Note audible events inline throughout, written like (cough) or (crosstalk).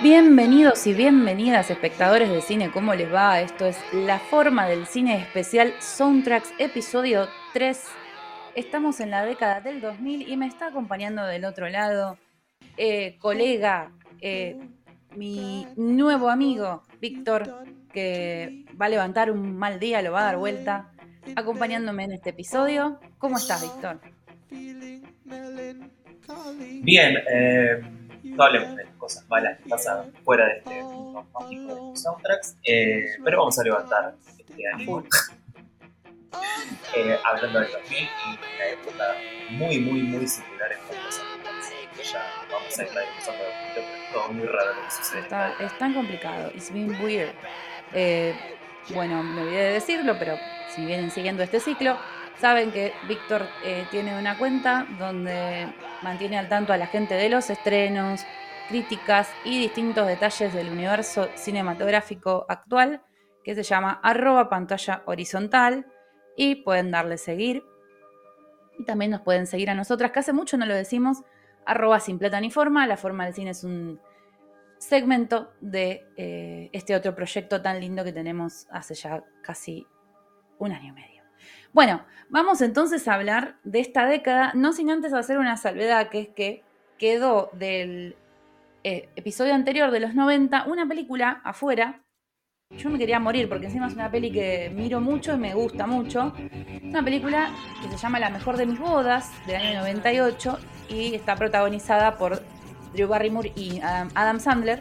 Bienvenidos y bienvenidas espectadores de cine, ¿cómo les va? Esto es La Forma del Cine Especial Soundtracks, episodio 3. Estamos en la década del 2000 y me está acompañando del otro lado, eh, colega, eh, mi nuevo amigo, Víctor, que va a levantar un mal día, lo va a dar vuelta, acompañándome en este episodio. ¿Cómo estás, Víctor? Bien, eh, no hablemos de cosas malas que pasan fuera de este mundo mágico de los soundtracks, eh, pero vamos a levantar este ánimo. (laughs) eh, hablando del 2000 y una época muy, muy, muy similar en cuanto a que ya vamos a ir pasando pero es todo muy raro lo que sucede. Está, es tan complicado, it's been weird. Eh, bueno, me olvidé de decirlo, pero si vienen siguiendo este ciclo, saben que Víctor eh, tiene una cuenta donde mantiene al tanto a la gente de los estrenos, críticas y distintos detalles del universo cinematográfico actual, que se llama arroba pantalla horizontal, y pueden darle seguir. Y también nos pueden seguir a nosotras, que hace mucho no lo decimos, arroba sin plata ni forma. La forma del cine es un segmento de eh, este otro proyecto tan lindo que tenemos hace ya casi un año y medio. Bueno, vamos entonces a hablar de esta década, no sin antes hacer una salvedad, que es que quedó del eh, episodio anterior de los 90 una película afuera. Yo me quería morir porque encima es una peli que miro mucho y me gusta mucho. Es una película que se llama La mejor de mis bodas, del año 98, y está protagonizada por Drew Barrymore y Adam, Adam Sandler.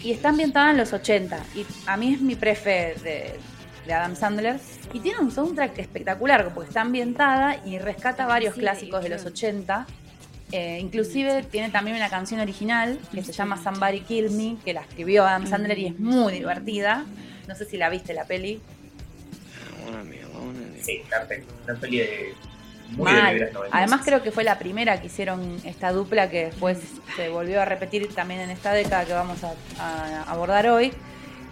Y está ambientada en los 80. Y a mí es mi prefe de, de Adam Sandler. Y tiene un soundtrack espectacular porque está ambientada y rescata varios clásicos de los 80. Eh, inclusive tiene también una canción original que se llama Somebody Kill Me, que la escribió Adam Sandler y es muy divertida. No sé si la viste la peli. Sí, la peli, una peli de muy Mal. de los 90. Además creo que fue la primera que hicieron esta dupla que después se volvió a repetir también en esta década que vamos a, a abordar hoy.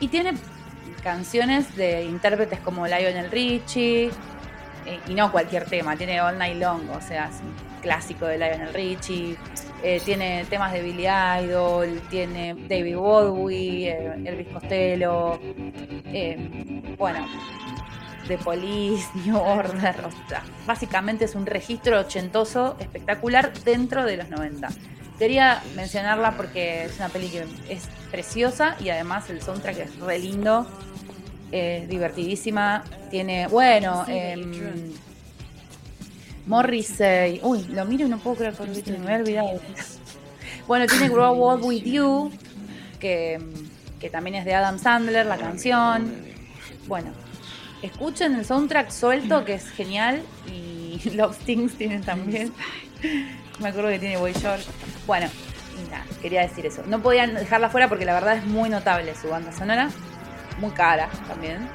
Y tiene canciones de intérpretes como Lionel Richie, eh, y no cualquier tema, tiene All Night Long, o sea, es un clásico de Lionel Richie, eh, tiene temas de Billy Idol, tiene David Bowie, eh, Elvis Costello, eh, bueno, The Police, (laughs) New Order, o sea, básicamente es un registro ochentoso espectacular dentro de los 90. Quería mencionarla porque es una peli que es preciosa y además el soundtrack es re lindo, es divertidísima. Tiene, bueno, em, Morrissey. Uy, lo miro y no puedo creer que me había olvidado. Bueno, tiene Grow Old With You, que, que también es de Adam Sandler, la canción. Bueno, escuchen el soundtrack suelto, que es genial. Y (laughs) Love Stings tienen también. Me acuerdo que tiene Boy George. Bueno, nada, quería decir eso. No podían dejarla fuera porque la verdad es muy notable su banda sonora. Muy cara también.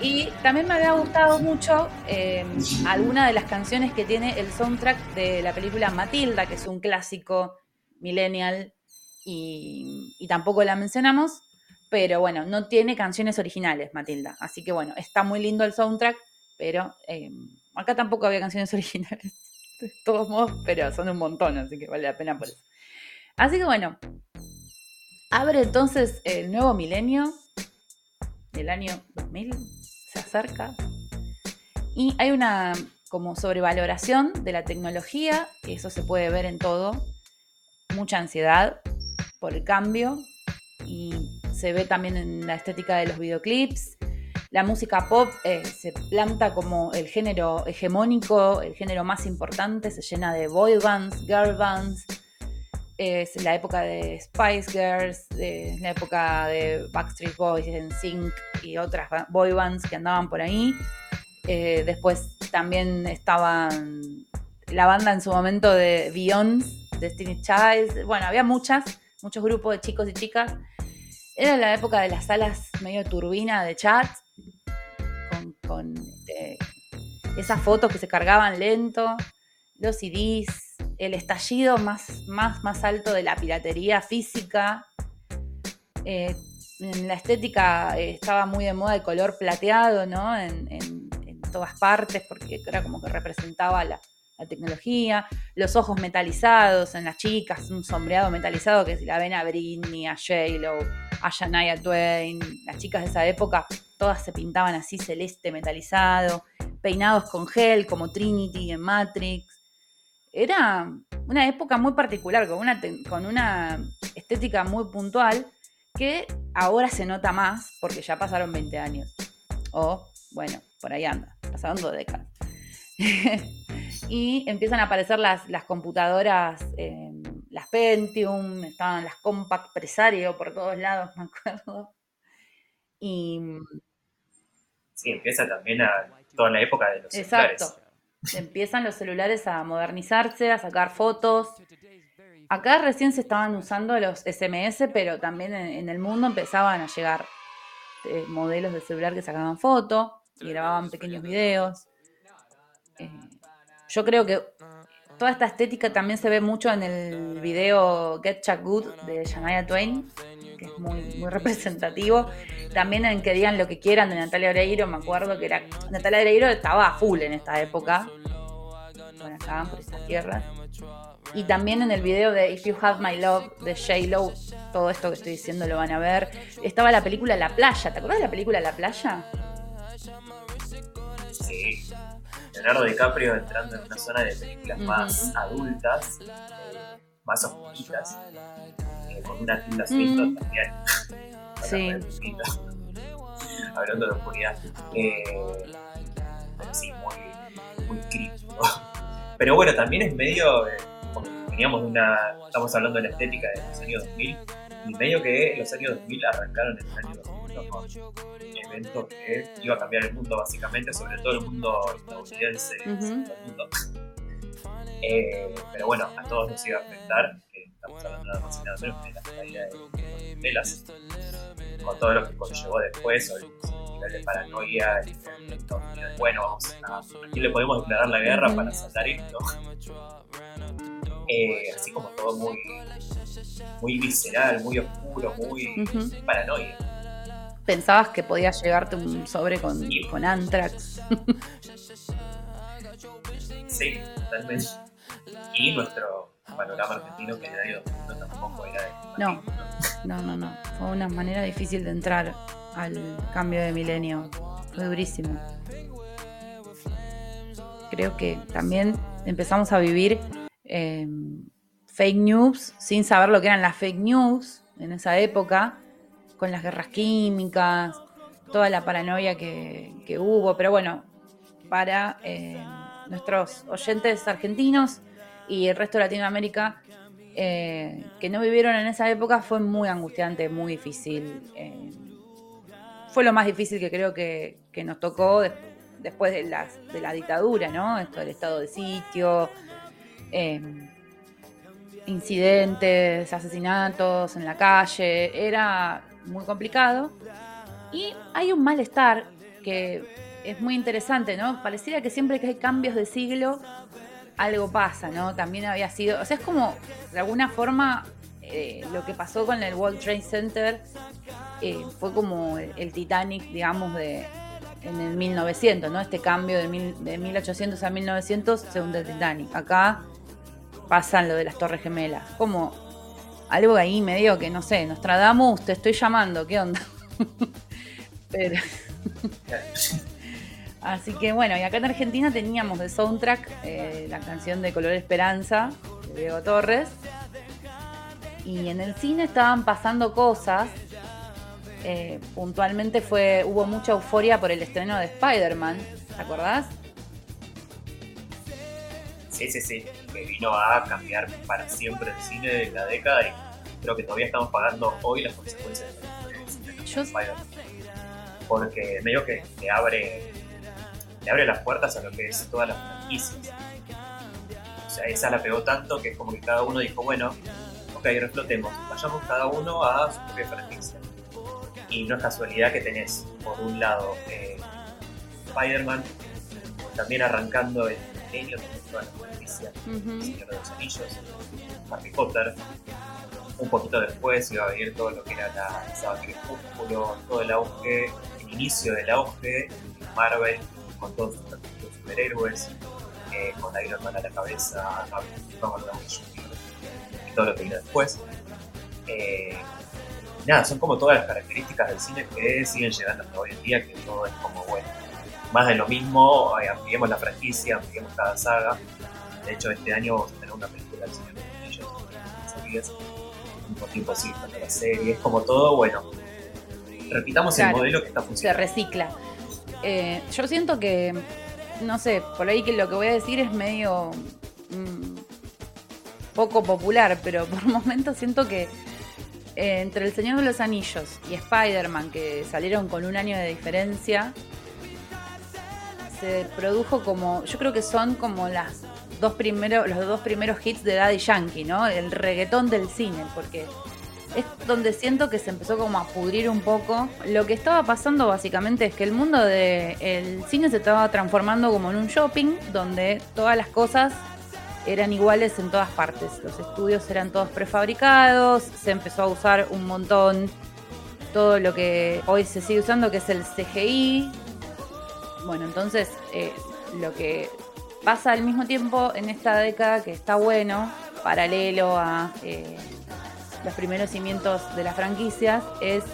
Y también me había gustado mucho eh, alguna de las canciones que tiene el soundtrack de la película Matilda, que es un clásico millennial y, y tampoco la mencionamos. Pero bueno, no tiene canciones originales, Matilda. Así que bueno, está muy lindo el soundtrack, pero eh, acá tampoco había canciones (laughs) originales. De todos modos, pero son un montón, así que vale la pena por eso. Así que bueno, abre entonces el nuevo milenio del año 2000, se acerca. Y hay una como sobrevaloración de la tecnología, eso se puede ver en todo. Mucha ansiedad por el cambio y se ve también en la estética de los videoclips. La música pop eh, se planta como el género hegemónico, el género más importante, se llena de boy bands, girl bands. Es la época de Spice Girls, la época de Backstreet Boys, NSYNC y otras boy bands que andaban por ahí. Eh, después también estaban la banda en su momento de Beyond, Destiny Child. Bueno, había muchas, muchos grupos de chicos y chicas. Era la época de las salas medio turbina de chat, con, con, este, esas fotos que se cargaban lento, los CDs, el estallido más, más, más alto de la piratería física. Eh, en la estética eh, estaba muy de moda el color plateado, ¿no? En, todas partes, porque era como que representaba la, la tecnología, los ojos metalizados en las chicas, un sombreado metalizado que si la ven a Britney, a J-Lo, a Shania Twain, las chicas de esa época, todas se pintaban así celeste metalizado, peinados con gel como Trinity en Matrix. Era una época muy particular, con una, con una estética muy puntual que ahora se nota más porque ya pasaron 20 años. O, bueno, por ahí anda, pasaron dos décadas. (laughs) y empiezan a aparecer las, las computadoras, em, las Pentium, estaban las Compact Presario por todos lados, (laughs) me acuerdo. Y. Sí, empieza también a toda la época de los Exacto. Empiezan los celulares a modernizarse, a sacar fotos. Acá recién se estaban usando los SMS, pero también en, el mundo empezaban a llegar eh, modelos de celular que sacaban fotos y grababan pequeños videos. Eh, yo creo que toda esta estética también se ve mucho en el video Get Chuck Good de Shania Twain, que es muy, representativo. También en que digan lo que quieran de Natalia Oreiro, me acuerdo que era. Natalia Oreiro estaba full en esta época. Bueno, estaban por estas tierras. Y también en el video de If You Have My Love de J-Lo, todo esto que estoy diciendo lo van a ver. Estaba la película La Playa. ¿Te acuerdas de la película La Playa? Sí. Leonardo DiCaprio entrando en una zona de películas más adultas, eh, más oscuritas, eh, con una Tilda Swinton también. (laughs) Sí. (laughs) Hablando de oscuridad. Eh, pero sí, muy, muy crítico. (laughs) Pero bueno, también es medio. porque teníamos una. Estamos hablando de la estética de los años 2000, y medio que los años 2000 arrancaron en el año 2000 con evento que iba a cambiar el mundo básicamente, sobre todo el mundo estadounidense, eh, pero bueno, a todos nos iba a afectar, que estamos hablando nada más y nada menos de la caída de velas, con todo lo que conllevó después, el nivel de paranoia, bueno, vamos a, aquí le podemos declarar la guerra para saltar esto. Eh, así como todo muy, muy visceral, muy oscuro, muy paranoia pensabas que podías llegarte un sobre con, con Anthrax. sí, totalmente. Y nuestro panorama argentino que el año tampoco era de no, no, no, no. Fue una manera difícil de entrar al cambio de milenio. Fue durísimo. Creo que también empezamos a vivir em, fake news sin saber lo que eran las fake news en esa época con las guerras químicas, toda la paranoia que, hubo, pero bueno, para eh, nuestros oyentes argentinos y el resto de Latinoamérica eh, que no vivieron en esa época fue muy angustiante, muy difícil. Eh, fue lo más difícil que creo que, nos tocó después de, de la dictadura, ¿no? Esto del estado de sitio, incidentes, asesinatos en la calle, era muy complicado. Y hay un malestar que es muy interesante, ¿no? Pareciera que siempre que hay cambios de siglo, algo pasa, ¿no? También había sido, o sea, es como, de alguna forma, eh, lo que pasó con el World Trade Center eh, fue como el, Titanic, digamos, de en el 1900, ¿no? Este cambio de, de 1800 a 1900 según el Titanic. Acá pasan lo de las Torres Gemelas. Como algo ahí medio que no sé, Nostradamus, te estoy llamando, ¿qué onda? (laughs) (laughs) Así que bueno, y acá en Argentina teníamos de soundtrack eh, la canción de Color Esperanza de Diego Torres. Y en el cine estaban pasando cosas. Eh, puntualmente fue, hubo mucha euforia por el estreno de Spider-Man, ¿te acordás? Sí, sí, sí, que vino a cambiar para siempre el cine de la década y creo que todavía estamos pagando hoy las consecuencias de la Porque medio que le abre, le abre las puertas a lo que es todas las franquicias. O sea, esa la pegó tanto que es como que cada uno dijo, bueno, ok, reflotemos, vayamos cada uno a su propia franquicia. Y no es casualidad que tenés, por un lado, eh, Spider-Man, también arrancando el milenio, toda la franquicia, Señor de los Anillos, Harry Potter, un poquito después iba a venir todo lo que era la saga Crepúsculo, todo el auge, el inicio del auge, Marvel, con todos sus superhéroes, eh, con Iron Man a la cabeza, Robert Downey y todo lo que vino después. Eh, nada, son como todas las características del cine que siguen llegando hasta hoy en día, que todo es como bueno. Más de lo mismo, eh, ampliemos la franquicia, ampliemos cada saga. De hecho, este año vamos a tener una película del Señor de los Anillos, al mismo tiempo sigue estando la serie, es como todo, bueno, repitamos el modelo que está funcionando. Se recicla. Eh, yo siento que, no sé, por ahí que lo que voy a decir es medio mm, poco popular, pero por (laughs) momentos siento que eh, entre El Señor de los Anillos y Spider-Man, que salieron con un año de diferencia, se produjo como, yo creo que son como las dos primeros, los dos primeros hits de Daddy Yankee, ¿no? El reggaetón del cine, porque es donde siento que se empezó como a pudrir un poco. Lo que estaba pasando básicamente es que el mundo del cine se estaba transformando como en un shopping donde todas las cosas eran iguales en todas partes. Los estudios eran todos prefabricados, se empezó a usar un montón todo lo que hoy se sigue usando, que es el CGI. Bueno, entonces eh, lo que pasa al mismo tiempo en esta década, que está bueno, paralelo a... Eh, los primeros cimientos de las franquicias, es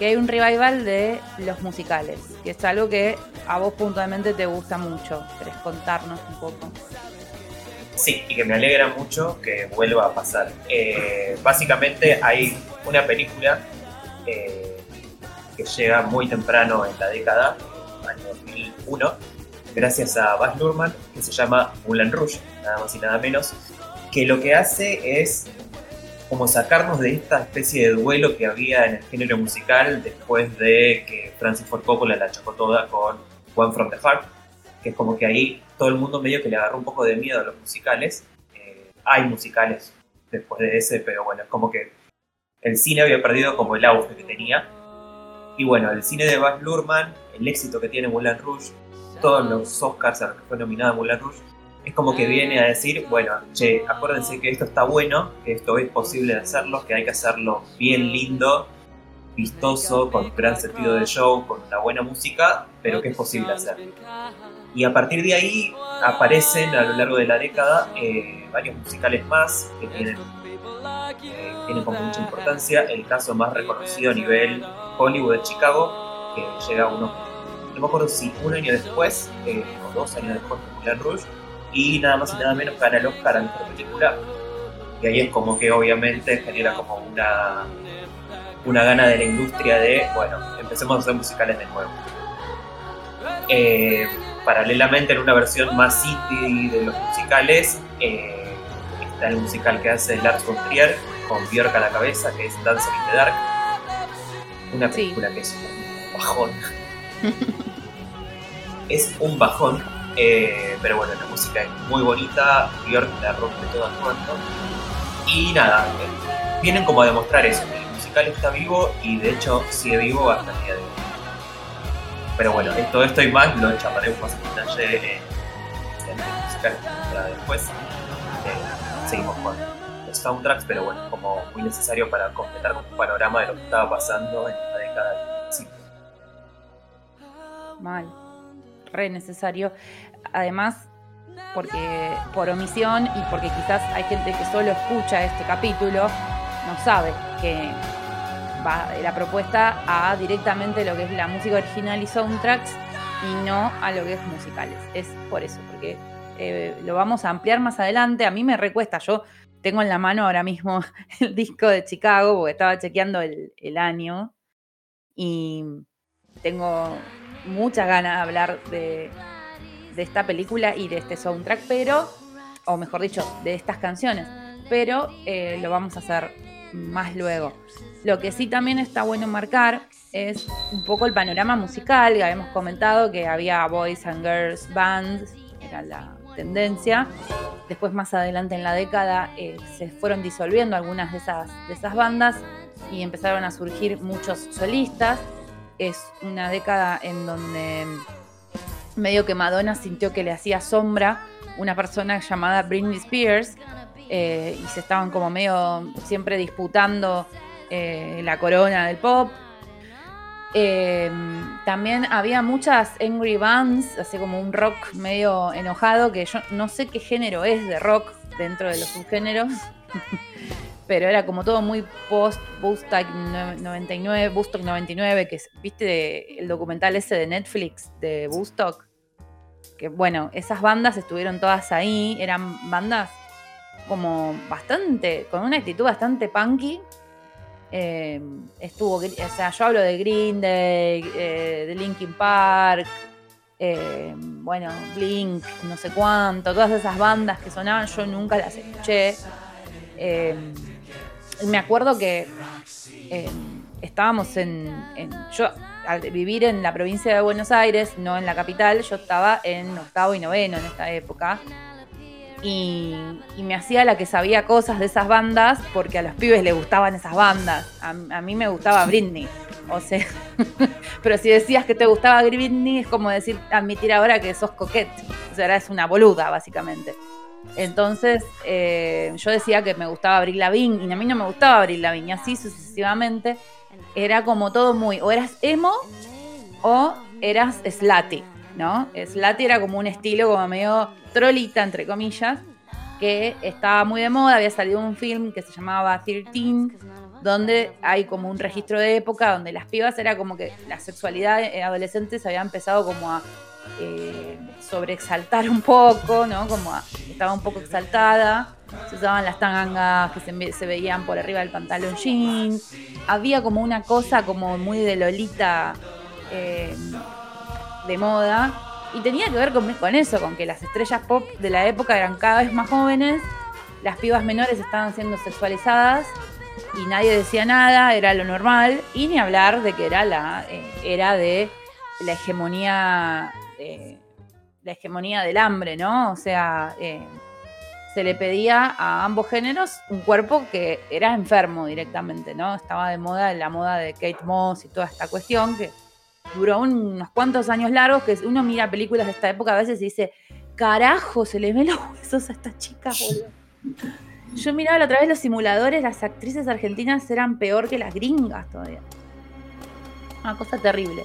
que hay un revival de los musicales, que es algo que a vos puntualmente te gusta mucho. ¿Querés contarnos un poco? Sí, y que me alegra mucho que vuelva a pasar. Eh, básicamente hay una película eh, que llega muy temprano en la década, año 2001, gracias a Baz Luhrmann, que se llama Moulin Rouge, nada más y nada menos, que lo que hace es como sacarnos de esta especie de duelo que había en el género musical después de que Francis Ford Coppola la chocó toda con One from the Heart, que es como que ahí todo el mundo medio que le agarró un poco de miedo a los musicales. Eh, hay musicales después de ese, pero bueno, es como que el cine había perdido como el auge que tenía. Y bueno, el cine de Baz Luhrmann, el éxito que tiene Moulin Rouge, todos los Oscars a los que fue nominada Moulin Rouge, es como que viene a decir, bueno, che, acuérdense que esto está bueno, que esto es posible de hacerlo, que hay que hacerlo bien lindo, vistoso, con gran sentido de show, con una buena música, pero que es posible hacer. Y a partir de ahí aparecen a lo largo de la década eh, varios musicales más que tienen, eh, tienen como mucha importancia. El caso más reconocido a nivel Hollywood de Chicago, que llega uno, no me acuerdo si un año después eh, o dos años después de Moulin Rouge, y nada más y nada menos gana el Oscar a mejor película. Y ahí es como que obviamente genera como una, una gana de la industria de, bueno, empecemos a hacer musicales de nuevo. Eh, paralelamente en una versión más indie de los musicales eh, está el musical que hace Lars von Trier con Björk a la cabeza, que es Dancer in the Dark. Una película que es un bajón. Es un bajón eh, pero bueno, la música es muy bonita, Björk la rompe todo actuando. Y nada, eh, vienen como a demostrar eso, que el musical está vivo y de hecho sigue vivo hasta el día de hoy. Pero bueno, todo esto y más lo chaparemos más en detalle en el musical para después. Eh, seguimos con los soundtracks, pero bueno, como muy necesario para completar un panorama de lo que estaba pasando en la década del 50. Mal re necesario. Además, porque por omisión y porque quizás hay gente que solo escucha este capítulo, no sabe que va la propuesta a directamente lo que es la música original y soundtracks y no a lo que es musicales. Es por eso, porque eh, lo vamos a ampliar más adelante. A mí me recuesta, yo tengo en la mano ahora mismo (laughs) el disco de Chicago, porque estaba chequeando el año y tengo muchas ganas de hablar de, esta película y de este soundtrack, pero, o mejor dicho, de estas canciones, pero eh, lo vamos a hacer más luego. Lo que sí también está bueno marcar es un poco el panorama musical, ya habíamos comentado que había Boys and Girls Bands, era la tendencia. Después más adelante en la década eh, se fueron disolviendo algunas de esas, de esas bandas y empezaron a surgir muchos solistas es una década en donde medio que Madonna sintió que le hacía sombra una persona llamada Britney Spears eh, y se estaban como medio siempre disputando eh, la corona del pop. Em, también había muchas angry bands, así como un rock medio enojado, que yo no sé qué género es de rock dentro de los subgéneros, (laughs) pero era como todo muy post Woodstock 99, Woodstock 99, que viste el documental ese de Netflix de Woodstock, que bueno, esas bandas estuvieron todas ahí, eran bandas como bastante, con una actitud bastante punky, eh, estuvo, o sea, yo hablo de Green Day, eh, de Linkin Park, eh, bueno, Blink, no sé cuánto, todas esas bandas que sonaban, yo nunca las escuché. Me acuerdo que estábamos en, Yo, al vivir en la provincia de Buenos Aires, no en la capital, yo estaba en octavo y noveno en esta época y, me hacía la que sabía cosas de esas bandas porque a los pibes les gustaban esas bandas. A, mí me gustaba Britney. O sea, (laughs) pero si decías que te gustaba Britney es como decir, admitir ahora que sos coquette. O sea, ahora es una boluda, básicamente. Entonces, eh, yo decía que me gustaba Abril Lavigne y a mí no me gustaba Abril Lavigne. Y así sucesivamente era como todo muy, o eras emo o eras slutty. ¿no? Slutty era como un estilo como medio trolita, entre comillas, que estaba muy de moda, había salido un film que se llamaba 13, donde hay como un registro de época donde las pibas era como que la sexualidad adolescentes había empezado como a eh, sobreexaltar un poco, ¿no? Como estaba un poco exaltada, se usaban las tangas que se, veían por arriba del pantalón jean, había como una cosa como muy de Lolita eh, de moda. Y tenía que ver con, eso, con que las estrellas pop de la época eran cada vez más jóvenes, las pibas menores estaban siendo sexualizadas y nadie decía nada, era lo normal, y ni hablar de que era la eh, era de la hegemonía la hegemonía del hambre, ¿no? O sea, eh, se le pedía a ambos géneros un cuerpo que era enfermo directamente, ¿no? Estaba de moda la moda de Kate Moss y toda esta cuestión que duró unos cuantos años largos, que uno mira películas de esta época a veces y dice, carajo, se le ven los huesos a esta chica, boludo. Yo miraba la otra vez los simuladores, las actrices argentinas eran peor que las gringas todavía. Una cosa terrible.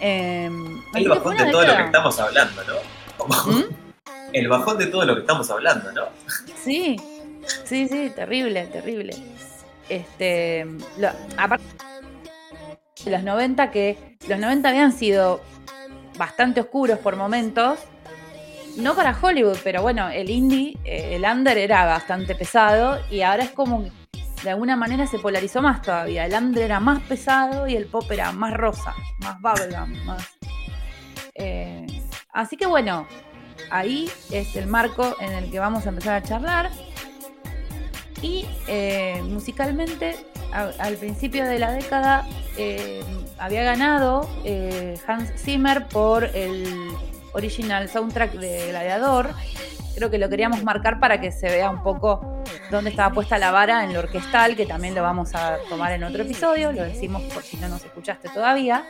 Eh, el bajón de todo lo que estamos hablando, ¿no? ¿Mm? (laughs) El bajón de todo lo que estamos hablando, ¿no? Sí, sí, sí, terrible, terrible. Este, aparte los 90 que los 90 habían sido bastante oscuros por momentos. No para Hollywood, pero bueno, el indie, eh, el under era bastante pesado y ahora es como de alguna manera se polarizó más todavía. El under era más pesado y el pop era más rosa, más bubblegum, más. Eh, así que bueno, ahí es el marco en el que vamos a empezar a charlar. Y eh, musicalmente al principio de la década eh, había ganado Hans Zimmer por el original soundtrack de Gladiador. Creo que lo queríamos marcar para que se vea un poco dónde estaba puesta la vara en lo orquestal, que también lo vamos a tomar en otro episodio, lo decimos por si no nos escuchaste todavía.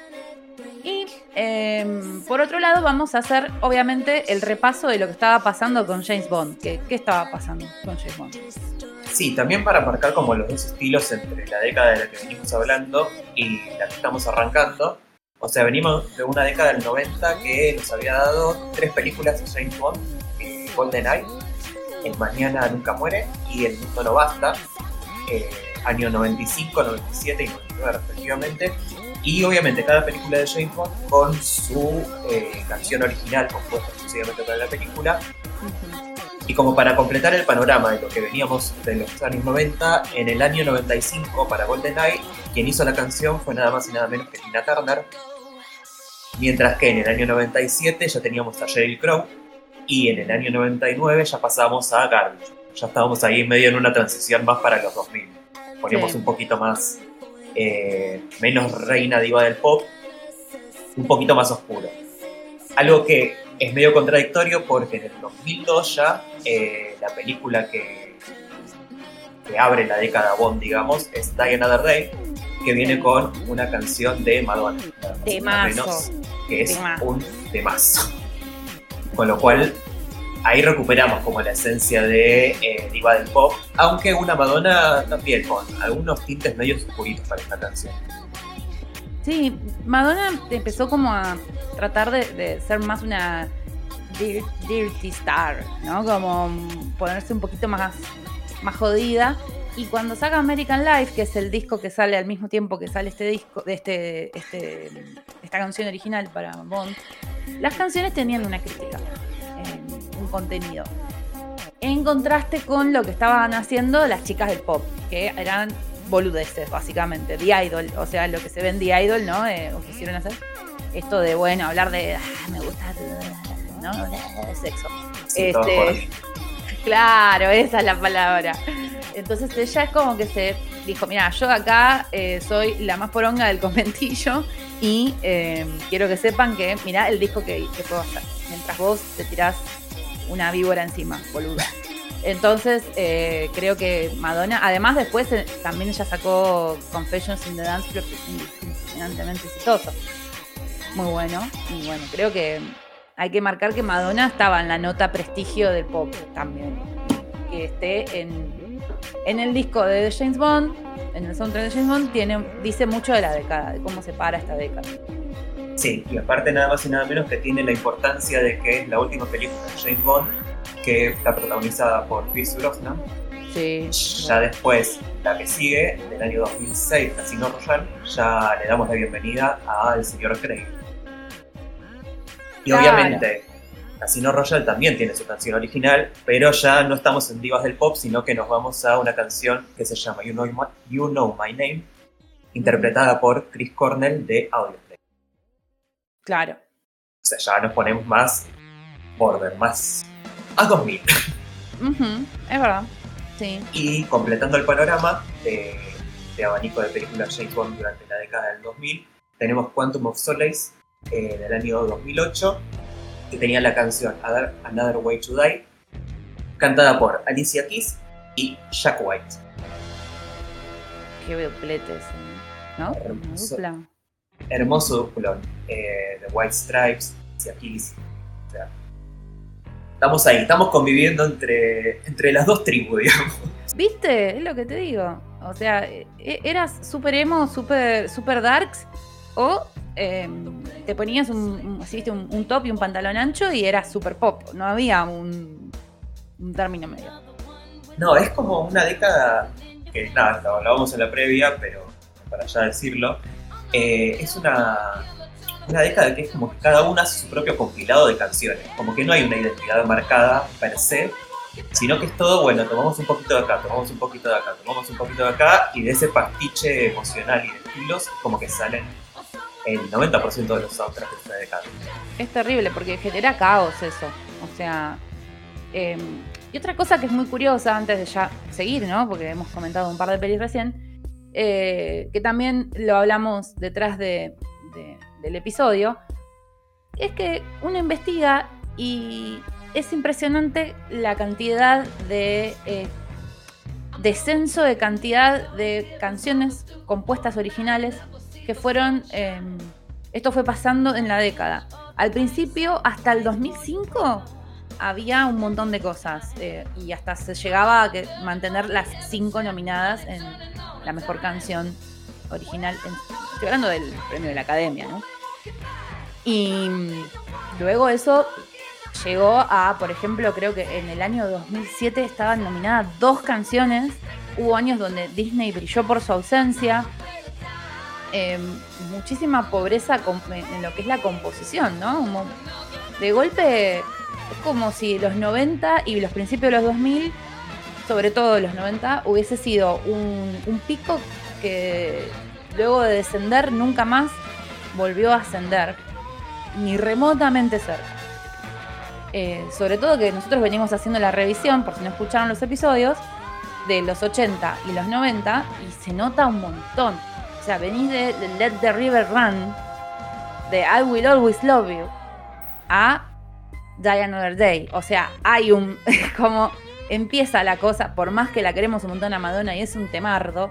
Y em, por otro lado vamos a hacer obviamente el repaso de lo que estaba pasando con James Bond. ¿Qué, qué estaba pasando con James Bond? Sí, también para marcar como los dos estilos entre la década de la que venimos hablando y la que estamos arrancando. O sea, venimos de una década del 90 que nos había dado tres películas de James Bond, GoldenEye, El Mañana Nunca Muere y El Mundo No Basta, eh, año 95, 97 y 99 respectivamente. Y obviamente cada película de James Bond con su eh, canción original compuesta exclusivamente para la película. Y como para completar el panorama de lo que veníamos de los años 90, en el año 95 para GoldenEye, quien hizo la canción fue nada más y nada menos que Tina Turner. Mientras que en el año 97 ya teníamos a Sheryl Crow y en el año 99 ya pasamos a Garbage. Ya estábamos ahí medio en una transición más para los 2000. Poníamos un poquito más, eh, menos reina diva del pop, un poquito más oscuro. Algo que es medio contradictorio porque en el 2002 ya eh, la película que, que abre la década Bond, digamos, es Die Another Day, que viene con una canción de Madonna. Menos, que es un temazo. Con lo cual ahí recuperamos como la esencia de eh, diva del pop, aunque una Madonna también con algunos tintes medios oscuritos para esta canción. Sí, Madonna empezó como a tratar de, ser más una dirty star, ¿no? Como ponerse un poquito más, más jodida. Y cuando saca American Life, que es el disco que sale al mismo tiempo que sale este disco, de este, este, esta canción original para Bond, las canciones tenían una crítica, eh, un contenido. En contraste con lo que estaban haciendo las chicas del pop, que eran boludeces, básicamente. The Idol, o sea, lo que se ve en The Idol, ¿no? Eh, o quisieron hacer. Esto de, bueno, hablar de, ah, me gusta, ¿no? De sexo. este, claro, esa es la palabra. Entonces ella es como que se dijo, mira, yo acá eh, soy la más poronga del conventillo y eh, quiero que sepan que, mira, el disco que, que puedo hacer. Mientras vos te tirás una víbora encima, boluda. Entonces, eh, creo que Madonna, además después eh, también ella sacó Confessions in the Dance Floor, que es impresionantemente exitoso. Muy bueno. Y bueno, creo que hay que marcar que Madonna estaba en la nota prestigio del pop también. Que esté en, en el disco de James Bond, en el soundtrack de James Bond, tiene, dice mucho de la década, de cómo se para esta década. Sí, y aparte nada más y nada menos que tiene la importancia de que es la última película de James Bond que está protagonizada por Pierce Brosnan. Sí. Ya después, la que sigue, del año 2006, Casino Royale, ya le damos la bienvenida al señor Craig. Y obviamente, Casino Royale también tiene su canción original, pero ya no estamos en divas del pop, sino que nos vamos a una canción que se llama You Know My, you know My Name, interpretada por Chris Cornell de Audioplay. Claro. O sea, ya nos ponemos más border, más a 2000. es verdad, sí. Y completando el panorama de, abanico de películas James Bond durante la década del 2000, tenemos Quantum of Solace eh, del año 2008, que tenía la canción Another Way to Die, cantada por Alicia Keys y Jack White. Qué dupletes, ¿no? Hermoso, hermoso duplo. Eh, The White Stripes, Alicia Keys. O sea, estamos ahí, estamos conviviendo entre, entre las dos tribus, (laughs) digamos. ¿Viste? Es lo que te digo. O sea, e, eras super emo, super, super darks, o em, te ponías un, un, top y un pantalón ancho y eras super pop. No había un, un término medio. No, es como una década que, nada, lo hablábamos en la previa, pero para ya decirlo, eh, es una una década que es como que cada una hace su propio compilado de canciones, como que no hay una identidad marcada per se, sino que es todo, bueno, tomamos un poquito de acá, tomamos un poquito de acá, tomamos un poquito de acá, y de ese pastiche emocional y de estilos, como que salen el 90% de los soundtracks de esta década. Es terrible porque genera caos eso, o sea... Em, y otra cosa que es muy curiosa, antes de ya seguir, ¿no? Porque hemos comentado un par de pelis recién, eh, que también lo hablamos detrás de, del episodio, es que uno investiga y es impresionante la cantidad de eh, descenso de cantidad de canciones compuestas originales que fueron, em, esto fue pasando en la década. Al principio, hasta el 2005, había un montón de cosas eh, y hasta se llegaba a mantener las cinco nominadas en la mejor canción original. estoy hablando del premio de la academia, ¿no? Y luego eso llegó a, por ejemplo, creo que en el año 2007 estaban nominadas dos canciones. Hubo años donde Disney brilló por su ausencia. Em, muchísima pobreza en lo que es la composición, ¿no? de golpe es como si los 90 y los principios de los 2000, sobre todo los 90, hubiese sido un, pico que luego de descender nunca más volvió a ascender, ni remotamente cerca. Eh, sobre todo que nosotros venimos haciendo la revisión, por si no escucharon los episodios, de los 80 y los 90 y se nota un montón. O sea, venís de, Let the River Run, de I Will Always Love You, a Die Another Day. O sea, hay un. (laughs) como empieza la cosa, por más que la queremos un montón a Madonna y es un temardo,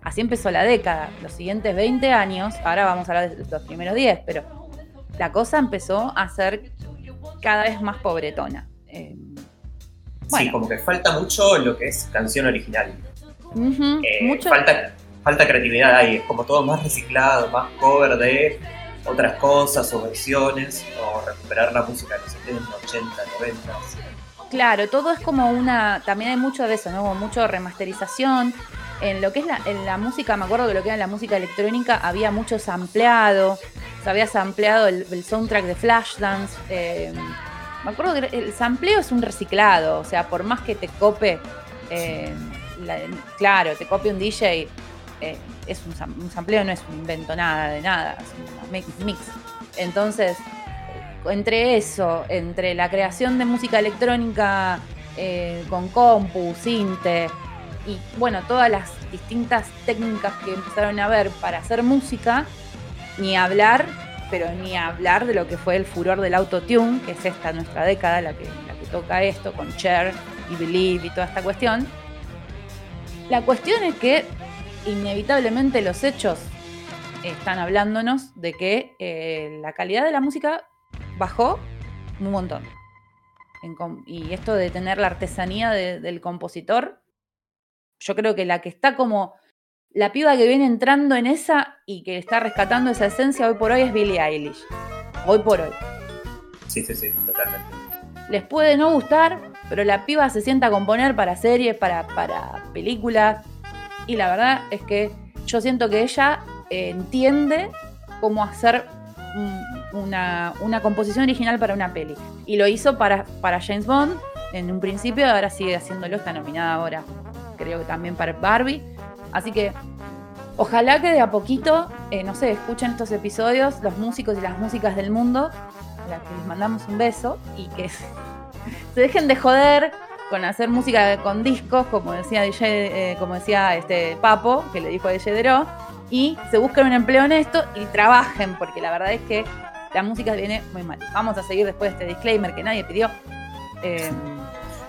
Así empezó la década. Los siguientes 20 años, ahora vamos a hablar de los primeros 10, pero la cosa empezó a ser cada vez más pobretona. Eh, sí, como que falta mucho lo que es canción original. Eh, falta falta creatividad ahí, es como todo más reciclado, más cover de otras cosas o versiones, o recuperar la música de los 70, 80, 90. Claro, todo es como una, también hay mucho de eso, ¿no? Como mucho remasterización. En lo que es la, en la música, me acuerdo que lo que era la música electrónica, había mucho sampleado, se había sampleado el, soundtrack de Flashdance. Eh, me acuerdo que el sampleo es un reciclado, o sea, por más que te cope, eh, claro, te copie un DJ, eh, es un, sampleo, no es un invento nada de nada, es un mix. Entonces, entre eso, entre la creación de música electrónica eh, con compu, sinte y bueno, todas las distintas técnicas que empezaron a ver para hacer música, ni hablar, pero ni hablar de lo que fue el furor del autotune, que es esta nuestra década, la que, la que toca esto, con Cher y Believe y toda esta cuestión. La cuestión es que inevitablemente los hechos están hablándonos de que eh, la calidad de la música bajó un montón. y esto de tener la artesanía del compositor, yo creo que la que está como la piba que viene entrando en esa y que está rescatando esa esencia hoy por hoy es Billie Eilish. Hoy por hoy. Sí, sí, sí, totalmente. Les puede no gustar, pero la piba se sienta a componer para series, para, para películas. Y la verdad es que yo siento que ella entiende cómo hacer una, composición original para una peli. Y lo hizo para, para James Bond en un principio, ahora sigue haciéndolo, está nominada ahora, creo que también para Barbie. Así que ojalá que de a poquito, eh, no sé, escuchen estos episodios, los músicos y las músicas del mundo, a las que les mandamos un beso y que (laughs) se dejen de joder con hacer música con discos, como decía DJ, eh, como decía este Papo, que le dijo a DJ y se busquen un empleo honesto y trabajen, porque la verdad es que la música viene muy mal. Vamos a seguir después de este disclaimer que nadie pidió. Em,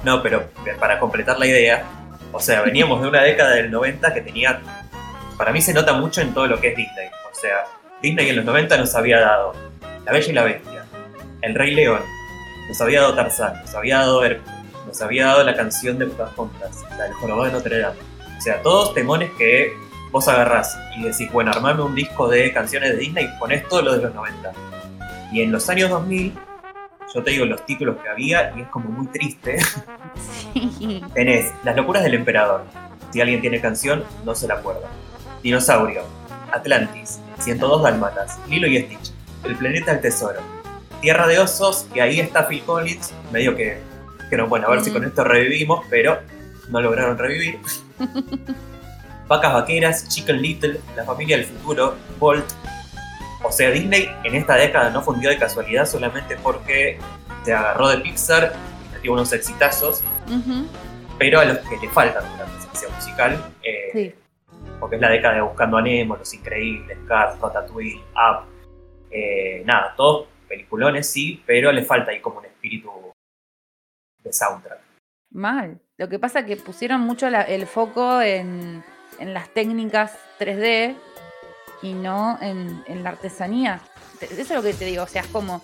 no, pero para completar la idea, o sea, veníamos de una década del 90 que tenía, para mí se nota mucho en todo lo que es Disney. O sea, Disney en los 90 nos había dado La Bella y la Bestia, El Rey León, nos había dado Tarzán, nos había dado Hércules, nos había dado la canción de Pocahontas, la del Jorobado de Notre Dame. O sea, todos temones que vos agarrás y decís, bueno, armame un disco de canciones de Disney y ponés todo lo de los 90. Y en los años 2000, yo te digo los títulos que había y es como muy triste. Sí. Tenés Las locuras del emperador. Si alguien tiene canción, no se la acuerda. Dinosaurio, Atlantis, 102 Dalmatas, Lilo y Stitch, El planeta del tesoro, Tierra de osos, y ahí está Phil Collins, medio que, no, bueno, a ver si con esto revivimos, pero no lograron revivir. (laughs) Vacas Vaqueras, Chicken Little, La Familia del Futuro, Bolt. O sea, Disney en esta década no fundió de casualidad solamente porque se agarró de Pixar y metió unos exitazos, pero a los que le faltan una presencia musical, eh, porque es la década de Buscando a Nemo, Los Increíbles, Cars, Ratatouille, Up, eh, nada, todos peliculones sí, pero le falta ahí como un espíritu de soundtrack. Mal. Lo que pasa es que pusieron mucho el foco en en las técnicas 3D y no en, la artesanía. Eso es lo que te digo, o sea, es como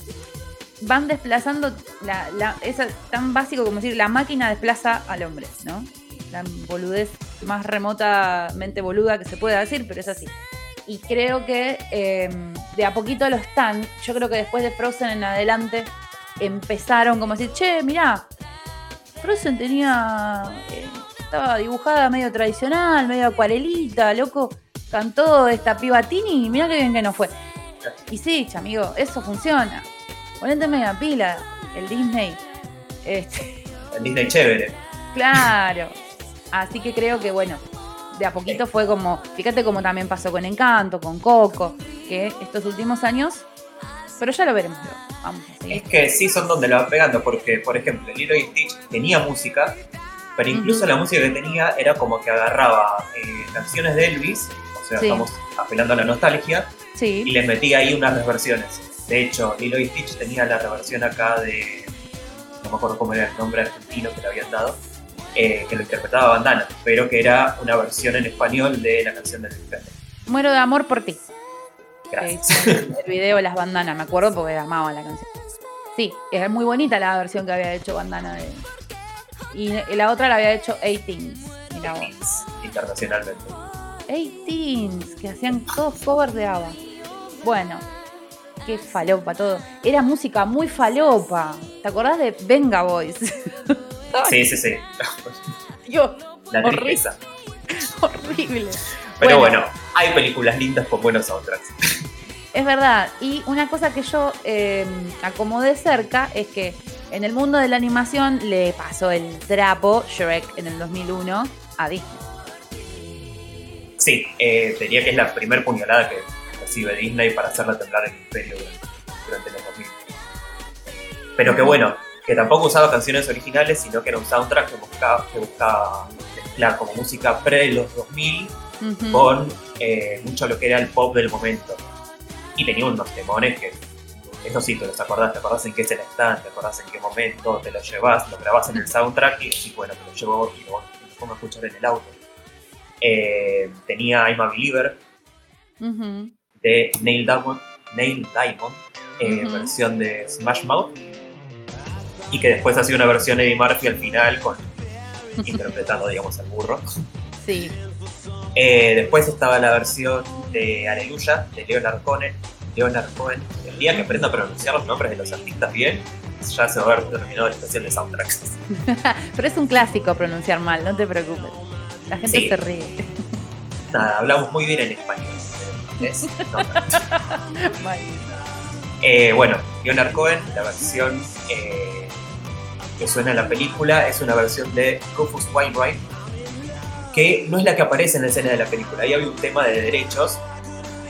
van desplazando, la, es tan básico como decir, la máquina desplaza al hombre, ¿no? La boludez más remotamente boluda que se pueda decir, pero es así. Y creo que em, de a poquito lo están. Yo creo que después de Frozen en adelante empezaron como decir, che, mirá, Frozen tenía eh, estaba dibujada medio tradicional, medio acuarelita, loco. Cantó esta piba Tini y mirá qué bien que no fue. Y sí, amigo, eso funciona. Ponete media pila, el Disney. Este. El Disney chévere. Claro. Así que creo que bueno, de a poquito fue como, fíjate como también pasó con Encanto, con Coco, que estos últimos años, pero ya lo veremos. Vamos Es que sí son donde lo van pegando, porque por ejemplo, Lilo y Stitch tenía música, pero incluso la música que tenía era como que agarraba eh, canciones de Elvis, o sea, estamos apelando a la nostalgia, y les metía ahí unas reversiones. De hecho, Lilo y Stitch tenía la reversión acá de, no me acuerdo cómo era el nombre argentino que le habían dado, eh, que lo interpretaba Bandana, pero que era una versión en español de la canción del Muero de amor por ti. Gracias. el video Las Bandanas, me acuerdo porque amaba la canción. Sí, es muy bonita la versión que había hecho Bandana de, y la otra la había hecho 18 Internacionalmente. 18 que hacían todos covers de ABBA. Bueno, qué falopa todo. Era música muy falopa. ¿Te acordás de Venga Boys? sí, (laughs) sí, sí. Yo, La tristeza. Horrible. Pero bueno, hay películas lindas con buenos soundtracks. Es verdad. Y una cosa que yo eh, acomodé cerca es que en el mundo de la animación le pasó el trapo Shrek en el 2001 a Disney. Sí, eh, diría que es la primer puñalada que recibe Disney para hacerla temblar el imperio durante los 2000. Pero que bueno, que tampoco usaba canciones originales, sino que era un soundtrack que buscaba, que buscaba mezclar como música pre los 2000 con eh, mucho lo que era el pop del momento. Y tenía unos demones que, eso sí, te los acordás, te acordás en qué escena están, te acordás en qué momento, te lo llevas, lo grabás en el soundtrack y bueno, te lo llevo y lo, pongo a escuchar en el auto. Eh, tenía I'm a Believer de Neil Diamond, Neil Diamond eh, versión de Smash Mouth y que después ha sido una versión Eddie Murphy al final con (laughs) interpretando digamos al burro. Sí eh, después estaba la versión de Aleluya de Leonard Cohen Leonard Cohen el día que aprenda a pronunciar los nombres de los artistas bien ya se va a haber terminado la estación de soundtracks. (laughs) Pero es un clásico pronunciar mal no te preocupes. La gente se ríe. Nada hablamos muy bien en español. (laughs) Eh, bueno, Leonard Cohen, la versión eh, que suena en la película es una versión de Rufus Wainwright, que no es la que aparece en la escena de la película. Ahí había un tema de derechos,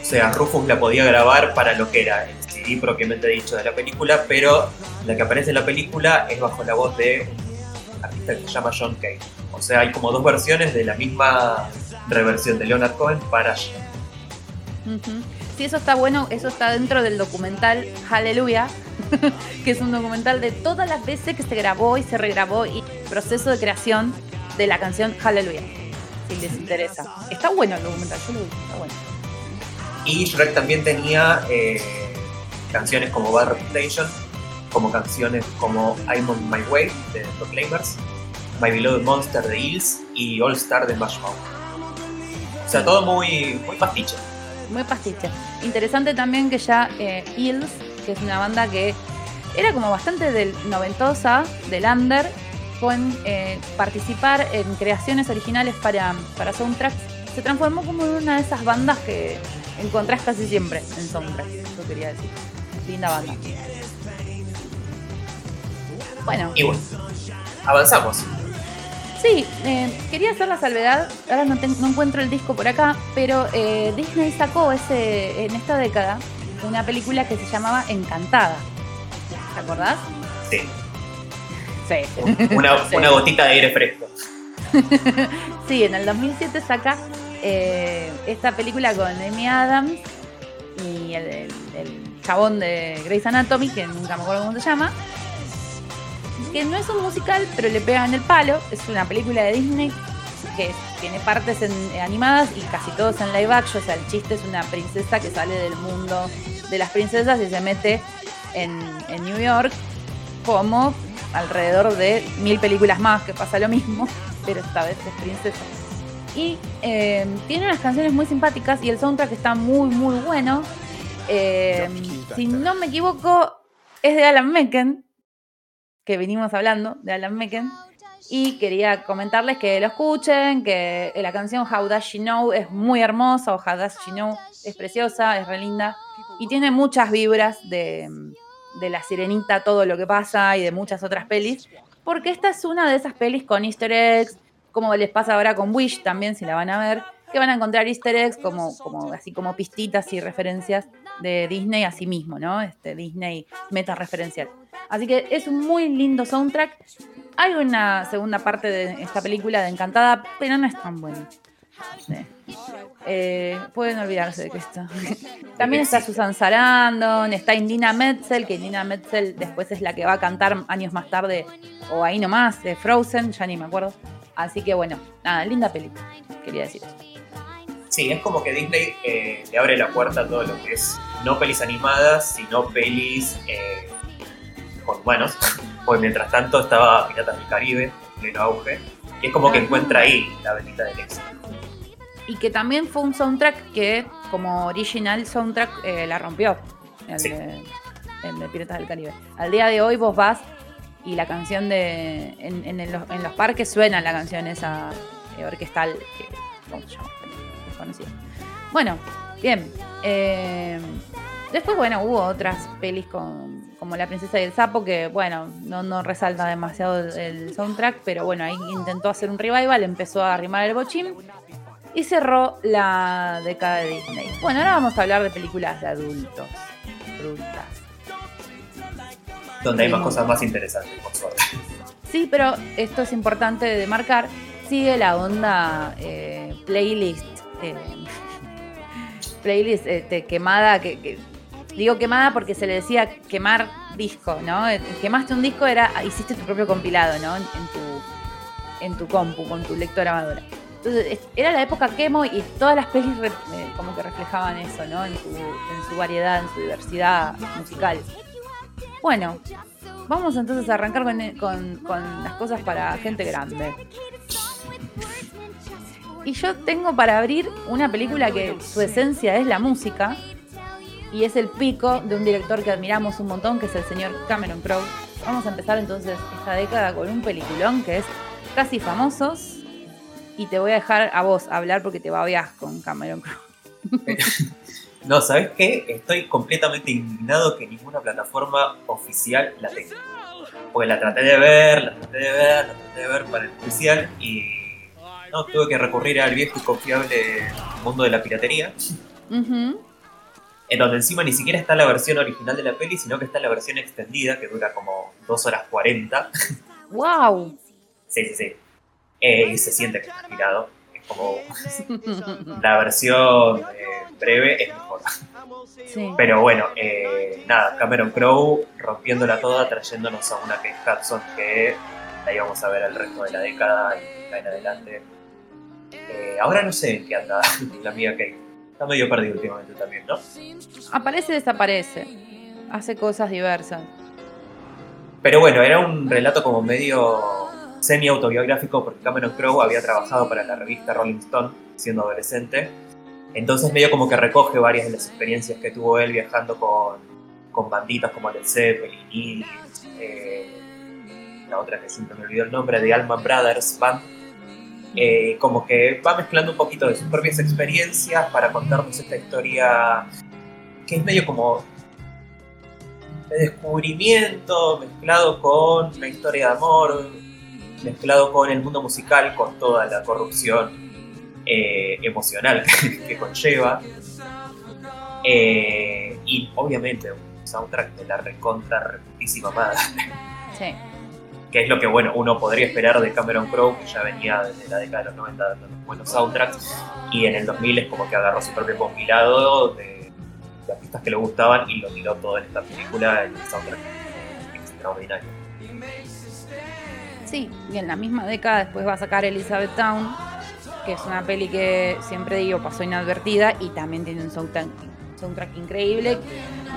o sea, Rufus la podía grabar para lo que era el CD propiamente dicho de la película, pero la que aparece en la película es bajo la voz de un artista que se llama John Kane. O sea, hay como dos versiones de la misma reversión de Leonard Cohen para Sí, eso está bueno, eso está dentro del documental Hallelujah, (laughs) que es un documental de todas las veces que se grabó y se regrabó y proceso de creación de la canción Hallelujah, si les interesa. Está bueno el documental, yo lo vi, está bueno. Y Shrek también tenía eh, canciones como Bad Reputation, como canciones como I'm on My Way de Proclaimers, My Beloved Monster de Hills y All Star de Smash O sea, todo muy, muy pastiche muy pastiche. Interesante también que ya eh, Hills, que es una banda que era como bastante del noventosa, del under, con eh, participar en creaciones originales para, para soundtracks, se transformó como en una de esas bandas que encontrás casi siempre en soundtracks, eso quería decir. Linda banda. Bueno. Y bueno, avanzamos. Sí, eh, quería hacer la salvedad, ahora no, encuentro el disco por acá, pero eh, Disney sacó ese, en esta década una película que se llamaba Encantada. ¿Te acordás? Sí. (laughs) Sí. Una, gotita de aire fresco. (laughs) sí, en el 2007 saca eh, esta película con Amy Adams y el, el, chabón de Grey's Anatomy, que nunca me acuerdo cómo se llama, que no es un musical, pero le pegan el palo. Es una película de Disney que tiene partes animadas y casi todos en live action. O sea, el chiste es una princesa que sale del mundo de las princesas y se mete en, New York como alrededor de mil películas más que pasa lo mismo, pero esta vez es princesa. Y eh, tiene unas canciones muy simpáticas y el soundtrack está muy, muy bueno. Eh, si no me equivoco, es de Alan Menken, que venimos hablando de Alan Mecken. Y quería comentarles que lo escuchen, que la canción How Does She Know es muy hermosa, o How Does She Know es preciosa, es re linda. Y tiene muchas vibras de, de La Sirenita, todo lo que pasa, y de muchas otras pelis. Porque esta es una de esas pelis con easter eggs, como les pasa ahora con Wish también, si la van a ver, que van a encontrar easter eggs como, como, así como pistitas y referencias de Disney a sí mismo, ¿no? Este Disney meta referencial. Así que es un muy lindo soundtrack. Hay una segunda parte de esta película de Encantada, pero no es tan buena. Eh, pueden olvidarse de que está. (laughs) También está Susan Sarandon, está Indina Metzel, que Indina Metzel después es la que va a cantar años más tarde, o ahí nomás, de Frozen, ya ni me acuerdo. Así que bueno, nada, linda película, quería decir. Sí, es como que Disney eh, le abre la puerta a todo lo que es no pelis animadas, sino pelis eh, con humanos. (laughs) Porque mientras tanto estaba Piratas del Caribe, en pleno auge. Y es como que encuentra ahí la bendita del éxito. Y que también fue un soundtrack que como original soundtrack eh, la rompió, el, de, Piratas del Caribe. Al día de hoy vos vas y la canción de en, los, parques suena la canción esa eh, orquestal, que, ¿cómo se llama? Desconocida. Bueno, bien. Eh, después, bueno, hubo otras pelis con, como La Princesa y el Sapo, que bueno, no, no resalta demasiado el, soundtrack, pero bueno, ahí intentó hacer un revival, empezó a arrimar el bochín y cerró la década de Disney. Bueno, ahora vamos a hablar de películas de adultos, adultas. Donde hay más cosas más interesantes, por suerte. Sí, pero esto es importante de marcar. Sigue la onda eh, playlist. Eh, (laughs) playlist este, quemada que Digo quemada porque se le decía quemar disco, ¿no? Quemaste un disco era, hiciste tu propio compilado, ¿no? En, tu, en tu compu, con tu lectora amadora. Entonces, era la época quemo y todas las pelis eh, como que reflejaban eso, ¿no? En su, variedad, en su diversidad musical. Bueno, vamos entonces a arrancar con, con las cosas para gente grande. Y yo tengo para abrir una película que su esencia es la música, y es el pico de un director que admiramos un montón, que es el señor Cameron Crowe. Vamos a empezar entonces esta década con un peliculón que es Casi Famosos y te voy a dejar a vos hablar porque te babeás con Cameron Crowe. (laughs) no, ¿sabes qué? Estoy completamente indignado que ninguna plataforma oficial la tenga. Porque la traté de ver, la traté de ver, la traté de ver para el oficial y no tuve que recurrir al viejo y confiable mundo de la piratería en donde encima ni siquiera está la versión original de la peli, sino que está la versión extendida, que dura como 2 horas 40. ¡Wow! Sí, sí, sí. Eh, y se siente que está girado. Es como. (laughs) la versión eh, breve es mejor. Sí. Pero bueno, eh, nada, Cameron Crowe rompiéndola toda, trayéndonos a una que es Hudson, que la íbamos a ver el resto de la década y en adelante. ahora no sé en qué anda (laughs) la amiga Kate. Está medio perdido últimamente también, ¿no? Aparece y desaparece. Hace cosas diversas. Pero bueno, era un relato como medio semi-autobiográfico porque Cameron Crowe había trabajado para la revista Rolling Stone siendo adolescente. Entonces medio como que recoge varias de las experiencias que tuvo él viajando con, con banditas como Led Zeppelin eh, la otra que siempre me olvidó el nombre, de Allman Brothers Band eh, como que va mezclando un poquito de sus propias experiencias para contarnos esta historia que es medio como de descubrimiento mezclado con la historia de amor, mezclado con el mundo musical, con toda la corrupción eh, emocional (laughs) que, conlleva. Eh, y obviamente un soundtrack de la recontra reputísima madre. Sí que es lo que bueno uno podría esperar de Cameron Crowe, que ya venía desde la década de los 90 dando buenos soundtracks, y en el 2000 es como que agarró su propio compilado de, artistas que le gustaban y lo tiró todo en esta película, en el soundtrack extraordinario. Sí, y en la misma década después va a sacar Elizabeth Town, que es una peli que siempre digo pasó inadvertida y también tiene un soundtrack, soundtrack increíble.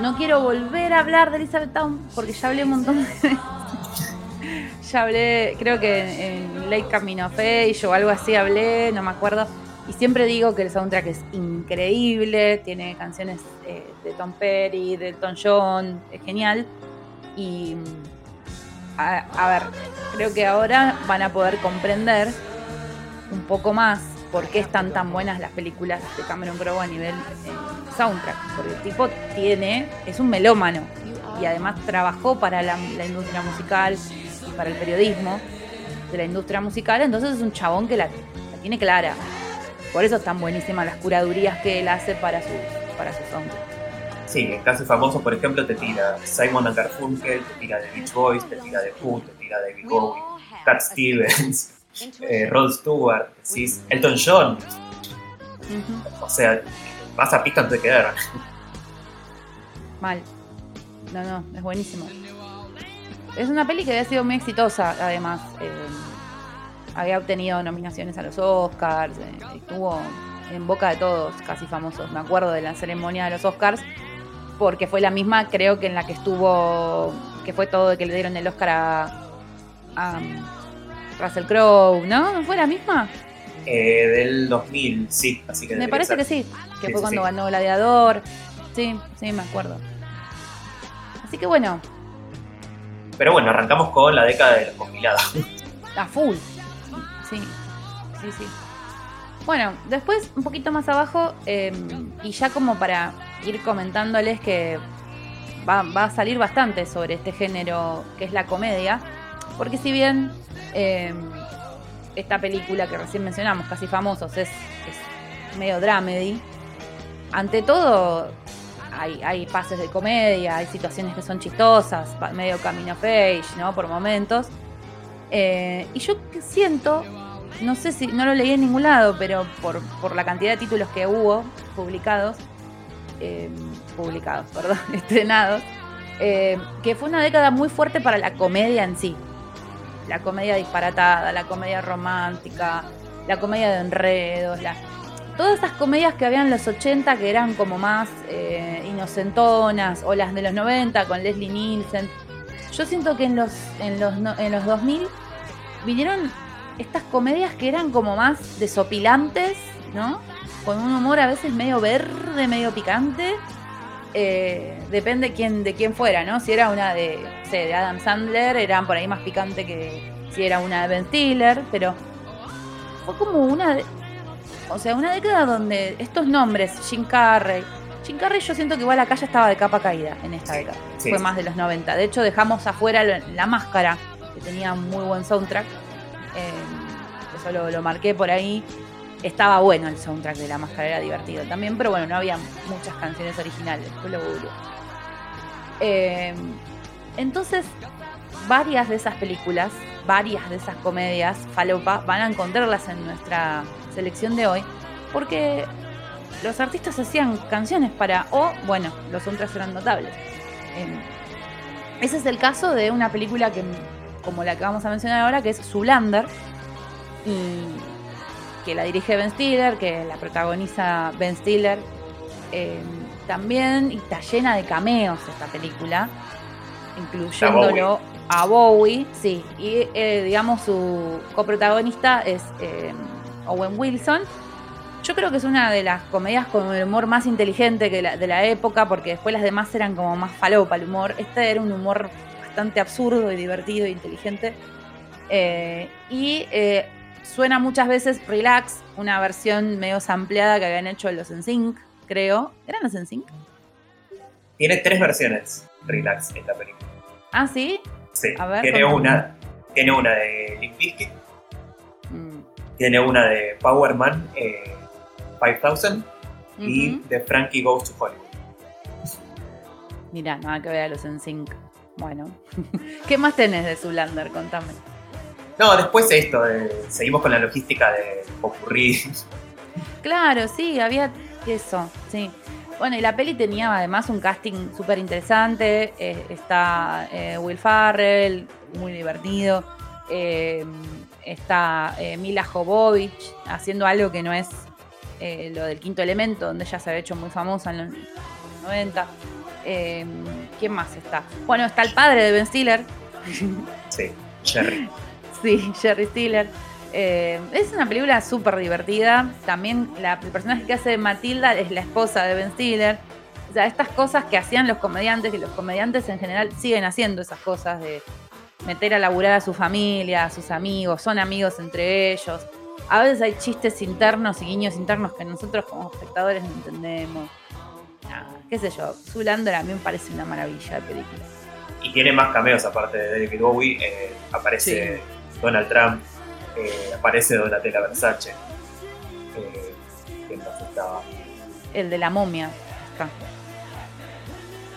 No quiero volver a hablar de Elizabeth Town porque ya hablé un montón de (laughs) ya hablé, creo que en Lake Camino Face o algo así hablé, no me acuerdo. Y siempre digo que el soundtrack es increíble, tiene canciones eh, de Tom Perry, de Tom John, es genial. Y a, ver, creo que ahora van a poder comprender un poco más por qué están tan buenas las películas de Cameron Crowe a nivel eh, soundtrack. Porque el tipo tiene, es un melómano y además trabajó para la industria musical, para el periodismo de la industria musical, entonces es un chabón que la, tiene clara. Por eso están buenísimas las curadurías que él hace para sus para su Sí, en casos famosos, por ejemplo, te tira Simon Garfunkel, te tira de Beach Boys, te tira de Who, te tira de Big Bowie, Cat Stevens, eh, Rod Stewart, Elton John. O sea, vas a pista antes de quedar. Mal. No, no, es buenísimo. Es una peli que había sido muy exitosa, además. Eh, había obtenido nominaciones a los Oscars, eh, estuvo en boca de todos, casi famosos. Me acuerdo de la ceremonia de los Oscars, porque fue la misma, creo que en la que estuvo, que fue todo de que le dieron el Oscar a, um, Russell Crowe, ¿no? ¿No fue la misma? Eh, del 2000, sí, así que... Me parece que sí, que fue cuando ganó Gladiador. Sí, sí, me acuerdo. Así que bueno. Pero bueno, arrancamos con la década de los compilados. (laughs) A full. Sí, sí, sí. Bueno, después un poquito más abajo, em, y ya como para ir comentándoles que va, a salir bastante sobre este género que es la comedia, porque si bien em, esta película que recién mencionamos, Casi Famosos, es, medio dramedy, ante todo hay, hay, pases de comedia, hay situaciones que son chistosas, medio camino page, ¿no? Por momentos. Eh, y yo siento, no sé si, no lo leí en ningún lado, pero por, por la cantidad de títulos que hubo publicados, em, publicados, (laughs) perdón, estrenados, eh, que fue una década muy fuerte para la comedia en sí. La comedia disparatada, la comedia romántica, la comedia de enredos, todas esas comedias que había en los 80 que eran como más eh, inocentonas, o las de los 90 con Leslie Nielsen. Yo siento que en los, en los, en los 2000 vinieron estas comedias que eran como más desopilantes, ¿no? Con un humor a veces medio verde, medio picante. Eh, depende quién, de quién fuera, ¿no? Si era una de, de Adam Sandler, eran por ahí más picante que si era una de Ben Stiller, pero fue como una, o sea, una década donde estos nombres, Jim Carrey, Jim Carrey yo siento que igual acá ya estaba de capa caída en esta década, fue más de los 90. De hecho, dejamos afuera la, máscara, que tenía muy buen soundtrack, eh, eso lo marqué por ahí estaba bueno el soundtrack de La Máscara, era divertido también, pero bueno, no había muchas canciones originales, fue lo eh, entonces, varias de esas películas, varias de esas comedias falopa, van a encontrarlas en nuestra selección de hoy, porque los artistas hacían canciones para, o bueno, los soundtracks eran notables. Eh, ese es el caso de una película que, como la que vamos a mencionar ahora, que es Zulander. Y que la dirige Ben Stiller, que la protagoniza Ben Stiller. Eh, también está llena de cameos esta película, incluyéndolo a Bowie, sí, y eh, digamos su coprotagonista es eh, Owen Wilson. Yo creo que es una de las comedias con el humor más inteligente que de la época, porque después las demás eran como más falopa el humor. Este era un humor bastante absurdo y divertido e inteligente. y Suena muchas veces Relax, una versión medio sampleada que habían hecho los NSYNC, creo. ¿Eran los NSYNC? Tiene tres versiones Relax esta película. ¿Ah, sí? Sí. A ver, tiene, una, tiene una de Limp Bizkit. Mm. Tiene una de Power Man 5000 eh, y de Frankie Goes to Hollywood. Mira, nada que ver a los NSYNC. Bueno, (laughs) ¿qué más tenés de Zulander? Contame. No, después esto, seguimos con la logística de ocurrir. Claro, sí, había eso, sí. Bueno, y la peli tenía además un casting súper interesante. Eh, está eh, Will Farrell, muy divertido. Eh, está Mila Jovovich haciendo algo que no es lo del quinto elemento, donde ella se había hecho muy famosa en los 90. ¿Quién más está? Bueno, está el padre de Ben Stiller. Sí, Jerry. (laughs) Sí, Jerry Stiller. Eh, es una película súper divertida. También la, el personaje que hace de Matilda es la esposa de Ben Stiller. O sea, estas cosas que hacían los comediantes, y los comediantes en general siguen haciendo esas cosas de meter a laburar a su familia, a sus amigos, son amigos entre ellos. A veces hay chistes internos y guiños internos que nosotros como espectadores no entendemos. qué sé yo, Zulander a mí me parece una maravilla de película. Y tiene más cameos aparte de David Bowie. Eh, aparece Donald Trump, eh, aparece Donatella Versace. Eh, ¿Quién más estaba? El de la momia.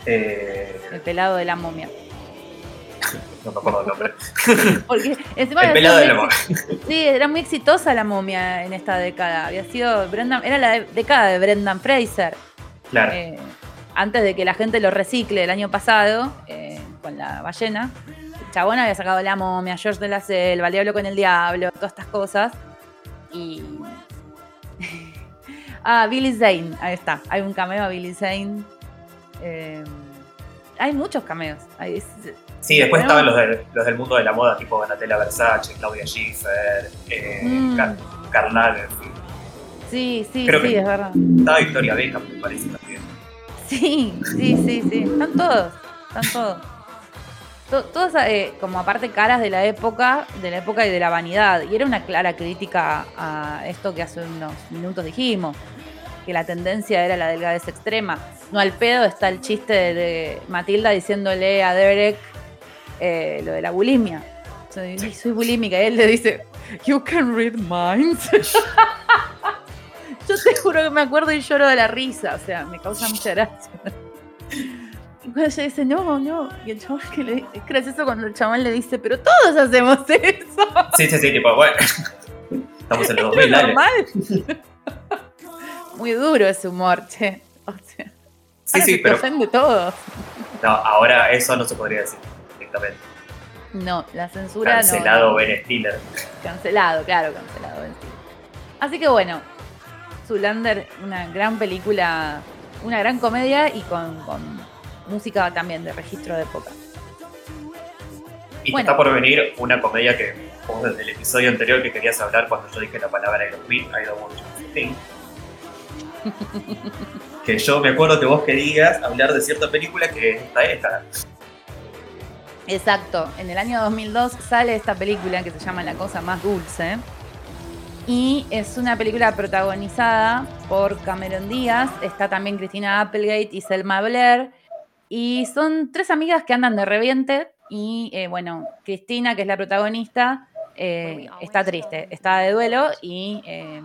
Eh, el pelado de la momia. no me acuerdo el nombre. (laughs) el pelado de la momia. Sí, era muy exitosa la momia en esta década. Había sido Brendan, era la década de Brendan Fraser. Claro. antes de que la gente lo recicle el año pasado con la ballena. Chabón había sacado La Momia, George de la Selva, El Diablo con el Diablo, todas estas cosas. Y. (laughs) ah, Billy Zane, ahí está. Hay un cameo a Billy Zane. Eh, hay muchos cameos. sí, después estaban los, los, del mundo de la moda, tipo Donatella Versace, Claudia Schiffer, eh, mm. Karl Lagerfeld. Sí, sí, Creo sí, que es verdad. Estaba Victoria Beckham, me parece también. Sí, sí, sí, sí. Están todos, están todos. To- todas eh, como aparte caras de la época, de la época y de la vanidad. Y era una clara crítica a esto que hace unos minutos dijimos, que la tendencia era la delgadez extrema. No al pedo está el chiste de, Matilda diciéndole a Derek eh, lo de la bulimia. Soy, soy bulímica. Y él le dice, You can read minds. (laughs) Yo te juro que me acuerdo y lloro de la risa. O sea, me causa mucha gracia. Y cuando ella dice, no, no. Y el chabón que le es gracioso cuando el chabón le dice, pero todos hacemos (laughs) eso. Sí, sí, sí, tipo, bueno. (laughs) Estamos en los ¿Es 2000, dale. normal? (laughs) Muy duro ese humor, che. O sea, Sí, sí, se pero ofende todo. no, ahora eso no se podría decir directamente. No, la censura Cancelado no. Ben Stiller. Cancelado, claro, cancelado. en sí. Así que bueno, Zulander, una gran película, una gran comedia y con, con música también de registro de época. Y Bueno. está por venir una comedia que vos desde el episodio anterior que querías hablar cuando yo dije la palabra Aerosmith, I don't want to think. (laughs) que yo me acuerdo que vos querías hablar de cierta película que está esta. Exacto, en el año 2002 sale esta película que se llama La cosa más dulce. Y es una película protagonizada por Cameron Díaz, está también Cristina Applegate y Selma Blair. Y son tres amigas que andan de reviente. Y eh, bueno, Cristina, que es la protagonista, eh, está triste, está de duelo y eh,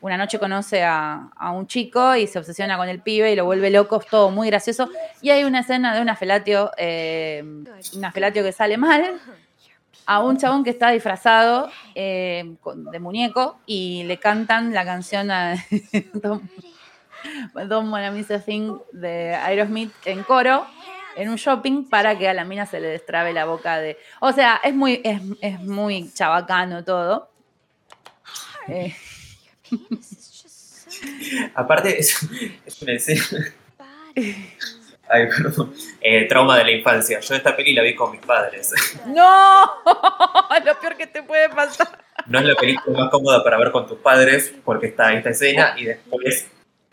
una noche conoce a, a un chico y se obsesiona con el pibe y lo vuelve loco, es todo muy gracioso. Y hay una escena de una felatio, una felatio que sale mal, a un chabón que está disfrazado de muñeco y le cantan la canción a (laughs) Don't, Wanna Miss a Thing de Aerosmith en coro en un shopping para que a la mina se le destrabe la boca de... O sea, es muy, es, es muy chabacano todo. Eh, (laughs) Aparte, es, es una escena. (laughs) Ay, perdón. Eh, trauma de la infancia. Yo esta peli la vi con mis padres. (laughs) ¡No! Lo peor que te puede pasar. No es la película más cómoda para ver con tus padres porque está esta escena y después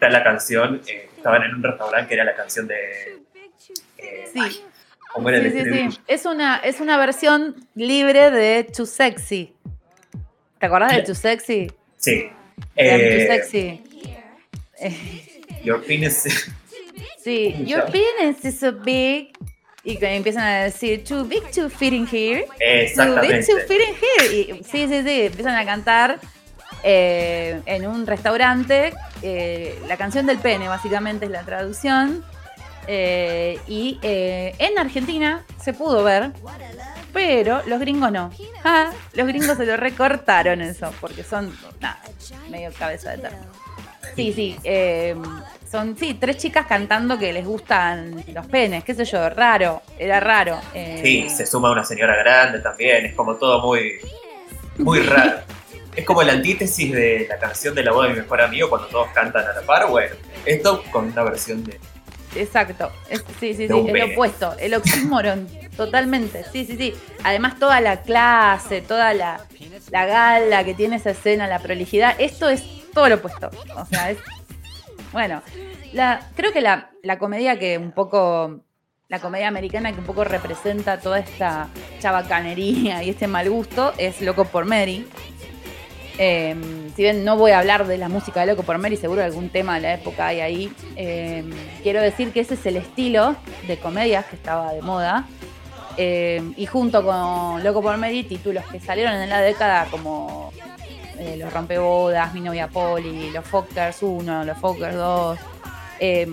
está la canción. eh, estaban en un restaurante que era la canción de. eh, Sí, ¿Cómo era sí, sí. Es una, es una versión libre de Too Sexy. ¿Te acordás de Too Sexy? Sí. I'm Eh, Too Sexy. Your penis. (laughs) sí, Your penis is so big. Y que empiezan a decir, too big to fit in here. Too big Exactamente. to fit in here. Y, sí, sí, sí. Empiezan a cantar eh, en un restaurante. eh, la canción del pene, básicamente, es la traducción. Eh, y eh, en Argentina se pudo ver, pero los gringos no. Ah, los gringos se lo recortaron eso, porque son medio cabeza de termo. Sí, sí, son sí, tres chicas cantando que les gustan los penes, qué sé yo, raro, era raro. Sí, se suma una señora grande también. Es como todo muy. Muy raro. Es como la antítesis de la canción de la boda de mi mejor amigo cuando todos cantan a la par. Bueno, esto con una versión de. Exacto, es- sí, sí, sí, pene. opuesto, el oxímoron, (laughs) totalmente, sí, sí, sí. Además toda la clase, toda la, la gala que tiene esa escena, la prolijidad, esto es todo lo opuesto. O sea, es, bueno, la, creo que la, la comedia que un poco, la comedia americana que un poco representa toda esta chabacanería y este mal gusto es Loco por Mary. Eh, si bien no voy a hablar de la música de Loco por Mary, seguro algún tema de la época hay ahí. eh, quiero decir que ese es el estilo de comedias que estaba de moda. eh, y junto con Loco por Mary, títulos que salieron en la década como eh, Los Rompebodas, Mi novia Polly, Los Fockers 1, Los Fockers 2. eh,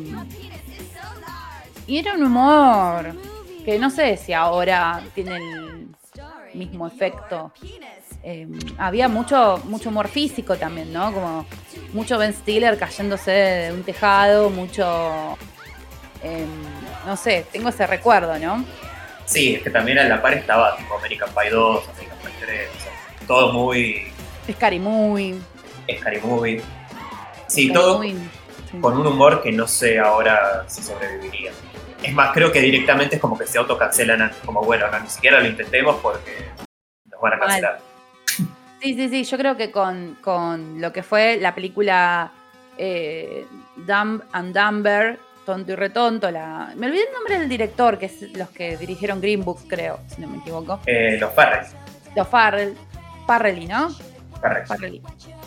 y era un humor que no sé si ahora tiene el mismo efecto. Eh, había mucho, mucho humor físico también, ¿no? Como mucho Ben Stiller cayéndose de un tejado, mucho. eh, no sé, tengo ese recuerdo, ¿no? Sí, es que también a la par estaba tipo American Pie 2, American Pie 3, o sea, todo muy Scary Movie. Scary Movie. Sí, Scary todo Movie, sí. con un humor que no sé ahora si sobreviviría. Es más, creo que directamente es como que se autocancelan, como bueno, no, ni siquiera lo intentemos porque nos van a cancelar. Sí, sí, sí, yo creo que con, con lo que fue la película eh, Dumb and Dumber, Tonto y Retonto, la... me olvidé el nombre del director, que es los que dirigieron Green Book, creo, si no me equivoco. Eh, los Farrell. Los Farrell. Farrelly, ¿no? Farrell. Farrelly,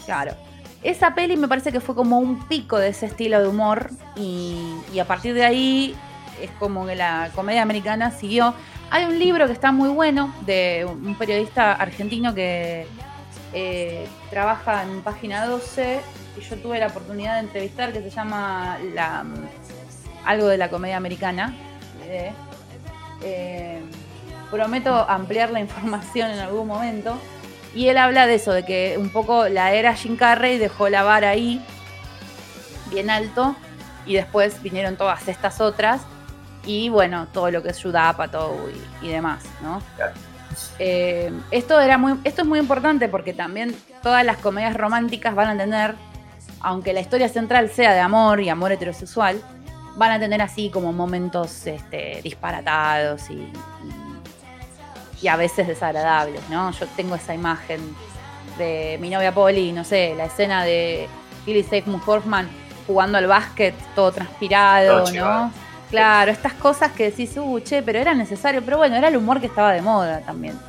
claro. Esa peli me parece que fue como un pico de ese estilo de humor y, y a partir de ahí es como que la comedia americana siguió. Hay un libro que está muy bueno de un periodista argentino que eh, trabaja en página 12 y yo tuve la oportunidad de entrevistar que se llama la, algo de la comedia americana. Eh, prometo ampliar la información en algún momento. Y él habla de eso, de que un poco la era Jim Carrey dejó la vara ahí, bien alto, y después vinieron todas estas otras, y bueno, todo lo que es Judapato y, y demás, ¿no? Eh, esto, era muy, esto es muy importante porque también todas las comedias románticas van a tener, aunque la historia central sea de amor y amor heterosexual, van a tener así como momentos este, disparatados y, y, a veces desagradables, ¿no? Yo tengo esa imagen de mi novia Polly, no sé, la escena de Philly Seymour Hoffman jugando al básquet todo transpirado, ¿no? Claro, estas cosas que decís, uh, che, pero era necesario. Pero bueno, era el humor que estaba de moda también.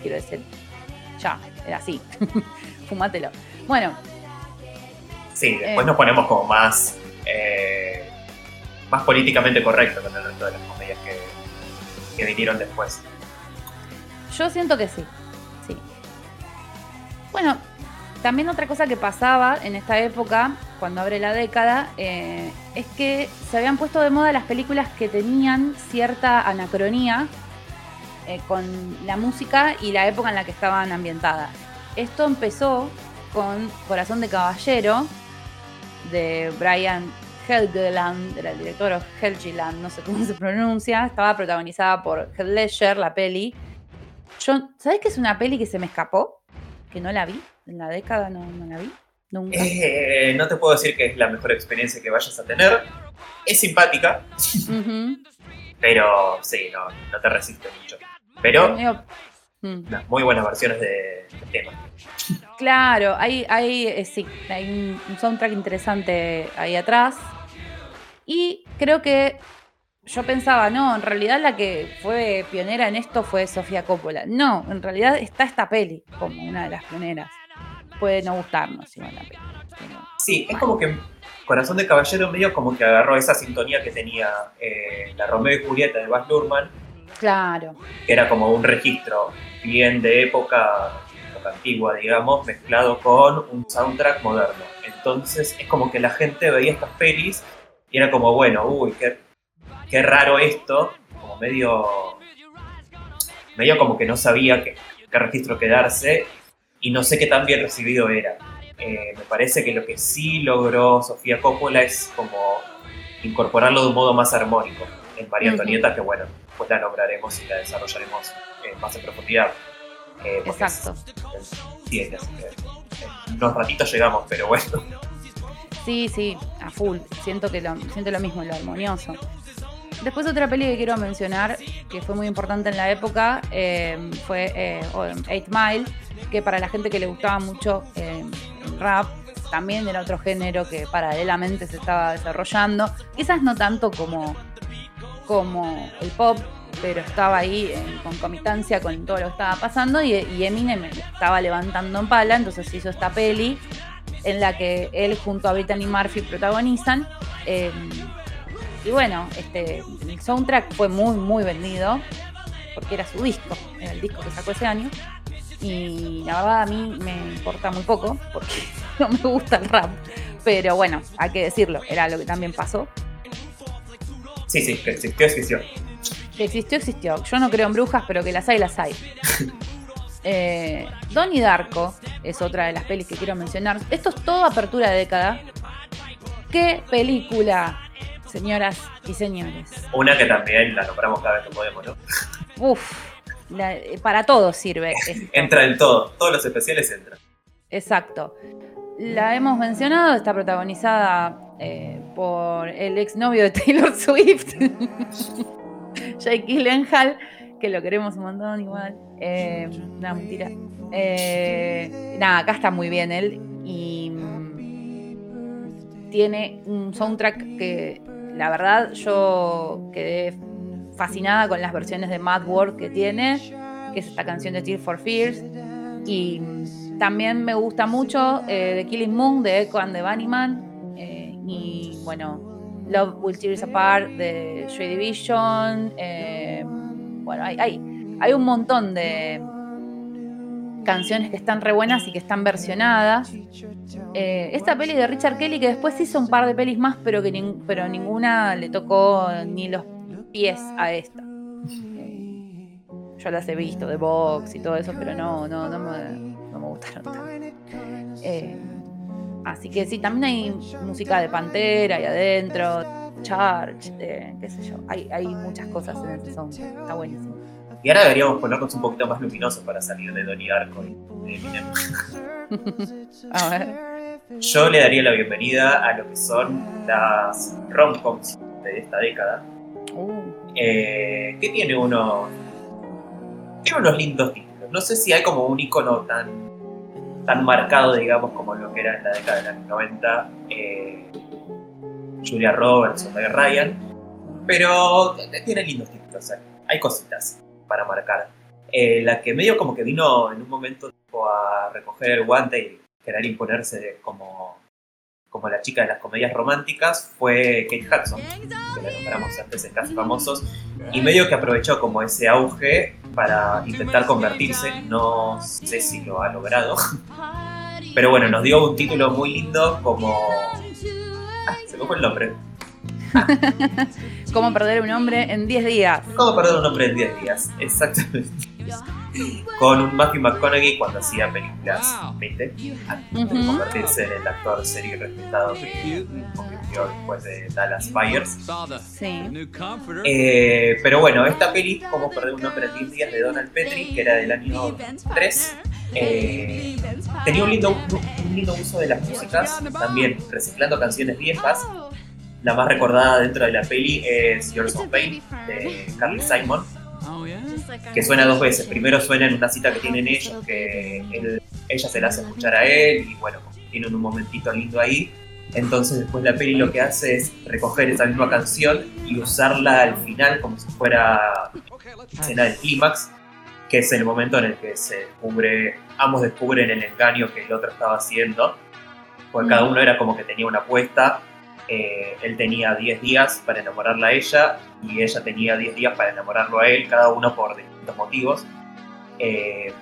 Quiero decir, ya, era así. (laughs) Fumátelo. Bueno. Sí, después eh, nos ponemos como más. Eh, más políticamente correcto con el resto de las comedias que, que vinieron después. Yo siento que sí. Sí. Bueno, también otra cosa que pasaba en esta época, cuando abre la década, eh, es que se habían puesto de moda las películas que tenían cierta anacronía eh, con la música y la época en la que estaban ambientadas. Esto empezó con Corazón de Caballero, de Brian Helgeland, del director o Helgeland, no sé cómo se pronuncia, estaba protagonizada por Heath Ledger, la peli. Yo, ¿Sabes qué es una peli que se me escapó? Que no la vi en la década no, la vi. Nunca. Eh, no te puedo decir que es la mejor experiencia que vayas a tener. Es simpática. Pero sí, no, no te resiste mucho. Pero mm. muy buenas versiones de, tema. Claro, hay, hay, eh, sí, hay un soundtrack interesante ahí atrás. Y creo que yo pensaba, no, en realidad la que fue pionera en esto fue Sofía Coppola. No, en realidad está esta peli como una de las pioneras puede no gustarnos igual la sí, es como que Corazón de Caballero medio como que agarró esa sintonía que tenía eh, la Romeo y Julieta de Baz Luhrmann. Claro. Que era como un registro bien de época, antigua, digamos, mezclado con un soundtrack moderno. Entonces es como que la gente veía estas pelis y era como, bueno, uy, qué, qué raro esto, como medio, medio como que no sabía qué, qué registro quedarse y no sé qué tan bien recibido era. Eh, me parece que lo que sí logró Sofía Coppola es como incorporarlo de un modo más armónico en María Antonieta, que bueno, pues la nombraremos y la desarrollaremos eh, más en profundidad. Eh, Exacto. sí, es, en unos ratitos llegamos, pero bueno. Sí, sí, a full. Siento que lo, siento lo mismo, lo armonioso. Después otra peli que quiero mencionar, que fue muy importante en la época, fue Eight Mile, que para la gente que le gustaba mucho eh, rap, también era otro género que paralelamente se estaba desarrollando. Quizás no tanto como, como el pop, pero estaba ahí en concomitancia con todo lo que estaba pasando y, y Eminem estaba levantando en pala, entonces hizo esta peli en la que él junto a Brittany Murphy protagonizan. Eh, y bueno, este, el soundtrack fue muy, muy vendido, porque era su disco, era el disco que sacó ese año. Y la verdad a mí me importa muy poco porque (laughs) no me gusta el rap. Pero bueno, hay que decirlo, era lo que también pasó. Sí, sí, que existió, existió. Que existió, existió. Yo no creo en brujas, pero que las hay, las hay. (laughs) eh, Donnie Darko es otra de las pelis que quiero mencionar. Esto es todo apertura de década. ¿Qué película, señoras y señores? Una que también la nombramos cada vez que podemos, ¿no? Uf, para todo sirve. (laughs) Entra en todo, todos los especiales entran. Exacto. La hemos mencionado, está protagonizada eh, por el exnovio de Taylor (laughs) Swift, (laughs) Jake Gyllenhaal, que lo queremos un montón igual. Eh, nada, mentira. Eh, nada, acá está muy bien él y mm, tiene un soundtrack que la verdad yo quedé fascinada con las versiones de Mad World que tiene, que es esta canción de Tear for Fears. Y también me gusta mucho eh, The Killing Moon de Echo and the Bunnyman. y bueno, Love Will Tear Us Apart de Joy Division. bueno, hay, hay hay un montón de canciones que están re buenas y que están versionadas. Eh, esta peli de Richard Kelly, que después hizo un par de pelis más, pero que pero ninguna le tocó ni los pies a esta. Eh, yo las he visto de box y todo eso, pero no, no, no, me, gustaron tanto. Eh, así que sí, también hay música de Pantera ahí adentro, Charge, qué sé yo. Hay, hay muchas cosas en ese son. Está buenísimo. Y ahora deberíamos ponernos un poquito más luminosos para salir de Donnie Darko y Eminem. (laughs) a ver. Yo le daría la bienvenida a lo que son las romcoms de esta década. Uh. Que tiene unos. Tiene unos lindos títulos. No sé si hay como un icono tan, tan marcado, digamos, como lo que era en la década de los 90. Eh, Julia Roberts o Meg Ryan. Pero tiene lindos títulos. Hay cositas para marcar. Eh, la que medio como que vino en un momento a recoger el guante y querer imponerse como, como la chica de las comedias románticas fue Kate Hudson, que la nombramos antes en Casos Famosos, y medio que aprovechó como ese auge para intentar convertirse, no sé si lo ha logrado, (laughs) pero bueno, nos dio un título muy lindo como... Ah, se me fue el nombre. (laughs) ¿Cómo perder un hombre en 10 días? ¿Cómo perder un hombre en 10 días? Exactamente. (laughs) Con Matthew McConaughey cuando hacía películas 20, antes de convertirse en el actor serio y respetado que convirtió después de Dallas Fires. Sí. Eh, pero bueno, esta peli, Cómo perder un hombre en 10 días de Donald Petrie, que era del año 3, eh, tenía un lindo, un lindo uso de las músicas, también reciclando canciones viejas. La más recordada dentro de la peli es Yours of Pain de Carly Simon, que suena dos veces. Primero suena en una cita que tienen ellos, que ella se la hace escuchar a él y bueno, tienen un momentito lindo ahí. Entonces después la peli lo que hace es recoger esa misma canción y usarla al final como si fuera escena del clímax, que es el momento en el que se descubre, ambos descubren el engaño que el otro estaba haciendo, porque cada uno era como que tenía una apuesta eh, él tenía 10 días para enamorarla a ella y ella tenía 10 días para enamorarlo a él, cada uno por distintos motivos. Eh,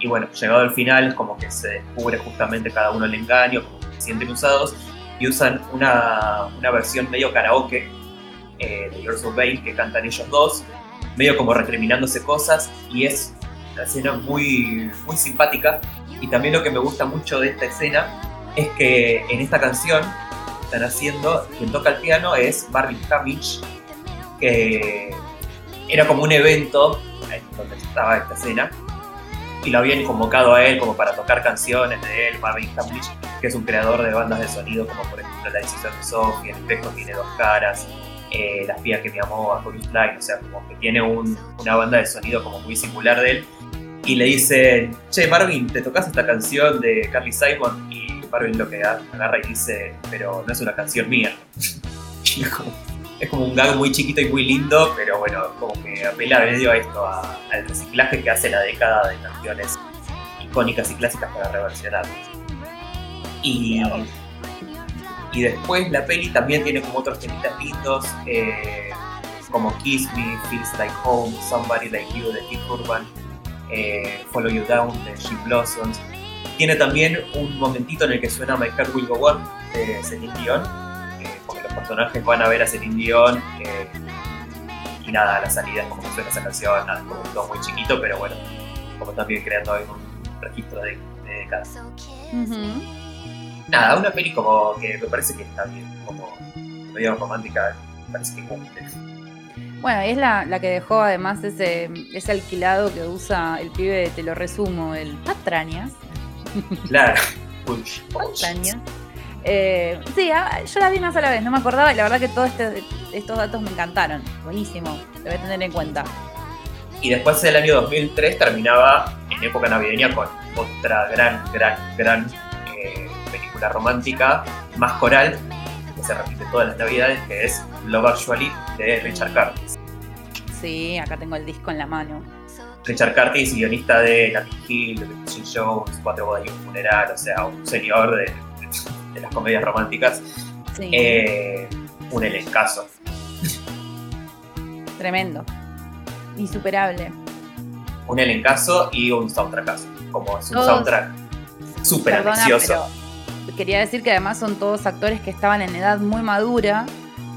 y bueno, llegado al final, como que se descubre justamente cada uno el engaño, como que se sienten usados y usan una, una versión medio karaoke eh, de Yours of Bane que cantan ellos dos, medio como recriminándose cosas y es una escena muy, muy simpática. Y también lo que me gusta mucho de esta escena es que en esta canción están haciendo, quien toca el piano es Marvin Hamich, que era como un evento donde estaba esta escena, y lo habían convocado a él como para tocar canciones de él, Marvin Hamich, que es un creador de bandas de sonido como por ejemplo La decisión de Sophie, El espejo tiene dos caras, eh, La espía que me amó, a Line, o sea, como que tiene una banda de sonido como muy singular de él, y le dicen, che Marvin, ¿te tocas esta canción de Carly Simon? Y Marvin lo que agarra y dice, pero no es una canción mía. (laughs) es, como, un gag muy chiquito y muy lindo, pero bueno, como que apela medio a esto, al reciclaje que hace la década de canciones icónicas y clásicas para reversionarlas. Y, y después la peli también tiene como otros temitas lindos, eh, como Kiss Me, Feels Like Home, Somebody Like You de Keith Urban, eh, Follow You Down de Jim Blossoms, tiene también un momentito en el que suena My Heart Will Go On de Celine Dion, eh, porque los personajes van a ver a Celine Dion eh, y nada, a la salida es como que suena esa canción, nada, como todo muy chiquito, pero bueno, como también creando un registro de, de décadas. Nada, una peli como que me parece que está bien, como medio romántica, me parece que cumple. Bueno, es la, la, que dejó además ese, ese alquilado que usa el pibe, te lo resumo, el Patrañas. Claro. Eh, sí, ah, yo la vi una sola vez, no me acordaba y la verdad que todos este, estos datos me encantaron. Buenísimo, lo voy a tener en cuenta. Y después del año 2003 terminaba en época navideña con otra gran, gran, gran eh, película romántica, más coral, que se repite todas las navidades, que es Love Actually de Richard Curtis. Sí, acá tengo el disco en la mano. Richard Curtis, guionista de La Hill, de Jones, Cuatro bodas y un funeral, o sea, un señor de, las comedias románticas. Eh, un elencazo. Tremendo. Insuperable. Un elencazo y un soundtrackazo. Como es un soundtrack súper ambicioso. Quería decir que además son todos actores que estaban en edad muy madura,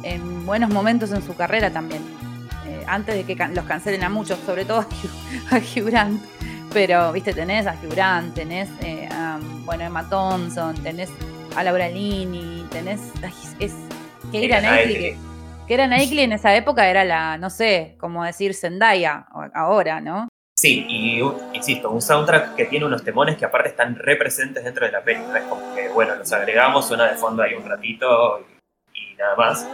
en buenos momentos en su carrera también. Eh, antes de que los cancelen a muchos, sobre todo a Hugh, Grant. Pero, viste, tenés a Hugh Grant, tenés eh, a, bueno, Emma Thompson, tenés a Laura Lini, tenés. es, que era Knightley, que, era Knightley en esa época era la, no sé, como decir Zendaya ahora, ¿no? Sí, y insisto, un soundtrack que tiene unos temones que aparte están representes dentro de la película. Es como que, bueno, los agregamos, suena de fondo ahí un ratito y, nada más.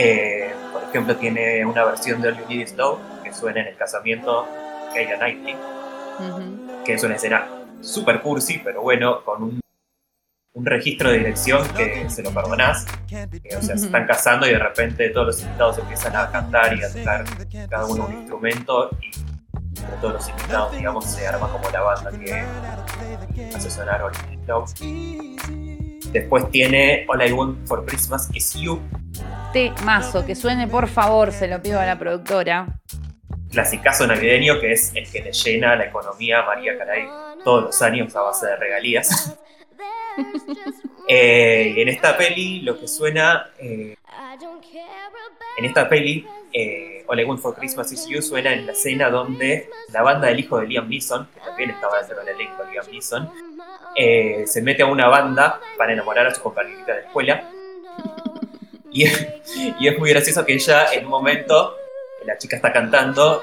Eh, por ejemplo, tiene una versión de All You Need Is Love que suena en el casamiento Keira Knightley, que es una escena super cursi, pero bueno, con un un registro de dirección que se lo perdonás. o sea, se están casando y de repente todos los invitados empiezan a cantar y a tocar cada uno un instrumento y entre todos los invitados, digamos, se arma como la banda que hace sonar Love. Después tiene All I Want for Christmas Is You. Mazo, que suene por favor, se lo pido a la productora. Clasicazo navideño que es el que le llena la economía a María Caray todos los años a base de regalías. (laughs) Eh, en esta peli lo que suena, eh, en esta peli, eh, All I Want for Christmas Is You suena en la escena donde la banda del hijo de Liam Neeson, que también estaba dentro del elenco de Liam Neeson, eh, se mete a una banda para enamorar a su compañerita de escuela. (laughs) Y, y, es muy gracioso que ella en un momento, la chica está cantando,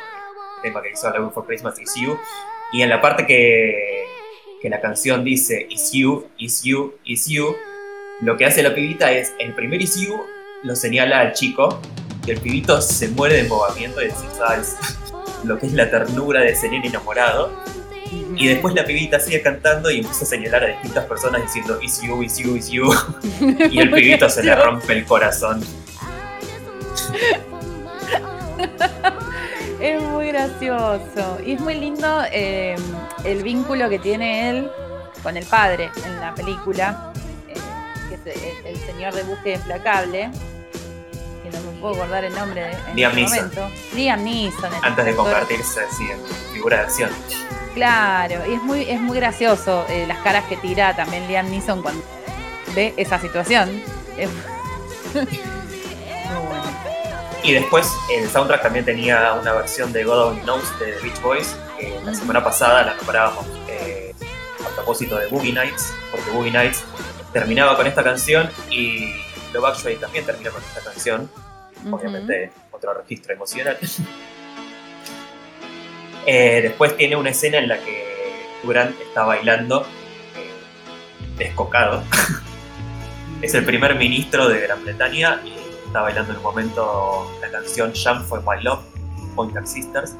el tema que hizo All I Want for Christmas Is You, y en la parte que que la canción dice Is You, Is You, Is You, lo que hace la pibita es, el primer Is You lo señala al chico y el pibito se muere de embobamiento y ¿sabes? lo que es la ternura de ese nene enamorado. Y después la pibita sigue cantando y empieza a señalar a distintas personas diciendo Is you, is you, is you. (laughs) y el pibito se le rompe el corazón. (laughs) Es muy gracioso. Y es muy lindo eh, el vínculo que tiene él con el padre en la película, eh, que es el, señor de búsqueda implacable, que no me puedo acordar el nombre de, en Liam este momento. Liam Neeson. Antes de convertirse así en figura de acción. Claro, y es muy, es muy gracioso eh, las caras que tira también Liam Neeson cuando ve esa situación. (laughs) Y después el soundtrack también tenía una versión de God Only Knows de The Beach Boys, que la semana pasada la nombrábamos eh, a propósito de Boogie Nights, porque Boogie Nights terminaba con esta canción y Love Actually también termina con esta canción. Obviamente otro registro emocional. (laughs) Eh, después tiene una escena en la que Durant está bailando eh, descocado. (laughs) es el primer ministro de Gran Bretaña y está bailando en un momento la canción Jump for My Love, Pointer Sisters,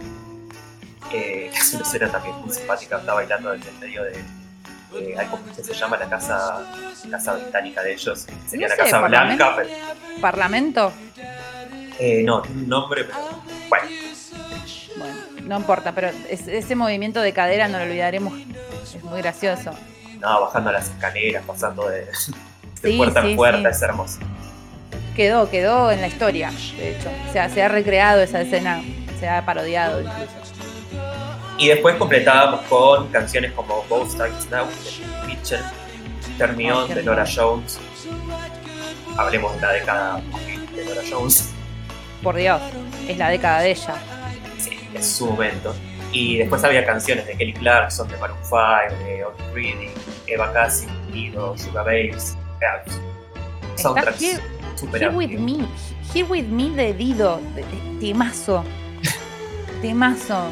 que es una escena también muy simpática, está bailando en el medio de, que se llama la casa, casa británica de ellos, sería la Casa Blanca. ¿Parlamento? Eh, no, un nombre, pero bueno. Bueno, no importa, pero ese movimiento de cadera no lo olvidaremos, es muy gracioso. No, bajando las escaleras, pasando de, (laughs) puerta en puerta, es hermoso quedó, quedó en la historia, de hecho. O sea, se ha recreado esa escena, se ha parodiado incluso. Y después completábamos con canciones como Both Sides Now de Mitchell, Turn Me On de Nora Jones. Hablemos de la década de Nora Jones. Por Dios, es la década de ella. Sí, es su momento. Y después había canciones de Kelly Clarkson, de Maroon 5, de Otis Reading, Eva Cassie, Nido, Sugar Babes, soundtracks Here With Me, Here With Me de Dido, temazo, (laughs) temazo.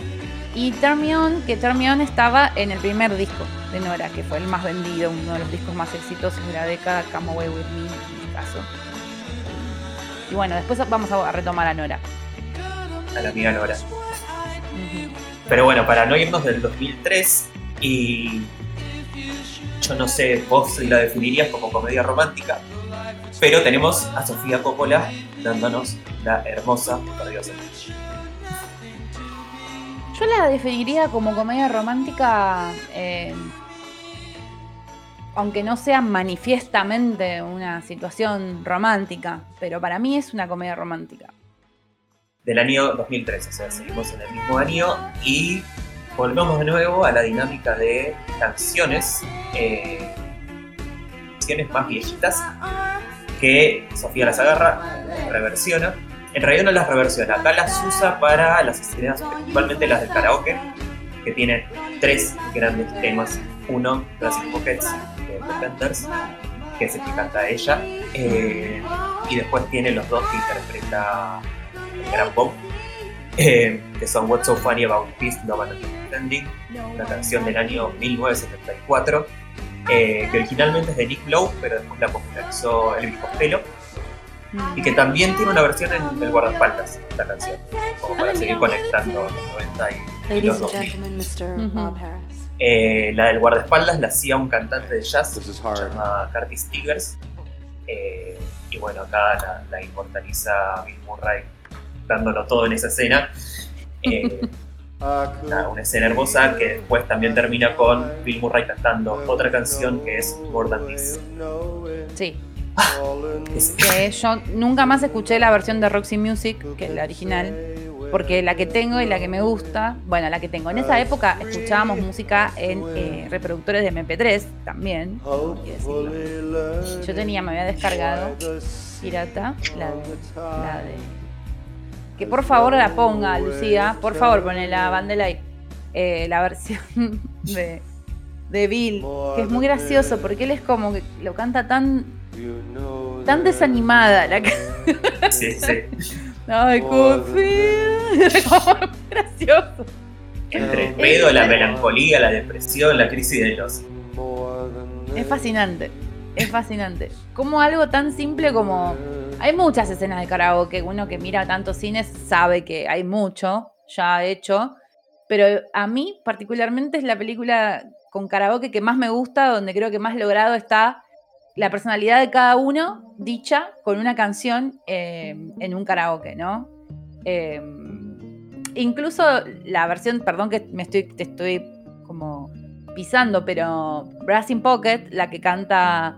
Y Termion, que Termion estaba en el primer disco de Nora, que fue el más vendido, uno de los discos más exitosos de la década, Come Away With Me, en mi caso. Y bueno, después vamos a retomar a Nora. A la amiga Nora. Pero bueno, para no irnos del 2003 y yo no sé vos la definirías como comedia romántica, pero tenemos a Sofía Coppola dándonos la hermosa Perdiosa. Yo la definiría como comedia romántica, eh, aunque no sea manifiestamente una situación romántica, pero para mí es una comedia romántica. Del año 2013, o sea, seguimos en el mismo año y volvemos de nuevo a la dinámica de canciones, eh, canciones más viejitas que Sofía las agarra, reversiona en realidad no las reversiona, acá las usa para las escenas, principalmente las del karaoke, que tienen tres grandes temas. Uno, Classic Pockets de The que es el que canta ella, eh, y después tiene los dos que interpreta el gran pop, eh, que son What's So Funny About Peace, No One Understanding, una canción del año 1974, eh, que originalmente es de Nick Lowe, pero después la popularizó Elvis Costello y que también tiene una versión en el guardaespaldas, esta canción, como para seguir conectando los 90 y, los 2000. Eh, la del guardaespaldas la hacía un cantante de jazz llamado Curtis Stigers. Eh, y bueno, acá la, la, inmortaliza Bill Murray dándolo todo en esa escena. Eh, (laughs) una escena hermosa que después también termina con Bill Murray cantando otra canción que es More Than This. Sí, (laughs) que yo nunca más escuché la versión de Roxy Music, que es la original, porque la que tengo y la que me gusta, bueno, la que tengo. En esa época escuchábamos música en eh, reproductores de MP3 también, Yo tenía, me había descargado pirata, la de, que por favor la ponga, Lucía, por favor, pone la ahí. Eh, la versión (laughs) de, de Bill, que es muy gracioso porque él es como que lo canta tan tan desanimada la Sí, sí. Ay, confía. (laughs) gracioso. Entre el pedo, la melancolía, la depresión, la crisis de los. Es fascinante. Es fascinante. Como algo tan simple como. Hay muchas escenas de karaoke. Uno que mira tantos cines sabe que hay mucho ya hecho. Pero a mí, particularmente, es la película con karaoke que más me gusta, donde creo que más logrado está la personalidad de cada uno dicha con una canción eh, en un karaoke, ¿no? Eh, incluso la versión, perdón que me estoy, te estoy como pisando, pero Brass Pocket, la que canta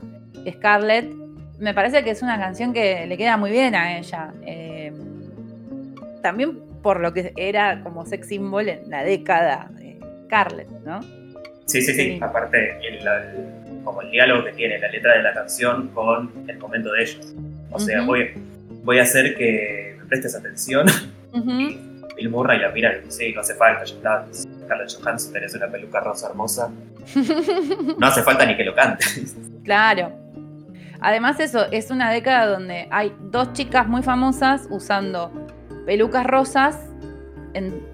Scarlett, me parece que es una canción que le queda muy bien a ella. Eh, también por lo que era como sex symbol en la década de Scarlett, ¿no? Sí, sí, sí. Aparte, el, como el diálogo que tiene la letra de la canción con el momento de ellos. O sea, voy, voy a hacer que me prestes atención. (laughs) y Bill Murray la mira y dice, sí, no hace falta, ya está. Carla Johansson, tenés una peluca rosa hermosa. (laughs) no hace falta ni que lo cante. claro. Además eso, es una década donde hay dos chicas muy famosas usando pelucas rosas. En,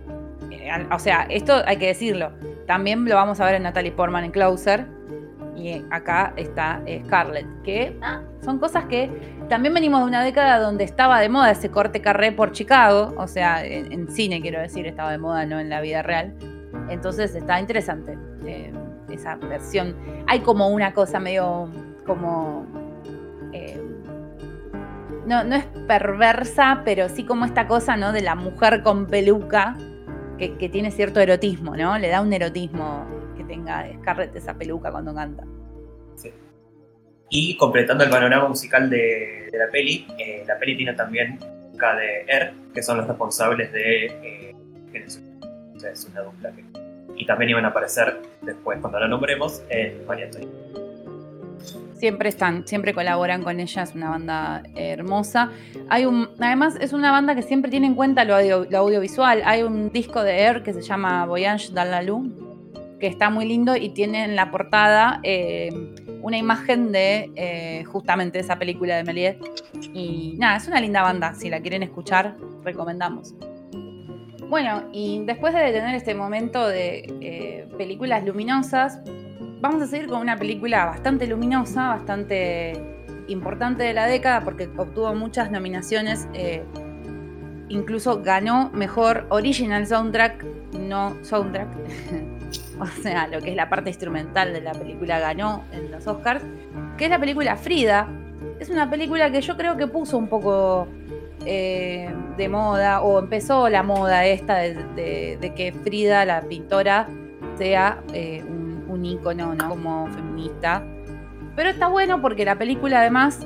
eh, o sea, esto hay que decirlo. También lo vamos a ver en Natalie Portman en Closer y acá está eh, Scarlett, que ah, son cosas que también venimos de una década donde estaba de moda ese corte carré por Chicago, o sea, en, cine quiero decir, estaba de moda, no en la vida real. Entonces está interesante eh, esa versión. Hay como una cosa medio como... Eh, no, no es perversa, pero sí como esta cosa, ¿no? De la mujer con peluca, que, que tiene cierto erotismo, ¿no? Le da un erotismo tenga Scarlett esa peluca cuando canta. Y completando el panorama musical de, la peli, eh, la peli tiene también KDR, que son los responsables de eh, es una dupla y también iban a aparecer después, cuando la nombremos, en María Siempre están, siempre colaboran con ella, es una banda hermosa. Hay un, además, es una banda que siempre tiene en cuenta lo, audiovisual. Hay un disco de Air que se llama Voyage dans la Lune, que está muy lindo y tiene en la portada eh, una imagen de eh, justamente esa película de Méliès. Y nada, es una linda banda, si la quieren escuchar, recomendamos. Bueno, y después de tener este momento de eh, películas luminosas, vamos a seguir con una película bastante luminosa, bastante importante de la década, porque obtuvo muchas nominaciones incluso ganó mejor original soundtrack, no soundtrack. (laughs) (laughs) o sea, lo que es la parte instrumental de la película ganó en los Oscars, que es la película Frida. Es una película que yo creo que puso un poco eh, de moda, o empezó la moda esta de, que Frida, la pintora, sea eh, un, un ícono ¿no? como feminista. Pero está bueno porque la película además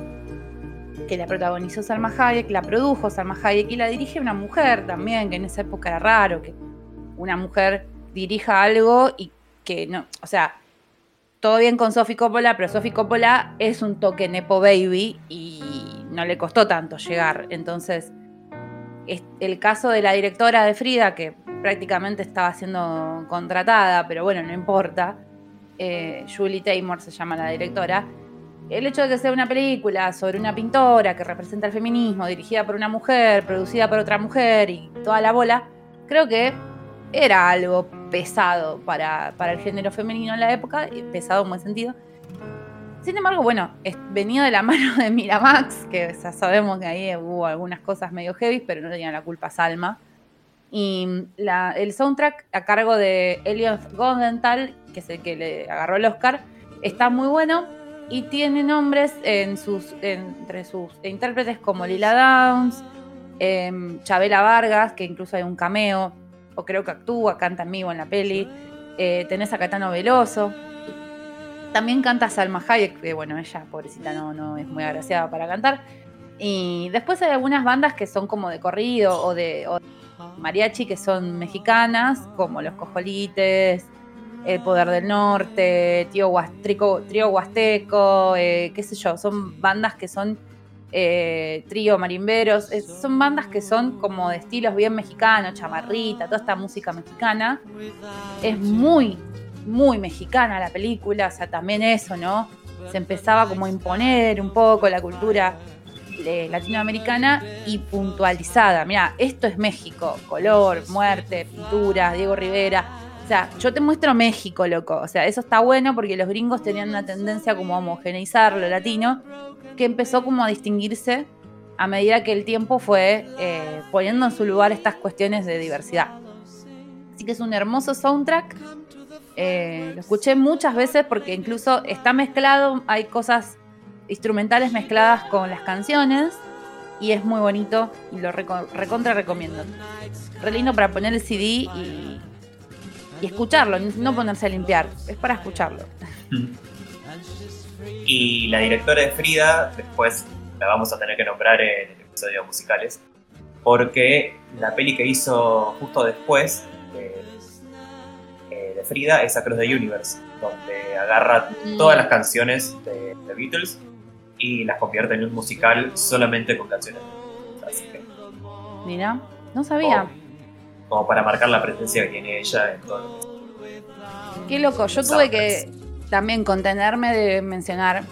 que la protagonizó Salma Hayek, la produjo Salma Hayek y la dirige una mujer también, que en esa época era raro que una mujer dirija algo y que no, o sea, todo bien con Sophie Coppola, pero Sophie Coppola es un toque Nepo Baby y no le costó tanto llegar. Entonces, el caso de la directora de Frida, que prácticamente estaba siendo contratada, pero bueno, no importa, eh, Julie Taymor se llama la directora, el hecho de que sea una película sobre una pintora que representa el feminismo, dirigida por una mujer, producida por otra mujer y toda la bola, creo que era algo pesado para, el género femenino en la época, pesado en buen sentido. Sin embargo, bueno, venía de la (laughs) mano de Miramax, que sabemos que ahí hubo algunas cosas medio heavy, pero no tenía la culpa Salma. Y el soundtrack a cargo de Elliot Goldenthal, que es el que le agarró el Oscar, está muy bueno y tiene nombres entre sus intérpretes como Lila Downs, eh, Chabela Vargas, que incluso hay un cameo, o creo que actúa, canta en vivo en la peli. Eh, tenés a Catano Veloso. También canta Salma Hayek, que bueno, ella, pobrecita, no, no es muy agraciada para cantar. Y después hay algunas bandas que son como de corrido o de, o mariachi que son mexicanas, como Los Cojolites, el Poder del Norte, Tío Trío Huasteco, eh, qué sé yo, son bandas que son eh, trío marimberos, son bandas que son como de estilos bien mexicanos, chamarrita, toda esta música mexicana. Es muy, muy mexicana la película, o sea, también eso, ¿no? Se empezaba como a imponer un poco la cultura eh, latinoamericana y puntualizada. Mira, esto es México, color, muerte, pintura, Diego Rivera o sea, yo te muestro México, loco. O sea, eso está bueno porque los gringos tenían una tendencia como a homogeneizar lo latino, que empezó como a distinguirse a medida que el tiempo fue eh, poniendo en su lugar estas cuestiones de diversidad. Así que es un hermoso soundtrack. Eh, lo escuché muchas veces porque incluso está mezclado, hay cosas instrumentales mezcladas con las canciones y es muy bonito y lo recontra recomiendo. Re lindo para poner el CD y y escucharlo, no ponerse a limpiar, es para escucharlo. (laughs) Y la directora de Frida, después la vamos a tener que nombrar en el episodio de musicales, porque la peli que hizo justo después de, eh, Frida es Across the Universe, donde agarra mm. todas las canciones de The Beatles y las convierte en un musical solamente con canciones Así que, Mira, no sabía como para marcar la presencia que tiene ella en todo lo que Qué loco, yo tuve que también contenerme de mencionar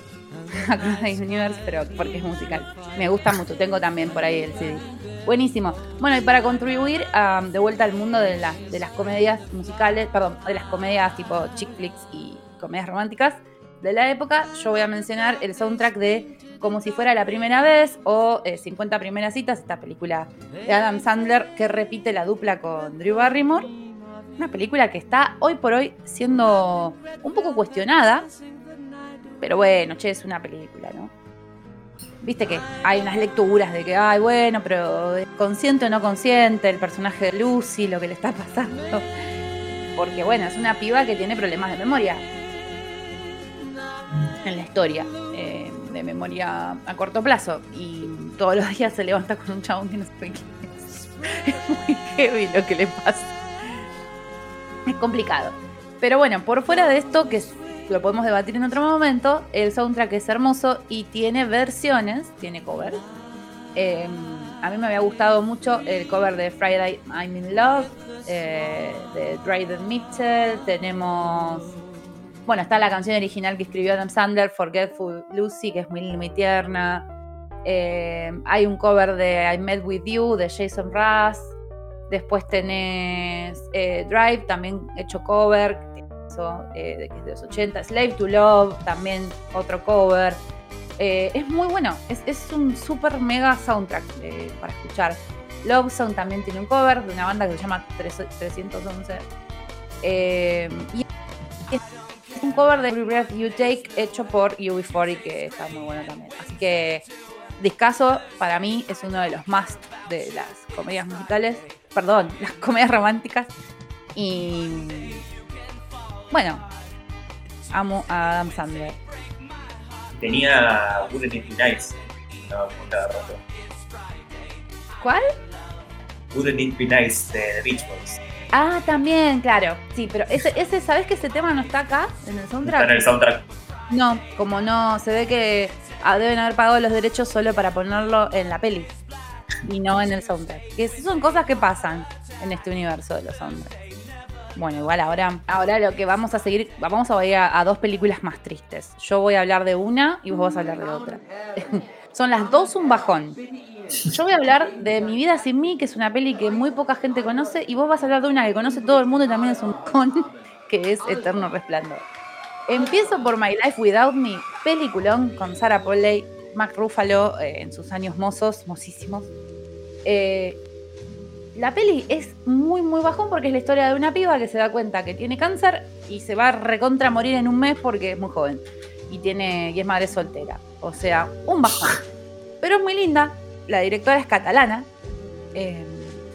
(laughs) Across the Universe, pero porque es musical. Me gusta mucho, tengo también por ahí el CD. Buenísimo. Bueno, y para contribuir um, de vuelta al mundo de, de las comedias musicales, perdón, de las comedias tipo chick flicks y comedias románticas de la época, yo voy a mencionar el soundtrack de como si fuera la primera vez o 50 eh, primeras citas, esta película de Adam Sandler que repite la dupla con Drew Barrymore. Una película que está hoy por hoy siendo un poco cuestionada, pero bueno, che, es una película, ¿no? Viste que hay unas lecturas de que, ay, bueno, pero consciente o no consciente, el personaje de Lucy, lo que le está pasando. Porque bueno, es una piba que tiene problemas de memoria en la historia. Eh, de memoria a corto plazo y todos los días se levanta con un chabón que no sabe quién es. Muy heavy lo que le pasa. Es complicado. Pero bueno, por fuera de esto, que lo podemos debatir en otro momento, el soundtrack es hermoso y tiene versiones, tiene cover. Em, a mí me había gustado mucho el cover de Friday I'm in Love, eh, de Dryden Mitchell. Tenemos bueno, está la canción original que escribió Adam Sandler, Forgetful Lucy, que es muy, muy tierna. Eh, hay un cover de I Met With You de Jason Russ. Después tenés eh, Drive, también hecho cover, eh, que es de los 80. Slave to Love, también otro cover. es muy bueno, es, un super mega soundtrack para escuchar. Love Song también tiene un cover de una banda que se llama 311. Eh, y es un cover de Every Breath You Take hecho por UB40 que está muy bueno también. Así que Discaso para mí es uno de los más de las comedias musicales, perdón, (laughs) las comedias románticas. Y bueno, amo a Adam Sandler. Tenía Wouldn't It Be Nice, cada rato. ¿Cuál? Wouldn't It Be Nice de The Beach Boys. Ah, también, claro. Sí, pero ese, ese, ¿sabes que ese tema no está acá en el soundtrack? Está en el soundtrack. No, como no, se ve que ah, deben haber pagado los derechos solo para ponerlo en la peli y no en el soundtrack. Que son cosas que pasan en este universo de los soundtracks. Bueno, igual ahora, ahora lo que vamos a seguir, vamos a ir a, dos películas más tristes. Yo voy a hablar de una y vos vas a hablar de otra. (laughs) son las dos un bajón. Yo voy a hablar de Mi vida sin mí, que es una peli que muy poca gente conoce, y vos vas a hablar de una que conoce todo el mundo y también es un bajón, que es Eterno Resplandor. Empiezo por My Life Without Me, peliculón con Sarah Polley, Mark Ruffalo eh, en sus años mozos, mozísimos. Eh, la peli es muy, muy bajón porque es la historia de una piba que se da cuenta que tiene cáncer y se va a recontra morir en un mes porque es muy joven y, tiene, y es madre soltera. O sea, un bajón. Pero es muy linda. La directora es catalana. Eh,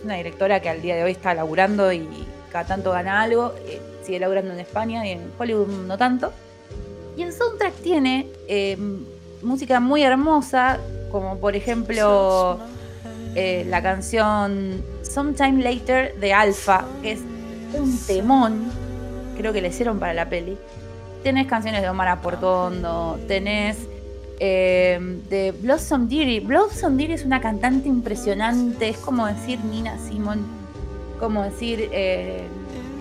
una directora que al día de hoy está laburando y cada tanto gana algo. Eh, sigue laburando en España y en Hollywood no tanto. Y el soundtrack tiene eh, música muy hermosa, como por ejemplo eh, la canción Sometime Later de Alpha, que es un temón, creo que le hicieron para la peli. Tenés canciones de Omar Aportondo, tenés eh, de Blossom Deary. Blossom Deary es una cantante impresionante, es como decir Nina Simon, como decir eh,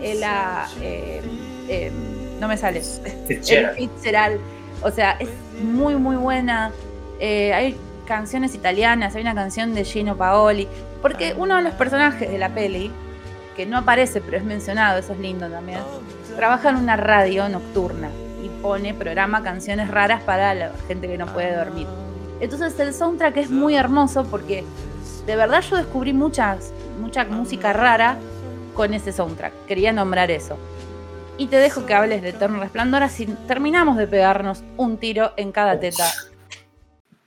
Ella, eh, no me sale, Fitzgerald. O sea, es muy, muy buena. hay canciones italianas, hay una canción de Gino Paoli, porque uno de los personajes de la peli, que no aparece pero es mencionado, eso es lindo también, trabaja en una radio nocturna pone, programa canciones raras para la gente que no puede dormir. Entonces el soundtrack es muy hermoso porque de verdad yo descubrí muchas, mucha música rara con ese soundtrack. Quería nombrar eso. Y te dejo que hables de Eterno Resplandor, así terminamos de pegarnos un tiro en cada teta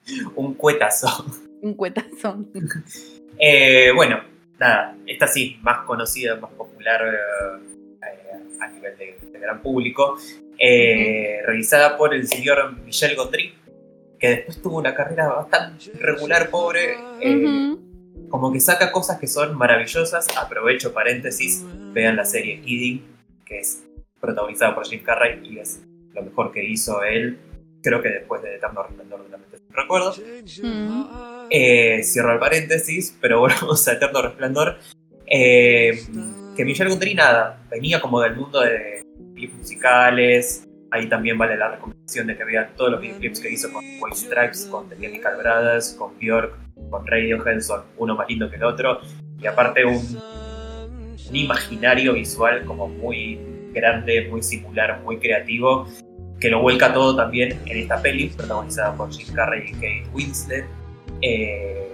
(laughs) un cuetazo. Un cuetazo. (laughs) Eh, bueno, nada, esta sí, más conocida, más popular eh, a nivel de, gran público, eh, realizada por el señor Michel Gondry, que después tuvo una carrera bastante regular, pobre. Como que saca cosas que son maravillosas. Aprovecho paréntesis, vean la serie Kidding, que es protagonizada por Jim Carrey y es lo mejor que hizo él creo que después de Eterno Resplandor de la mente recuerdo. Eh, cierro el paréntesis, pero (laughs) volvemos a Eterno Resplandor. Eh, que Michelle Gondry nada, venía como del mundo de clips musicales. Ahí también vale la recomendación de que vean todos los videoclips que hizo con White Stripes, con The Chemical Brothers, con Björk, con Radiohead, son uno más lindo que el otro. Y aparte un, un imaginario visual como muy grande, muy singular, muy creativo que lo vuelca todo también en esta peli, protagonizada por Jim Carrey y Kate Winslet, eh,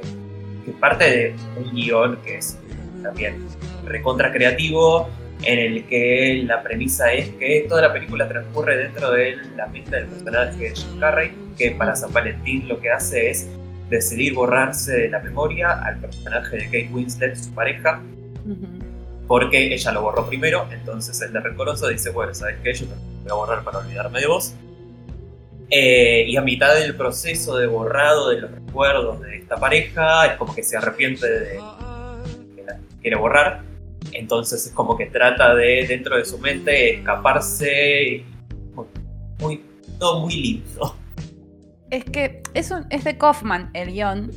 que parte de un guion que es también recontra creativo, en el que la premisa es que toda la película transcurre dentro de la mente del personaje de Jim Carrey, que para San Valentín lo que hace es decidir borrarse de la memoria al personaje de Kate Winslet, su pareja, porque ella lo borró primero, entonces el de rencoroso dice, bueno, ¿sabes qué? Yo también voy a borrar para olvidarme de vos. Eh, y a mitad del proceso de borrado de los recuerdos de esta pareja, es como que se arrepiente de que la quiere borrar. Entonces es como que trata de, dentro de su mente, escaparse. Muy, todo muy lindo. Es que es, un, es de Kaufman el guion.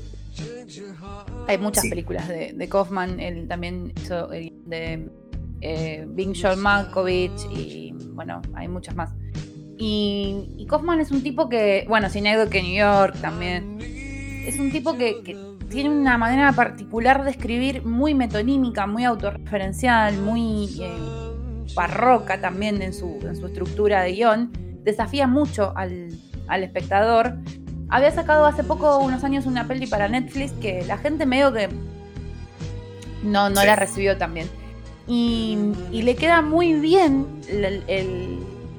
Hay muchas películas de, de, Kaufman, él también hizo el de eh, Bing John Malkovich y bueno, hay muchas más. Y, Kaufman es un tipo que, bueno, sin que New York también, es un tipo que, tiene una manera particular de escribir muy metonímica, muy autorreferencial, muy eh, barroca también en su, en su estructura de guion. Desafía mucho al, al espectador había sacado hace poco, unos años, una peli para Netflix que la gente medio que No, no la recibió también. Y, y, le queda muy bien el,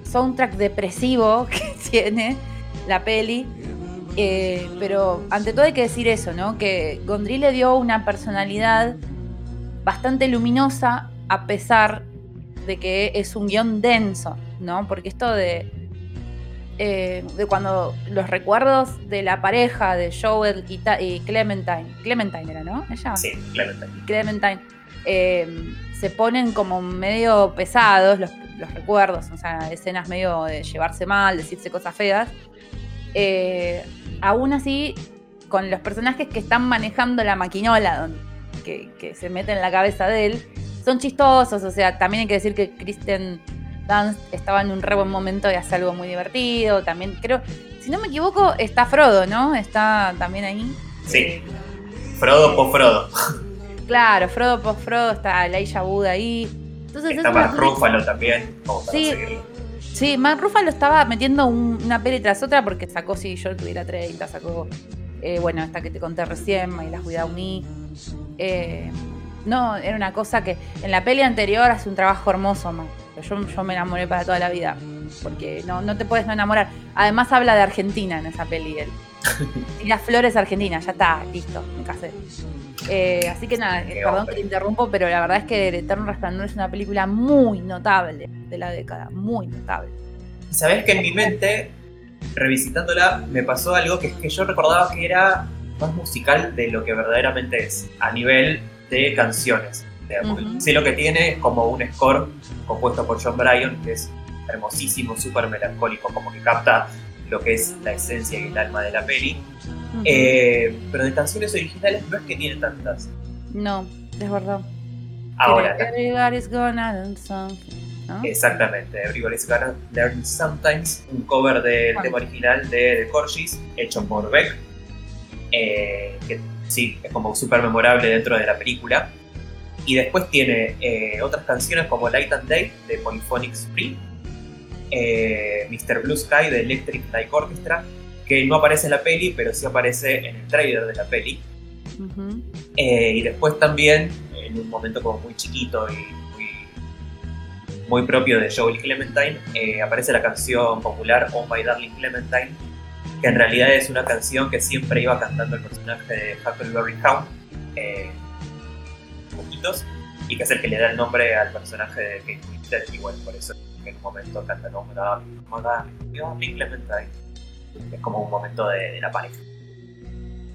soundtrack depresivo (laughs) que tiene la peli. Eh, pero ante todo hay que decir eso, ¿no? Que Gondry le dio una personalidad bastante luminosa a pesar de que es un guion denso, ¿no? Porque esto de, eh, de cuando los recuerdos de la pareja de Joel y, Clementine, Clementine era, ¿no? ¿Ella? Sí, Clementine. Clementine. Eh, se ponen como medio pesados los, recuerdos, o sea, escenas medio de llevarse mal, decirse cosas feas. Eh, aún así, con los personajes que están manejando la maquinola, que, que se mete en la cabeza de él, son chistosos, o sea, también hay que decir que Kristen Dunst estaba en un re buen momento y hace algo muy divertido, también creo, si no me equivoco, está Frodo, ¿no? Está también ahí. Sí. Frodo por Frodo. Claro, Frodo por Frodo, está Elijah Wood ahí. Entonces, está Mark Ruffalo también, sí, Sí, Mark Ruffalo estaba metiendo una peli tras otra porque sacó, si yo tuviera 30, sacó, eh, bueno, esta que te conté recién, My Last Without Me. Eh, no, era una cosa que en la peli anterior hace un trabajo hermoso, Yo, yo me enamoré para toda la vida. Porque no, no te puedes no enamorar. Además habla de Argentina en esa peli él. (laughs) y las flores argentinas, ya está, listo, me casé. Eh, así que nada, perdón que te interrumpo, pero la verdad es que El Eterno Resplandor es una película muy notable de la década, muy notable. Sabes que en mi mente, revisitándola, me pasó algo que es que yo recordaba que era más musical de lo que verdaderamente es, a nivel de canciones. Sí, lo que tiene es como un score compuesto por John Bryan, que es hermosísimo, súper melancólico, como que capta lo que es la esencia y el alma de la peli. Eh, pero de canciones originales no es que tiene tantas. No, es verdad. Ahora. Everybody's gonna learn something. Exactamente, Everybody's Gonna Learn Sometimes, un cover del tema original de The Corgis, hecho por Beck, eh, que sí, es como súper memorable dentro de la película. Y después tiene eh, otras canciones como Light and Day de Polyphonic Spree, eh, Mr. Blue Sky de Electric Light Orchestra, que no aparece en la peli, pero sí aparece en el trailer de la peli. Eh, y después también, en un momento como muy chiquito y muy, muy propio de Joel Clementine, aparece la canción popular Oh My Darling Clementine, que en realidad es una canción que siempre iba cantando el personaje de Huckleberry Hound, eh, y que es el que le da el nombre al personaje de Kate Winslet, bueno, por eso en un momento canta de Clementine. Es como un momento de, la pareja.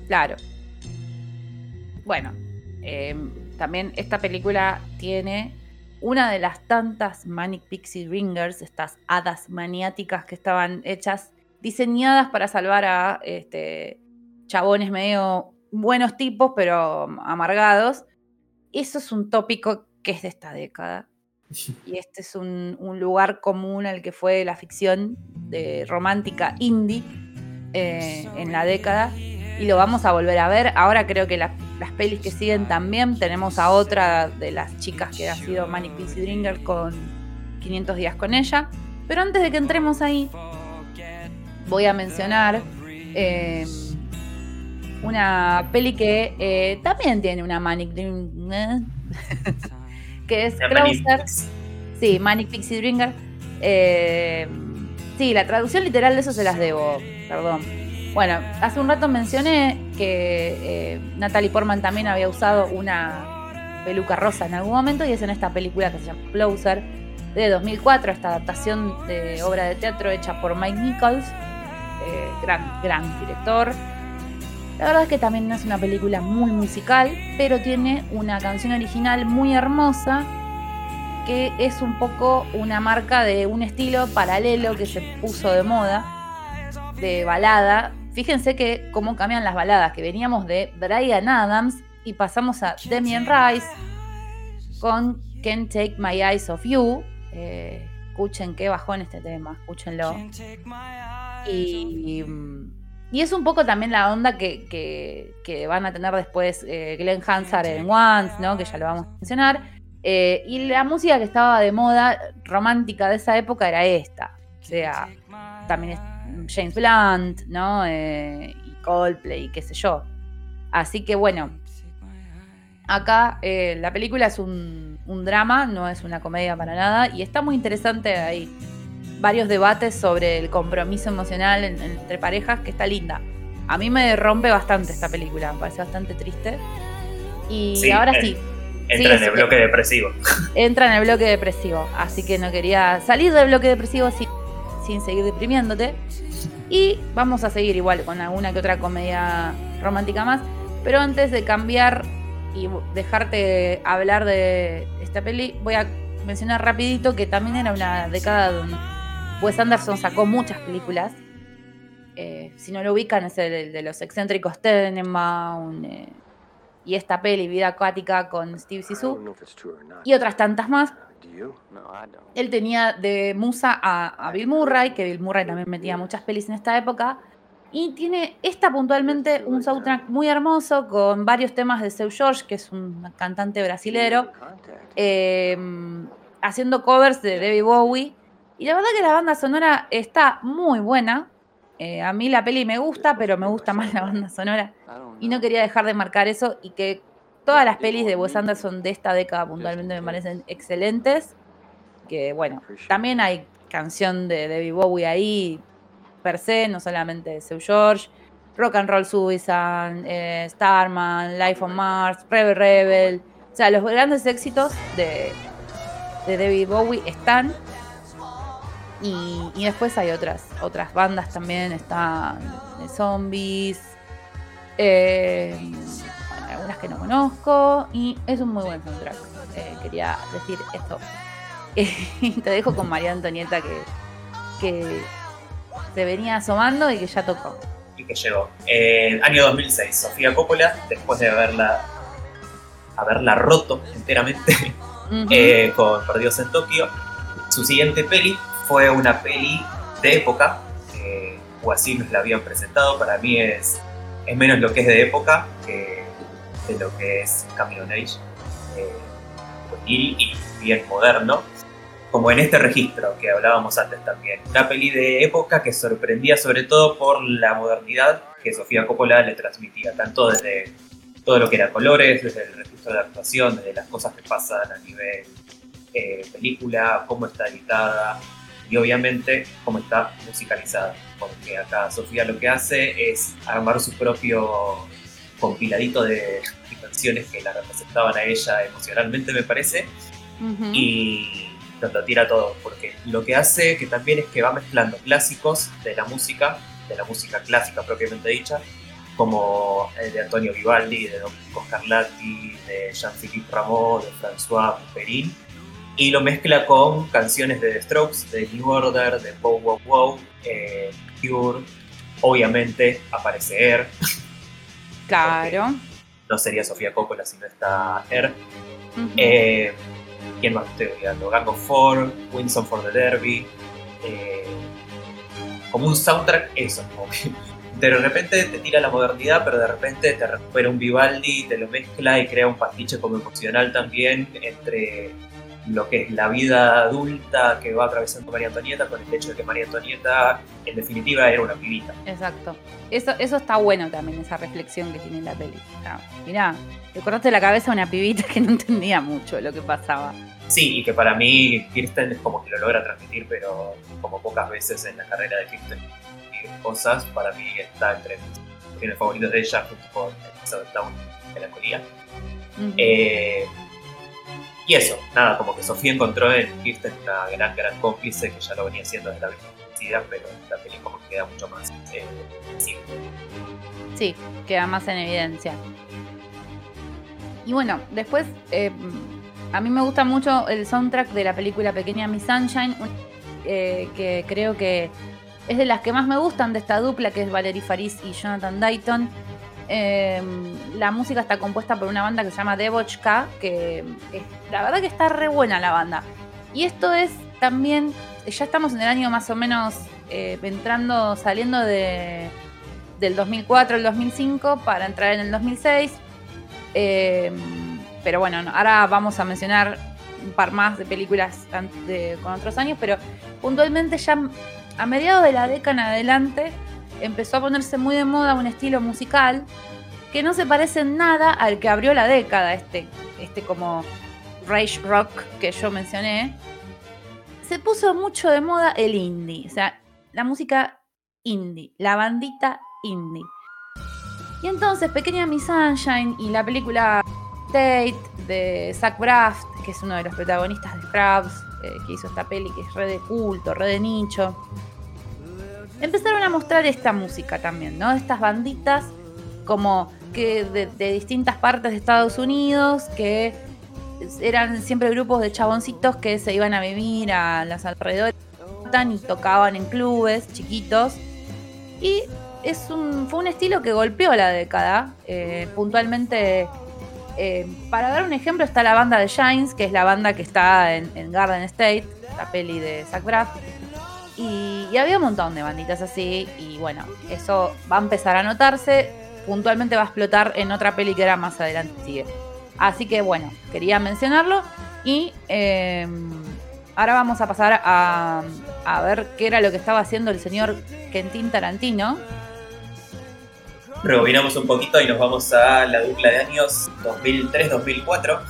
Claro. Bueno, em, también esta película tiene una de las tantas Manic Pixie Ringers, estas hadas maniáticas que estaban hechas diseñadas para salvar a este, chabones medio buenos tipos, pero amargados. Eso es un tópico que es de esta década. (laughs) Y este es un, lugar común al que fue la ficción de romántica indie eh, en la década. Y lo vamos a volver a ver. Ahora creo que las pelis que siguen también. Tenemos a otra de las chicas que ha sido Manny Pixie Dringer con 500 días con ella. Pero antes de que entremos ahí, voy a mencionar eh, una peli que eh, también tiene una Manic Dream, ¿eh? (laughs) que es Closer. Sí, Manic Pixie Dringer. sí, la traducción literal de eso se las debo, perdón. Bueno, hace un rato mencioné que Natalie Portman también había usado una peluca rosa en algún momento y es en esta película que se llama Closer de 2004, esta adaptación de obra de teatro hecha por Mike Nichols eh, gran, gran director. La verdad es que también no es una película muy musical, pero tiene una canción original muy hermosa que es un poco una marca de un estilo paralelo que se puso de moda, de balada. Fíjense que cómo cambian las baladas, que veníamos de Brian Adams y pasamos a Demian Rice con Can't Take My Eyes Off You. Eh, escuchen qué bajó en este tema, escúchenlo. Y, y, es un poco también la onda que, van a tener después eh, Glenn Hansard en Once, ¿no? que ya lo vamos a mencionar. Eh, y la música que estaba de moda romántica de esa época era esta. O sea, también es James Blunt, ¿no? Eh, y Coldplay, qué sé yo. Así que bueno, Acá eh, la película es un, drama, no es una comedia para nada, y está muy interesante ahí. Varios debates sobre el compromiso emocional entre parejas, que está linda. A mí me rompe bastante esta película, me parece bastante triste. Y ahora sí. Entra en el bloque depresivo. Entra en el bloque depresivo, así que no quería salir del bloque depresivo sin, sin seguir deprimiéndote. Y vamos a seguir igual con alguna que otra comedia romántica más. Pero antes de cambiar y dejarte hablar de esta peli, voy a mencionar rapidito que también era una década donde Wes Anderson sacó muchas películas. Eh, si no lo ubican, es el, de los excéntricos Tenenbaum eh, y esta peli, Vida Acuática, con Steve Zissou, y otras tantas más. Él tenía de musa a, a, Bill Murray, que Bill Murray también metía muchas pelis en esta época, y tiene esta puntualmente un soundtrack muy hermoso con varios temas de Seu George, que es un cantante brasilero, em, haciendo covers de David Bowie. Y la verdad que la banda sonora está muy buena. Eh, a mí la peli me gusta, pero me gusta más la banda sonora. Y no quería dejar de marcar eso y que todas las pelis de Wes Anderson de esta década puntualmente me parecen excelentes. Que bueno, también hay canción de David Bowie ahí, per se, no solamente Seu George, Rock and Roll Suicide, eh, Starman, Life on Mars, Rebel Rebel. O sea, los grandes éxitos de, de David Bowie están. Y, después hay otras, otras bandas también, están de zombies, eh, algunas que no conozco, y es un muy buen soundtrack. Eh, quería decir esto. (laughs) te dejo con María Antonieta que, que se venía asomando y que ya tocó. Y que llegó. En año 2006, Sofía Coppola, después de haberla, haberla roto enteramente (laughs) eh, con Perdidos en Tokio, su siguiente peli fue una peli de época, o así nos la habían presentado. Para mí es, es menos lo que es de época que de lo que es Camino Age, eh, y bien moderno como en este registro que hablábamos antes también. Una peli de época que sorprendía sobre todo por la modernidad que Sofía Coppola le transmitía, tanto desde todo lo que era colores, desde el registro de actuación, desde las cosas que pasan a nivel eh, película, cómo está editada y obviamente cómo está musicalizada. Porque acá Sofía lo que hace es armar su propio compiladito de canciones que la representaban a ella emocionalmente, me parece. Y lo tira todo, porque lo que hace que también es que va mezclando clásicos de la música, de la música clásica propiamente dicha, como el de Antonio Vivaldi, de Domenico Scarlatti, de Jean-Philippe Rameau, de François Perrin, y lo mezcla con canciones de The Strokes, de New Order, de Wow Wow Wow, eh, Cure, obviamente aparece Air. (laughs) Claro. No sería Sofía Coppola si no está Air. eh, ¿Quién más estoy olvidando? Gang of Four, Winston for the Derby. Eh, como un soundtrack, eso. Como que de repente te tira la modernidad, pero de repente te recupera un Vivaldi, te lo mezcla y crea un pastiche como emocional también entre lo que es la vida adulta que va atravesando María Antonieta con el hecho de que María Antonieta en definitiva era una pibita. Exacto. Eso, eso está bueno también, esa reflexión que tiene la peli. mirá, le cortaste la cabeza a una pibita que no entendía mucho lo que pasaba. Sí, y que para mí Kirsten es como que lo logra transmitir, pero como pocas veces en la carrera de Kirsten y cosas, para mí está entre mis favoritos de ella junto con Elizabeth Town, Melancolía. eh, y eso, nada, como que Sofía encontró en Kirsten una gran, gran cómplice que ya lo venía haciendo desde la vida, pero la película como que queda mucho más eh, Sí, queda más en evidencia. Y bueno, después eh, a mí me gusta mucho el soundtrack de la película Pequeña Miss Sunshine, eh, que creo que es de las que más me gustan de esta dupla, que es Valerie Faris y Jonathan Dayton. Em, la música está compuesta por una banda que se llama Debochka, que la verdad que está re buena la banda. Y esto es también, ya estamos en el año más o menos eh, entrando, saliendo de, del 2004 al 2005 para entrar en el 2006. Em, pero bueno, ahora vamos a mencionar un par más de películas con otros años, pero puntualmente ya a mediados de la década en adelante empezó a ponerse muy de moda un estilo musical que no se parece en nada al que abrió la década, este, este como rage rock que yo mencioné. Se puso mucho de moda el indie, o sea, la música indie, la bandita indie. Y entonces Pequeña Miss Sunshine y la película Tate de Zach Braff, que es uno de los protagonistas de Scrubs, eh, que hizo esta peli que es re de culto, re de nicho, empezaron a mostrar esta música también, ¿no? Estas banditas como que de, distintas partes de Estados Unidos, que eran siempre grupos de chaboncitos que se iban a vivir a los alrededores y tocaban en clubes chiquitos. Y es un, fue un estilo que golpeó la década. Eh, puntualmente, eh, para dar un ejemplo, está la banda de Shines, que es la banda que está en, Garden State, la peli de Zach Braff. Y, y, había un montón de banditas así. Y bueno, eso va a empezar a notarse. Puntualmente va a explotar en otra peli que era más adelante sigue. Así que bueno, quería mencionarlo. Y eh, ahora vamos a pasar a, a ver qué era lo que estaba haciendo el señor Quentin Tarantino rebobinamos un poquito y nos vamos a la dupla de años 2003-2004,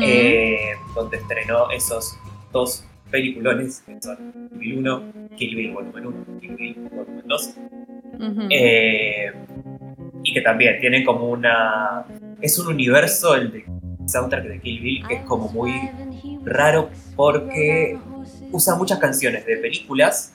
eh, donde estrenó esos dos peliculones, que son 2001, Kill Bill Volumen 1, Kill Bill Volumen 2, eh, y que también tienen como una... Es un universo, el de soundtrack de Kill Bill, que es como muy raro porque usa muchas canciones de películas.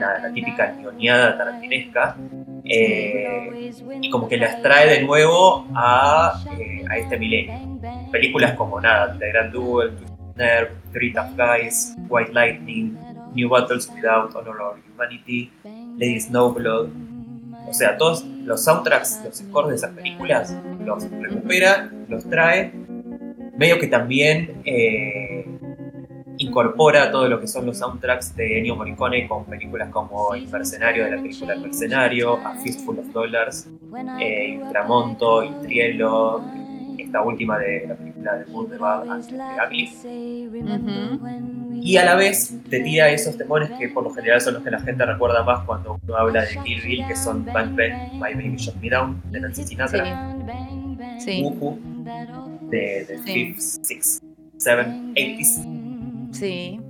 La, típica ñoñada tarantinesca, eh, y como que las trae de nuevo a, eh, a este milenio. Películas como nada, The Grand Duel, Nerve, Three Tough Guys, White Lightning, New Battles Without Honor or Humanity, Lady Snowblood. O sea, todos los soundtracks, los scores de esas películas, los recupera, los trae. Medio que también eh, incorpora todo lo que son los soundtracks de Ennio Morricone con películas como El Mercenario de la película El Mercenario, A Fistful of Dollars, eh, Intramonto, Intrielo, esta última de la película de Moon de Bad de Y a la vez te tira esos temores que por lo general son los que la gente recuerda más cuando uno habla de Kill Bill, que son Bang Bang, My Baby Shot Me Down, de Nancy Sinatra, sí. de, de sí. 6, 7, 80s Sí.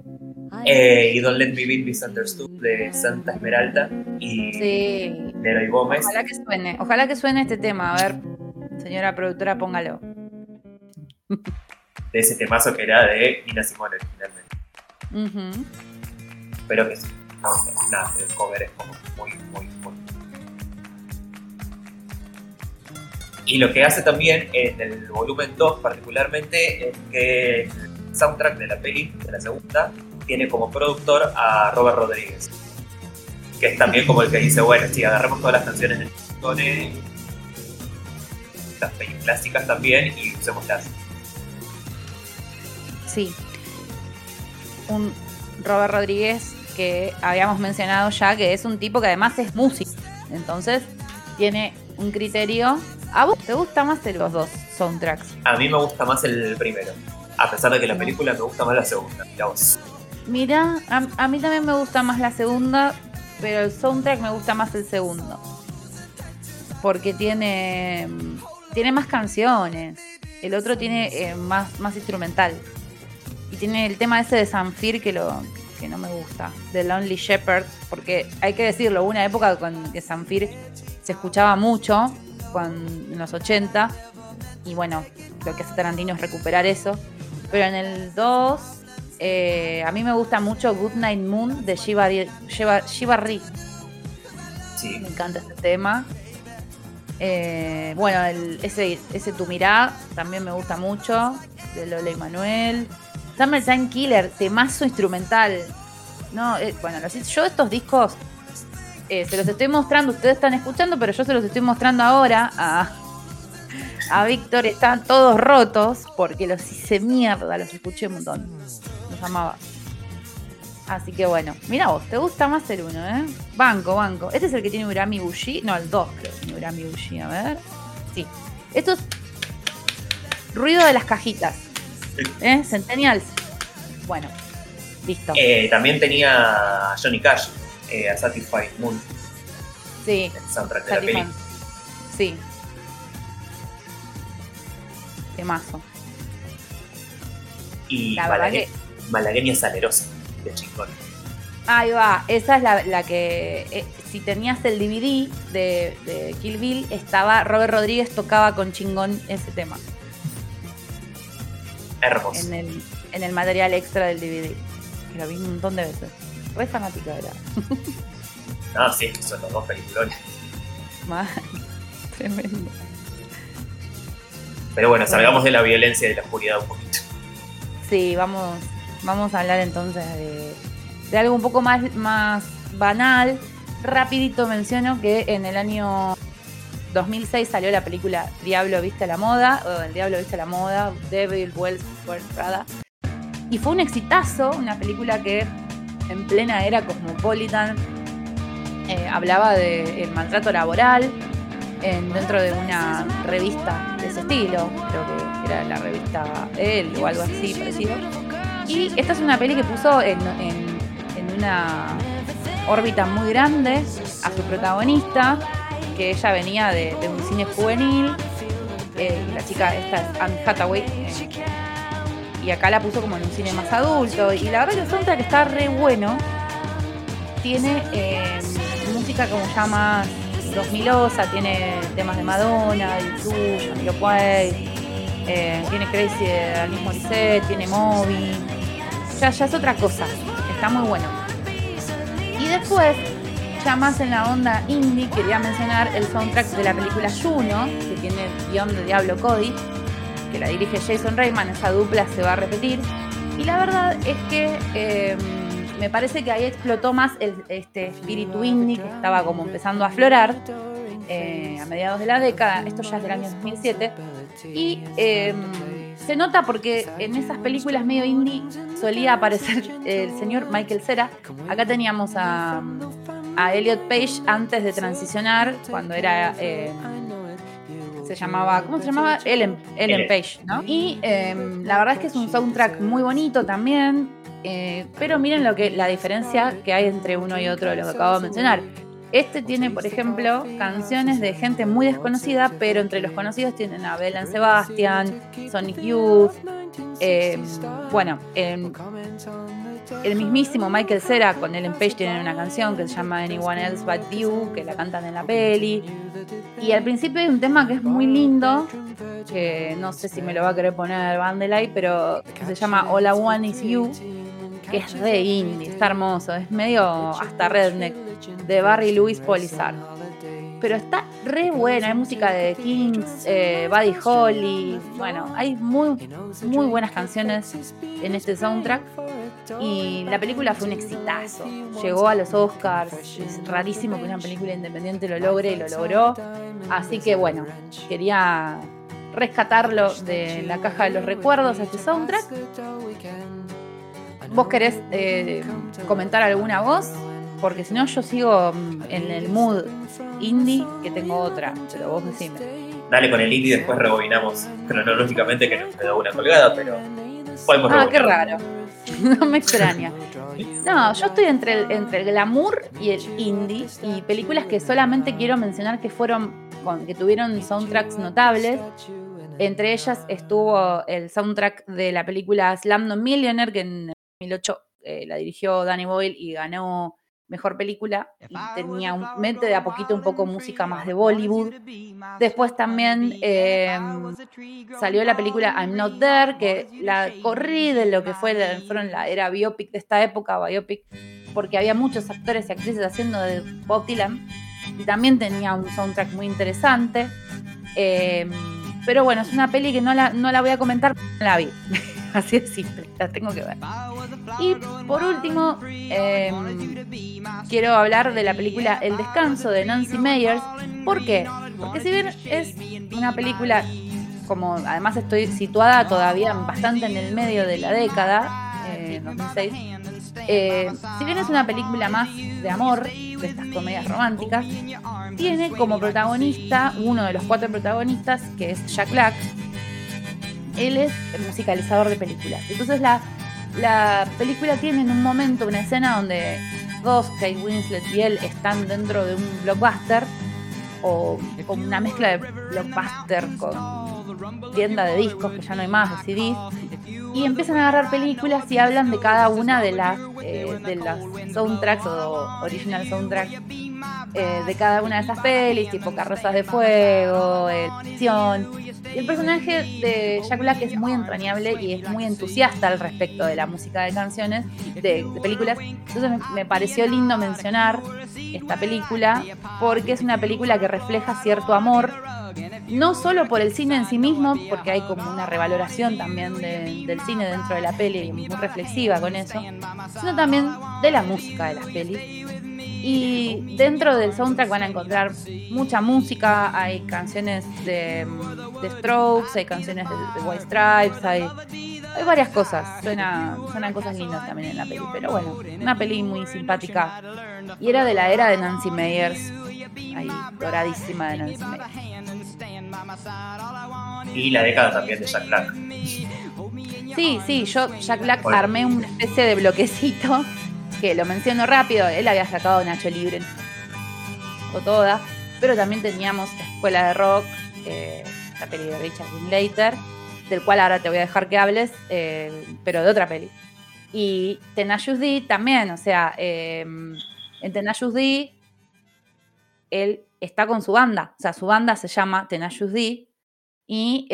Eh, y Don't Let Me Be Misunderstood de Santa Esmeralda y sí. Leroy Gómez. Ojalá que suene, ojalá que suene este tema. A ver, señora productora, póngalo. De ese temazo que era de Nina Simone finalmente. Pero que sí. nada, el cover es como muy, muy, muy. Y lo que hace también en el volumen 2 particularmente es que soundtrack de la peli, de la segunda, tiene como productor a Robert Rodríguez, que es también como el que dice, bueno, si agarramos todas las canciones de Tone, las pelis clásicas también y usémoslas. Sí. Un Robert Rodríguez que habíamos mencionado ya que es un tipo que además es músico. Entonces tiene un criterio. ¿A vos te gusta más de los dos soundtracks? A mí me gusta más el primero. A pesar de que la película me gusta más la segunda, mira vos. Mira, a, mí también me gusta más la segunda, pero el soundtrack me gusta más el segundo. Porque tiene, tiene más canciones. El otro tiene eh, más, más instrumental. Y tiene el tema ese de Sanfir que, lo, que no me gusta. De Lonely Shepherd. Porque hay que decirlo, hubo una época con que Sanfir se escuchaba mucho, en los 80. Y bueno, lo que hace Tarantino es recuperar eso. Pero en el 2, eh, a mí me gusta mucho Good Night Moon de Shiva, Ri. Sí. Me encanta este tema. Eh, bueno, ese, ese Tu Mirá también me gusta mucho, de Lola y Manuel. Time Killer, temazo instrumental. No, eh, bueno, yo estos discos se los estoy mostrando, ustedes están escuchando, pero yo se los estoy mostrando ahora a, a Víctor estaban todos rotos porque los hice mierda, los escuché un montón. Los amaba. Así que bueno, mira vos, te gusta más el uno, ¿eh? Banco, banco. Este es el que tiene Urami Bushi. No, el 2 creo que tiene Urami Bushi. A ver. Sí. Esto es ruido de las cajitas. ¿Eh? Centennials. Bueno, listo. Eh, también tenía Johnny Cash, eh, a Satisfied Moon. Sí. El soundtrack de la peli. Sí. Temazo. Y Malagueña Salerosa, de chingón. Ahí va, esa es la, que. Eh, si tenías el DVD de, Kill Bill, estaba. Robert Rodríguez tocaba con chingón ese tema. Hermoso. En el, en el material extra del DVD. Que lo vi un montón de veces. Re fanática era. (laughs) no, sí, es que son los dos peliculones. (laughs) tremendo. Pero bueno, salgamos de la violencia y de la oscuridad un poquito. Sí, vamos, vamos a hablar entonces de, algo un poco más, más banal. Rapidito menciono que en el año 2006 salió la película Diablo Viste la Moda, o El Diablo Viste la Moda, Devil Wells Prada. Y fue un exitazo, una película que en plena era cosmopolitan eh, hablaba del maltrato laboral dentro de una revista de ese estilo, creo que era la revista él o algo así parecido. Y esta es una peli que puso en, una órbita muy grande a su protagonista, que ella venía de, un cine juvenil, eh, la chica esta es Anne Hathaway, eh, y acá la puso como en un cine más adulto, y la verdad que el soundtrack está re bueno, tiene eh, música como ya más 2000osa, tiene temas de Madonna, de YouTube, Camilo eh, tiene Crazy de Alanis Morissette, tiene Moby. Ya, ya es otra cosa, está muy bueno. Y después, ya más en la onda indie, quería mencionar el soundtrack de la película Juno, que tiene el guion de Diablo Cody, que la dirige Jason Reitman, esa dupla se va a repetir. Y la verdad es que eh, me parece que ahí explotó más el, este espíritu indie que estaba como empezando a aflorar eh, a mediados de la década, esto ya es del año 2007, y em, se nota porque en esas películas medio indie solía aparecer el señor Michael Cera. Acá teníamos a, a Elliot Page antes de transicionar, cuando era... Em, se llamaba, ¿cómo se llamaba? Ellen, Ellen Page, ¿no? Y em, la verdad es que es un soundtrack muy bonito también, eh, pero miren lo que la diferencia que hay entre uno y otro de lo que acabo de mencionar. Este tiene, por ejemplo, canciones de gente muy desconocida, pero entre los conocidos tienen a Belen Sebastian, Sonic Youth, eh, bueno, el mismísimo Michael Cera con Ellen Page tienen una canción que se llama Anyone Else But You, que la cantan en la peli. Y al principio hay un tema que es muy lindo, que no sé si me lo va a querer poner Vandelay, pero se llama All I Want Is You que es re indie, está hermoso, es medio hasta redneck, de Barry Louis Polizar. Pero está re buena, hay música de Kings, eh, Buddy Holly, bueno, hay muy, muy buenas canciones en este soundtrack. Y la película fue un exitazo, llegó a los Oscars, es rarísimo que una película independiente lo logre y lo logró. Así que bueno, quería rescatarlo de la caja de los recuerdos a este soundtrack. ¿Vos querés eh, comentar alguna voz? Porque si no, yo sigo mm, en el mood indie, que tengo otra, pero vos decime. Dale con el indie y después rebobinamos cronológicamente, que nos quedó una colgada, pero podemos Ah, qué raro. (laughs) no me extraña. No, yo estoy entre el, entre el glamour y el indie, y películas que solamente quiero mencionar que fueron, que tuvieron soundtracks notables. Entre ellas estuvo el soundtrack de la película Slamdon Millionaire, que en 2008 eh, la dirigió Danny Boyle y ganó mejor película y tenía un, mente de a poquito un poco música más de Bollywood. Después también em, salió la película I'm Not There, que la corrí de lo que fue fueron la era biopic de esta época, biopic, porque había muchos actores y actrices haciendo de Bob Dylan y también tenía un soundtrack muy interesante. Em, pero bueno, es una peli que no la, no la voy a comentar, no la vi. (laughs) (laughs) Así de simple, la tengo que ver. Y por último, em, quiero hablar de la película El Descanso de Nancy Meyers. ¿Por qué? Porque si bien es una película, como además estoy situada todavía bastante en el medio de la década, eh, 2006, eh, si bien es una película más de amor, de estas comedias románticas, tiene como protagonista uno de los cuatro protagonistas, que es Jack Black, él es el musicalizador de películas. Entonces la, la película tiene en un momento una escena donde dos, Kate Winslet y él, están dentro de un blockbuster o como una mezcla de blockbuster con tienda de discos, que ya no hay más, de CDs, y empiezan a agarrar películas y hablan de cada una de las, eh, de las soundtracks o original soundtracks eh, de cada una de esas pelis, tipo Carrozas de Fuego, El Y el personaje de Jack Black es muy entrañable y es muy entusiasta al respecto de la música de canciones, de, películas. Entonces me, pareció lindo mencionar esta película porque es una película que refleja cierto amor no solo por el cine en sí mismo, porque hay como una revaloración también del cine dentro de la peli, muy reflexiva con eso, sino también de la música de las pelis y dentro del soundtrack van a encontrar mucha música, hay canciones de, Strokes, hay canciones de, White Stripes, hay, hay varias cosas. Suena, suenan cosas lindas también en la peli, pero bueno, una peli muy simpática. Y era de la era de Nancy Meyers, ahí doradísima de Nancy Meyers. Y la década también de Jack Black. Sí, sí, yo Jack Black armé una especie de bloquecito que lo menciono rápido, él había sacado Nacho Libre o toda, pero también teníamos Escuela de Rock, eh, la peli de Richard Linklater, del cual ahora te voy a dejar que hables, eh, pero de otra peli. Y Tenacious D también, o sea, eh, en Tenacious D él está con su banda, o sea, su banda se llama Tenacious D y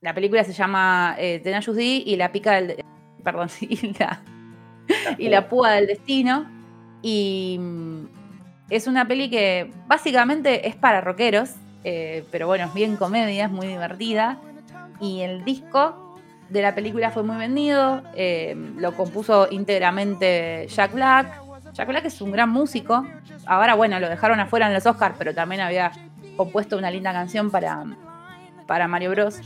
la película se llama Tenacious D y la pica del... Perdón, (laughs) y la, y La Púa del Destino. Y mm, es una peli que básicamente es para rockeros, eh, pero bueno, es bien comedia, es muy divertida. Y el disco de la película fue muy vendido, eh, lo compuso íntegramente Jack Black. Jack Black es un gran músico. Ahora, bueno, lo dejaron afuera en los Oscars, pero también había compuesto una linda canción para, para Mario Bros.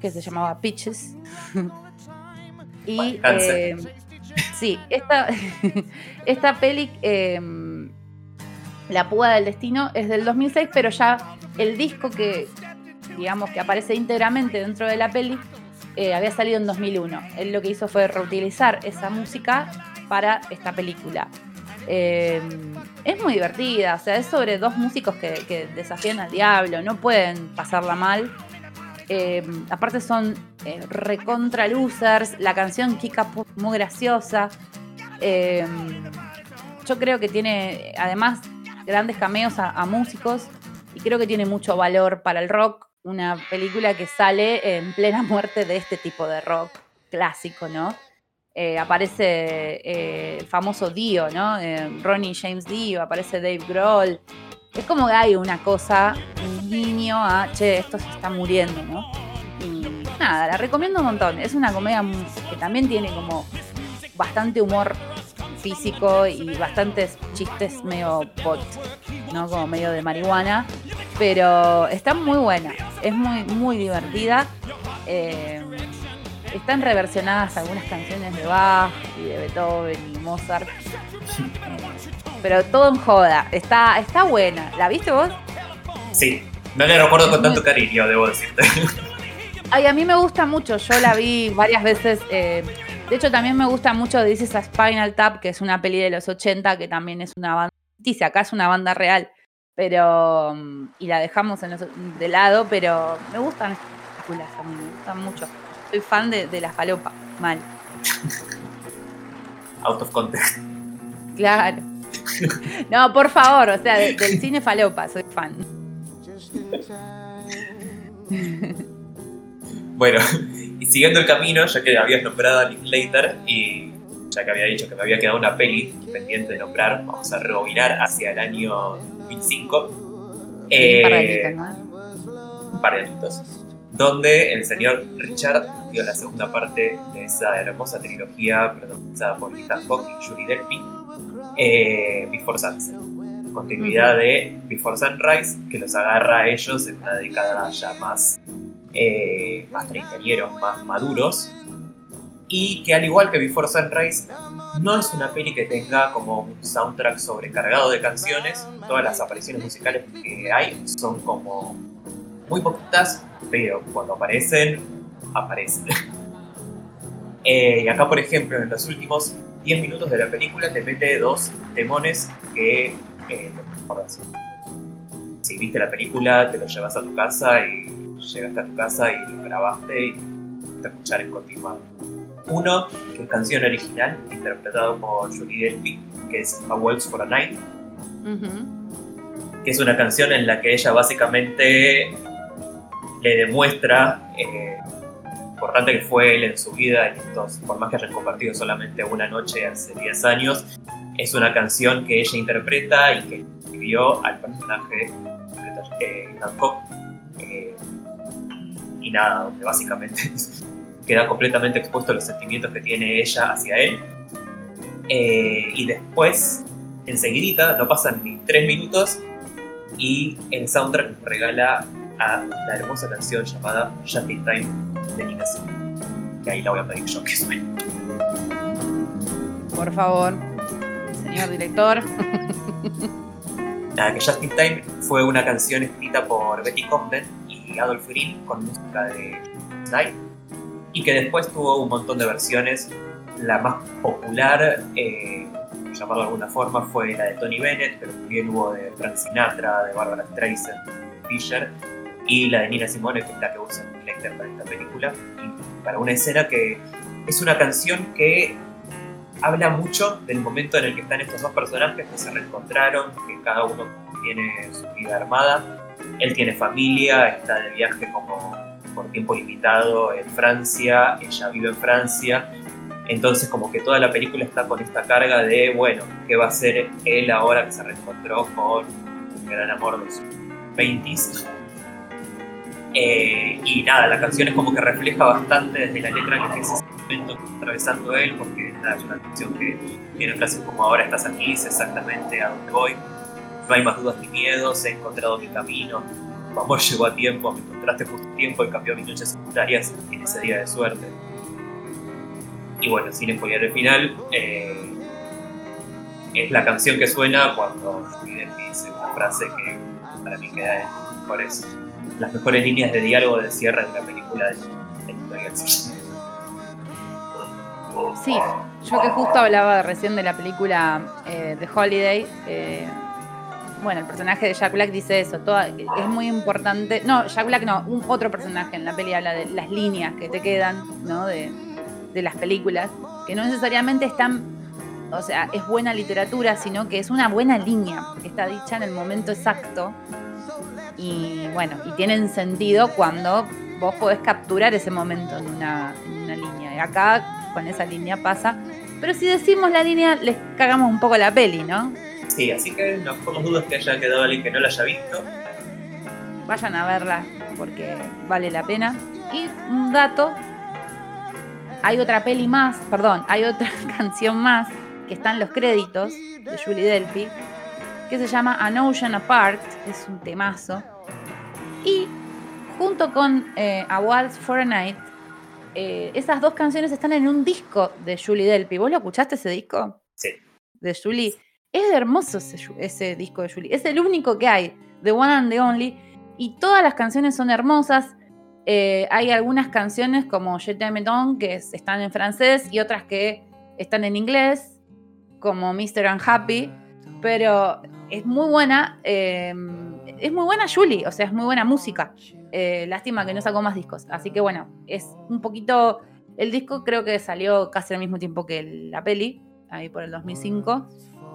que se llamaba Pitches. (laughs) y Sí, esta, (laughs) esta peli, em, La Púa del Destino, es del 2006, pero ya el disco que, digamos, que aparece íntegramente dentro de la peli, eh, había salido en 2001. Él lo que hizo fue reutilizar esa música para esta película. Em, es muy divertida, o sea, es sobre dos músicos que, que desafían al diablo, no pueden pasarla mal eh, aparte son eh, recontra losers. La canción Kika muy graciosa. Eh, yo creo que tiene además grandes cameos a, músicos y creo que tiene mucho valor para el rock. Una película que sale en plena muerte de este tipo de rock clásico, ¿no? Aparece el famoso Dio, ¿no? Ronnie James Dio, aparece Dave Grohl. Es como que hay una cosa, niño a, che, esto se está muriendo, ¿no? Y nada, la recomiendo un montón. Es una comedia que también tiene como bastante humor físico y bastantes chistes medio pot, ¿no? Como medio de marihuana. Pero está muy buena, es muy, muy divertida. Eh, están reversionadas algunas canciones de Bach y de Beethoven y Mozart. Pero todo en joda. Está, está buena. ¿La viste vos? Sí, no la recuerdo con tanto cariño, debo decirte. Ay, a mí me gusta mucho, yo la vi varias veces. Eh, de hecho, también me gusta mucho This is a Spinal Tap, que es una peli de los 80, que también es una banda. Dice, acá es una banda real, pero. Mm, y la dejamos de lado, pero me gustan estas películas a mí, me gustan mucho. Soy fan de, de la falopa, mal. Out of context. Claro. No, por favor, o sea, del cine falopa, soy fan. Bueno, y siguiendo el camino, ya que habías nombrado a Linklater y ya que había dicho que me había quedado una peli pendiente de nombrar, vamos a rebobinar hacia el año 2005. un par de eh, Un par de añitos. Donde el señor Richard dio la segunda parte de esa hermosa trilogía protagonizada por Ethan Hawke y Julie Delpy, eh, Before Sunset continuidad de Before Sunrise, que los agarra a ellos en una década ya más, eh, más treintañeros, más maduros, y que al igual que Before Sunrise, no es una peli que tenga como un soundtrack sobrecargado de canciones, todas las apariciones musicales que hay son como muy poquitas, pero cuando aparecen, aparecen. (laughs) Eh, y acá, por ejemplo, en los últimos 10 minutos de la película te mete dos demones que si viste la película, te lo llevas a tu casa y llegaste a tu casa y lo grabaste y te escuchar en continuado. Uno, que es canción original, interpretado por Julie Delpy, que es A Waltz for a Night, que es una canción en la que ella básicamente le demuestra eh, importante que fue él en su vida, por más que hayan compartido solamente una noche hace 10 años, es una canción que ella interpreta y que escribió al personaje de Hancock. Eh, y nada, donde básicamente (laughs) queda completamente expuesto los sentimientos que tiene ella hacia él. Eh, y después, enseguidita, no pasan ni tres minutos, y el soundtrack regala a la hermosa canción llamada Just Time de Nina Que ahí la voy a pedir yo que suene. Por favor, señor director. Nada, que Just in Time fue una canción escrita por Betty Comden y Adolf Green con música de Night y que después tuvo un montón de versiones. La más popular, eh, llamarlo de alguna forma, fue la de Tony Bennett, pero también hubo de Frank Sinatra, de Barbara Streisand, Fisher y la de Nina Simone, que es la que usa Lecter para esta película, y para una escena que es una canción que habla mucho del momento en el que están estos dos personajes que se reencontraron, que cada uno tiene su vida armada. Él tiene familia, está de viaje como por tiempo limitado en Francia, ella vive en Francia. Entonces como que toda la película está con esta carga de, bueno, ¿qué va a hacer él ahora que se reencontró con un gran amor de sus 20 eh, y nada, la canción es como que refleja bastante desde la letra que es ese momento atravesando él, porque es una canción que tiene frases como ahora estás aquí, sé exactamente a dónde voy, no hay más dudas ni miedos, he encontrado mi camino, tu amor llegó a tiempo, me encontraste justo a tiempo y cambió mis noches secundarias en ese día de suerte. Y bueno, sin spoiler el final, eh, es la canción que suena cuando dice una frase que para mí queda por eso las mejores líneas de diálogo de cierre de la película de, de Sí, yo que justo hablaba recién de la película eh, The Holiday, eh, bueno, el personaje de Jack Black dice eso, es muy importante, no, Jack Black no, un otro personaje en la peli habla de las líneas que te quedan, ¿no? De, de las películas, que no necesariamente están, o sea, es buena literatura, sino que es una buena línea, que está dicha en el momento exacto y bueno, y tienen sentido cuando vos podés capturar ese momento en una, línea. Y acá con esa línea pasa. Pero si decimos la línea, les cagamos un poco la peli, ¿no? Sí, así que no por dudas que haya quedado alguien que no la haya visto. Vayan a verla porque vale la pena. Y un dato, hay otra peli más, perdón, hay otra (laughs) canción más que está en los créditos de Julie Delphi, que se llama An Ocean Apart, es un temazo. Y junto con eh, A Waltz for a Night, eh, esas dos canciones están en un disco de Julie Delpy. ¿Vos lo escuchaste ese disco? Sí. De Julie. Es hermoso ese, disco de Julie. Es el único que hay, The One and the Only. Y todas las canciones son hermosas. Eh, hay algunas canciones como Je t'aime que están en francés y otras que están en inglés, como Mr. Unhappy. Pero es muy buena. Em, es muy buena Julie, o sea, es muy buena música. Eh, lástima que no sacó más discos. Así que bueno, es un poquito. El disco creo que salió casi al mismo tiempo que la peli, ahí por el 2005.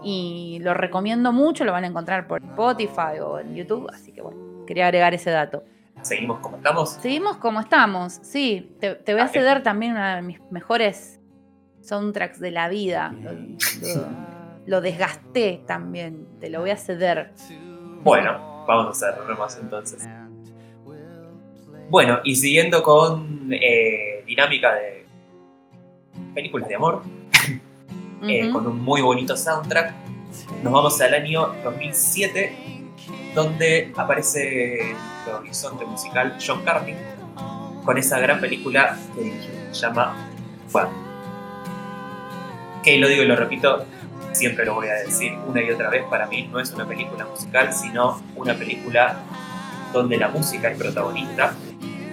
Y lo recomiendo mucho, lo van a encontrar por Spotify o en YouTube. Así que bueno, quería agregar ese dato. ¿Seguimos como estamos? Seguimos como estamos, sí. Te, voy a ceder también una de mis mejores soundtracks de la vida lo desgasté también, te lo voy a ceder. Bueno, vamos a hacer más entonces. Bueno, y siguiendo con eh, dinámica de películas de amor, (laughs) eh, con un muy bonito soundtrack, nos vamos al año 2007, donde aparece el horizonte musical John Carney, con esa gran película que se llama Fun. Que lo digo y lo repito, siempre lo voy a decir una y otra vez, para mí no es una película musical, sino una película donde la música es protagonista,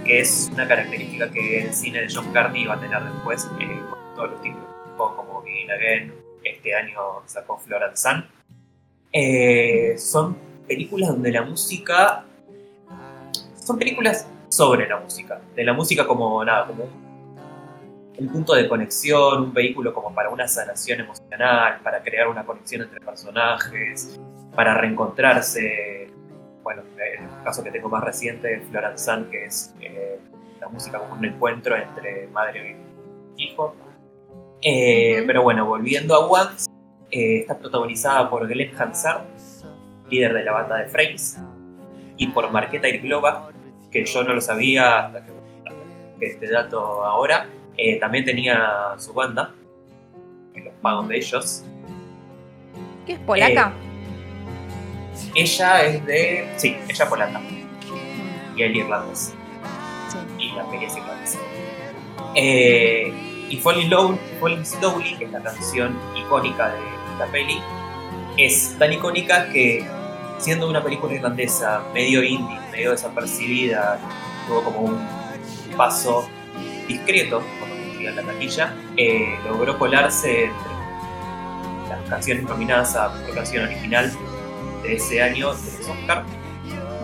que es una característica que el cine de John Carney va a tener después eh, con todos los títulos, como Begin Again, este año sacó Florence Sun. Eh, son películas donde la música... Son películas sobre la música, de la música como nada, como un punto de conexión, un vehículo como para una sanación emocional, para crear una conexión entre personajes, para reencontrarse. Bueno, en el caso que tengo más reciente, Florence Sun, que es eh, la música como un encuentro entre madre y hijo. Eh, pero bueno, volviendo a Once, eh, está protagonizada por Glenn Hansard, líder de la banda de Frames, y por Marqueta Irglova, que yo no lo sabía hasta que, este dato ahora. Eh, también tenía su banda, en los pagos de ellos. ¿Qué es polaca? Eh, ella es de. Sí, ella es polaca. Y él irlandés. Sí. Y la peli es irlandesa. Eh, y Falling, Low, Falling Slowly, que es la canción icónica de esta peli, es tan icónica que siendo una película irlandesa medio indie, medio desapercibida, tuvo como un paso discreto cuando en la taquilla, eh, logró colarse entre las canciones nominadas a Mejor Canción Original de ese año de los Oscar,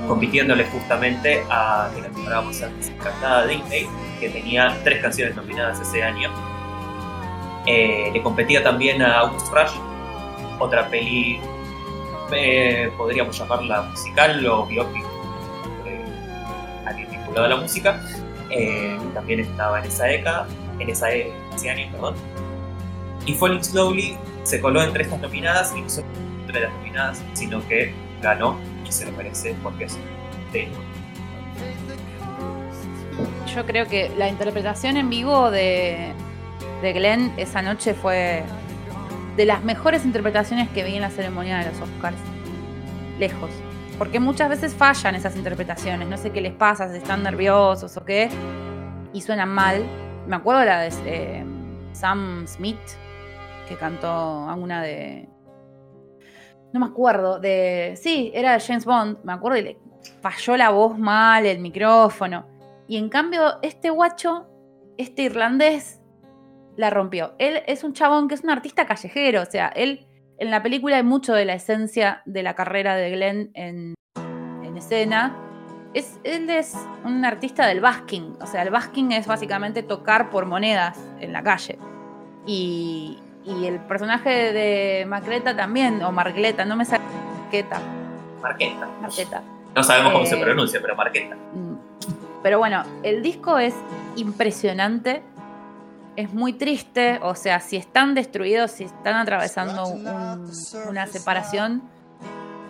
compitiéndole justamente a que la comparábamos antes, Encantada Disney, que tenía tres canciones nominadas ese año. Eh, le competía también a August Rush, otra peli eh, podríamos llamarla musical o biopic, eh, a la música, eh, también estaba en esa década, en esa, e, ese año, perdón. Y Falling Slowly se coló entre estas nominadas y no solo entre las nominadas, sino que ganó y se lo merece porque es de Yo creo que la interpretación en vivo de, de Glenn esa noche fue de las mejores interpretaciones que vi en la ceremonia de los Oscars. Lejos. Porque muchas veces fallan esas interpretaciones. No sé qué les pasa, si están nerviosos o qué. Y suenan mal. Me acuerdo la de eh, Sam Smith, que cantó alguna de. No me acuerdo. De. Sí, era de James Bond. Me acuerdo y le falló la voz mal, el micrófono. Y en cambio, este guacho, este irlandés, la rompió. Él es un chabón que es un artista callejero, o sea, él en la película hay mucho de la esencia de la carrera de Glenn en, escena. Es, él es un artista del basking, o sea, el basking es básicamente tocar por monedas en la calle. Y, el personaje de Marqueta también, o Margleta, no me sale Marqueta. Marqueta. Marqueta. No sabemos cómo se eh, pronuncia, pero Marqueta. Mm. Pero bueno, el disco es impresionante es muy triste, o sea, si están destruidos, si están atravesando una separación,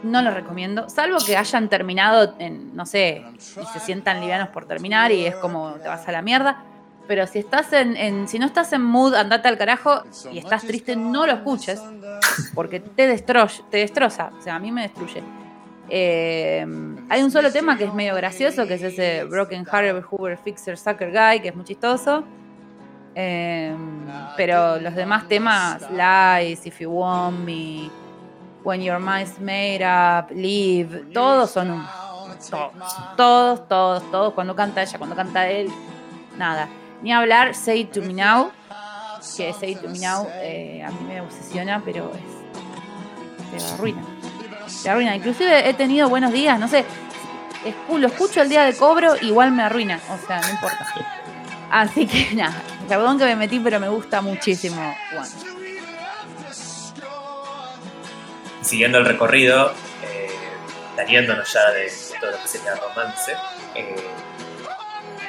no lo recomiendo, salvo que hayan terminado en, no sé, y se sientan livianos por terminar y es como te vas a la mierda. Pero si estás en, si no estás en mood, andate al carajo y estás triste, no lo escuches, porque te, destroza, te destroza, o sea, a mí me destruye. Eh, hay un solo tema que es medio gracioso, que es ese Broken Heart Hoover Fixer Sucker Guy, que es muy chistoso. Em, pero los demás temas, Lies, If You Want Me, When Your Mind's Made Up, Live, todos son un. Todos, todos, todos, todos. Cuando canta ella, cuando canta él, nada. Ni hablar Say To Me Now, que Say To Me Now eh, a mí me obsesiona, pero es. Te arruina. Te arruina. Inclusive he tenido buenos días, no sé. Lo escucho el día de cobro, igual me arruina. O sea, no importa. Así que nada, perdón que me metí, pero me gusta muchísimo Juan. Siguiendo el recorrido, eh, ya de, todo lo que sería romance, eh,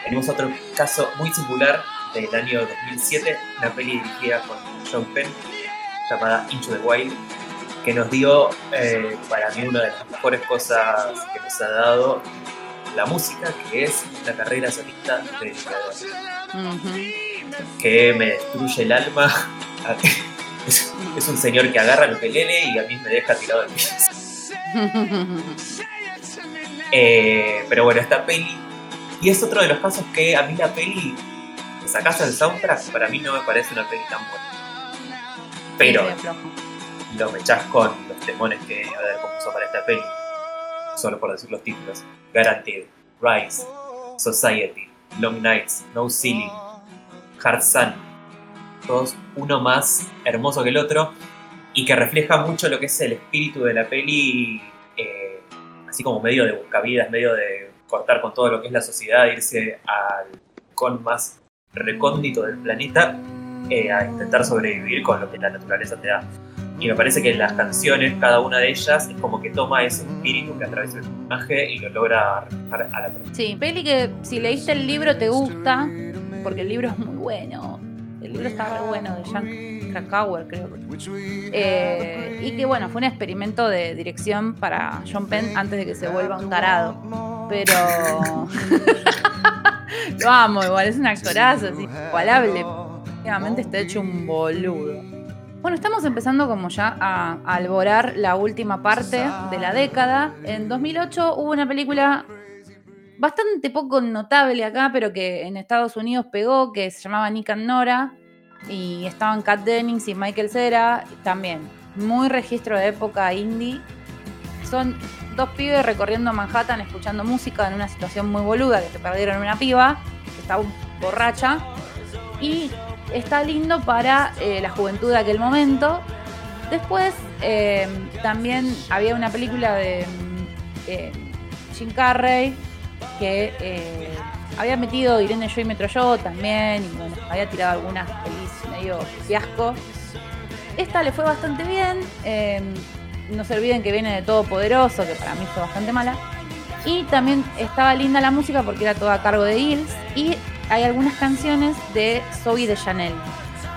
tenemos otro caso muy singular del año 2007, una peli dirigida por John Penn llamada Into the Wild, que nos dio eh, para mí una de las mejores cosas que nos ha dado la música, que es la carrera solista de Que me destruye el alma. (laughs) es, un señor que agarra el pelele y a mí me deja tirado el (laughs) piso. Eh, pero bueno, esta peli. Y es otro de los casos que a mí la peli, sacas el soundtrack, para mí no me parece una peli tan buena. Pero lo mechás con los temones que a ver, para esta peli solo por decir los títulos, Guaranteed, Rise, Society, Long Nights, No Ceiling, Hard Sun, todos uno más hermoso que el otro y que refleja mucho lo que es el espíritu de la peli, eh, así como medio de buscavidas, medio de cortar con todo lo que es la sociedad, irse al con más recóndito del planeta eh, a intentar sobrevivir con lo que la naturaleza te da. Y me parece que las canciones, cada una de ellas, es como que toma ese espíritu que atraviesa el personaje y lo logra reflejar a la persona. Sí, peli que si leíste el libro te gusta, porque el libro es muy bueno. El libro está muy bueno, de Jan Krakauer, creo. Eh, y que bueno, fue un experimento de dirección para John Penn antes de que se vuelva un tarado. Pero. (laughs) Lo amo, igual, es un actorazo, así, igualable. Últimamente está hecho un boludo. Bueno, estamos empezando como ya a, alborar la última parte de la década. En 2008 hubo una película bastante poco notable acá, pero que en Estados Unidos pegó, que se llamaba Nick and Nora. Y estaban Kat Dennings y Michael Cera también. Muy registro de época indie. Son dos pibes recorriendo Manhattan escuchando música en una situación muy boluda, que se perdieron una piba, que estaba borracha. Y está lindo para eh, la juventud de aquel momento. Después eh, también había una película de eh, Jim Carrey que había metido Irene Yo y Metro Yo también, y bueno, había tirado algunas feliz medio fiasco. Esta le fue bastante bien. no se olviden que viene de Todopoderoso, que para mí fue bastante mala. Y también estaba linda la música porque era toda a cargo de Hills. Y hay algunas canciones de Zoe de Chanel,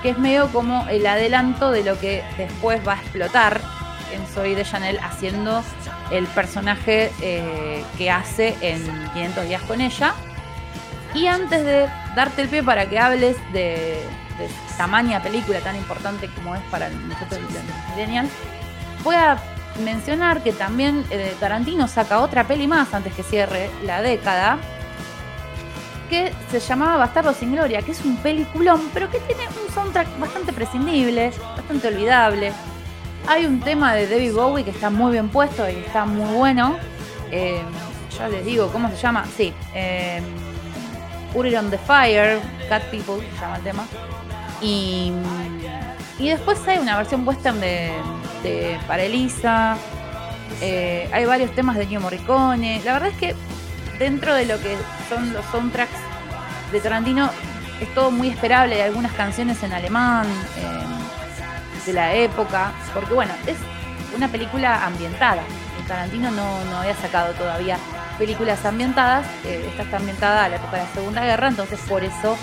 que es medio como el adelanto de lo que después va a explotar en Zoe de Chanel haciendo el personaje eh, que hace en 500 días con ella. Y antes de darte el pie para que hables de, tamaña película tan importante como es para nosotros los voy a mencionar que también eh, Tarantino saca otra peli más antes que cierre la década, que se llamaba Bastardo sin Gloria, que es un peliculón, pero que tiene un soundtrack bastante prescindible, bastante olvidable. Hay un tema de David Bowie que está muy bien puesto y está muy bueno. Eh, ya les digo, ¿cómo se llama? Sí. Eh, Put It on the Fire, Cat People, se llama el tema. Y, y después hay una versión western de, de para Elisa. Eh, hay varios temas de Ennio Morricone. La verdad es que dentro de lo que son los soundtracks de Tarantino es todo muy esperable. Hay algunas canciones en alemán eh, de la época, porque bueno, es una película ambientada. Tarantino no, no había sacado todavía películas ambientadas. Eh, esta está ambientada a la época de la Segunda Guerra, entonces por eso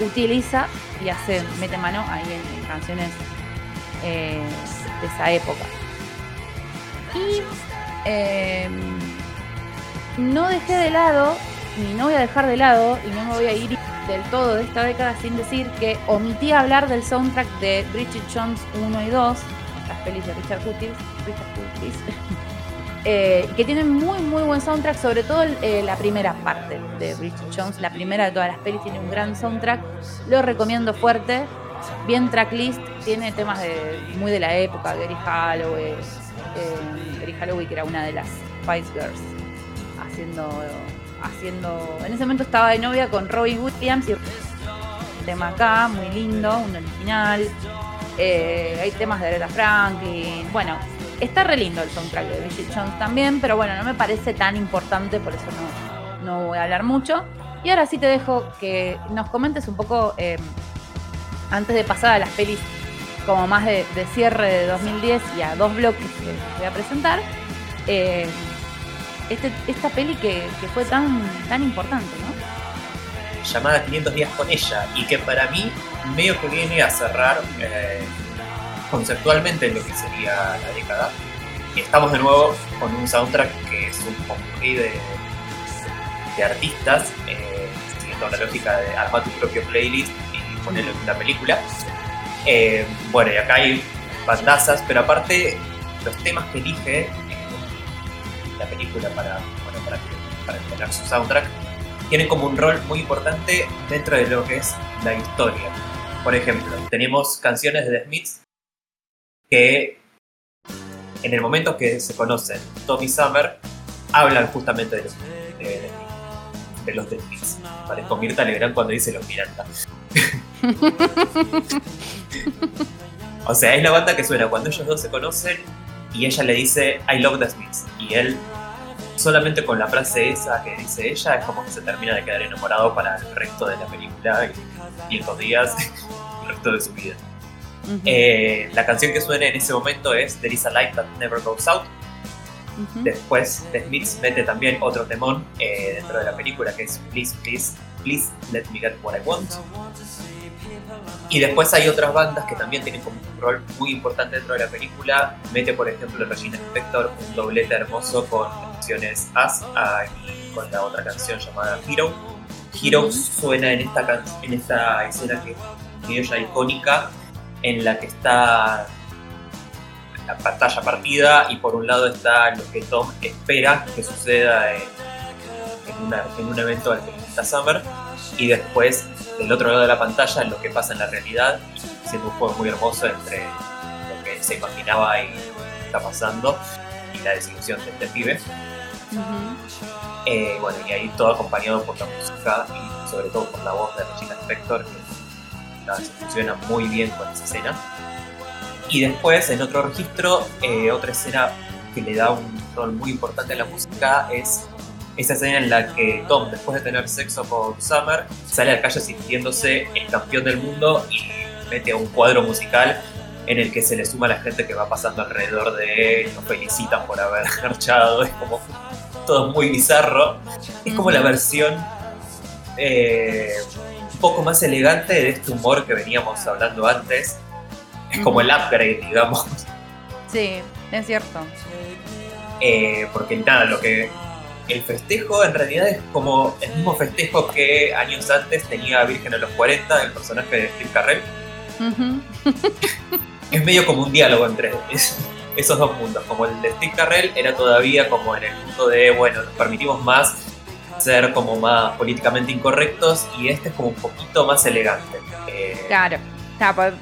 utiliza y hace, mete mano ahí en, canciones eh, de esa época. Y no dejé de lado, ni no voy a dejar de lado, y no me voy a ir del todo de esta década sin decir que omití hablar del soundtrack de Bridget Jones 1 y 2, las pelis de Richard Curtis, (laughs) eh, que tienen muy muy buen soundtrack, sobre todo eh, la primera parte de Bridget Jones, la primera de todas las pelis tiene un gran soundtrack, lo recomiendo fuerte, bien tracklist, tiene temas de, muy de la época, Gary Holloway, eh, Gary Holloway que era una de las Spice Girls haciendo, haciendo. En ese momento estaba de novia con Robin Williams y tema acá, muy lindo, un original. Eh, hay temas de Aretha Franklin. Bueno, está re lindo el soundtrack de Bridget Jones también, pero bueno, no me parece tan importante, por eso no, no voy a hablar mucho. Y ahora sí te dejo que nos comentes un poco, eh, antes de pasar a las pelis como más de, cierre de 2010 y a dos bloques que voy a presentar, eh, este, esta peli que, fue tan, tan importante, ¿no? Llamada 500 días con ella y que para mí medio que viene a cerrar eh, conceptualmente lo que sería la década. Y estamos de nuevo con un soundtrack que es un popurrí de, de artistas, eh, siguiendo la lógica de armar tu propio playlist y ponerlo en una película. Eh, bueno, y acá hay bandazas, pero aparte los temas que elige la película para, bueno, para, para tener su soundtrack, tienen como un rol muy importante dentro de lo que es la historia. Por ejemplo, tenemos canciones de The Smiths que en el momento que se conocen Tommy Summer hablan justamente de los, de, los The Smiths. Parezco Mirta Legrand cuando dice los Miranda. (laughs) o sea, es la banda que suena cuando ellos dos se conocen y ella le dice I love the Smiths y él solamente con la frase esa que dice ella es como que se termina de quedar enamorado para el resto de la película y, y estos días (laughs) el resto de su vida. Eh, la canción que suena en ese momento es There is a light that never goes out. Después The Smiths mete también otro temón eh, dentro de la película que es Please, Please, Please Let Me Get What I Want. Y después hay otras bandas que también tienen como un rol muy importante dentro de la película. Mete, por ejemplo, Regina Spector un doblete hermoso con canciones As y con la otra canción llamada Hero. Hero suena en esta, en esta escena que es ya icónica, en la que está la pantalla partida y por un lado está lo que Tom espera que suceda en, en, un evento del Summer y después del otro lado de la pantalla lo que pasa en la realidad, siendo un juego muy hermoso entre lo que se imaginaba y está pasando y la desilusión de este pibe. Eh, bueno, y ahí todo acompañado por la música y sobre todo por la voz de Regina Spector, que se funciona muy bien con esa escena. Y después, en otro registro, eh, otra escena que le da un rol muy importante a la música es esa escena en la que Tom, después de tener sexo con Summer, sale a la calle sintiéndose el campeón del mundo y mete un cuadro musical en el que se le suma la gente que va pasando alrededor de él, lo felicitan por haber (laughs) marchado, es como todo muy bizarro. Es como la versión eh, un poco más elegante de este humor que veníamos hablando antes. Es como el upgrade, digamos. Sí, es cierto. Eh, porque nada, lo que el festejo en realidad es como el mismo festejo que años antes tenía Virgen a los 40, el personaje de Steve Carrell. es medio como un diálogo entre esos dos mundos. Como el de Steve Carrell era todavía como en el punto de, bueno, nos permitimos más ser como más políticamente incorrectos y este es como un poquito más elegante. Eh, claro, pues,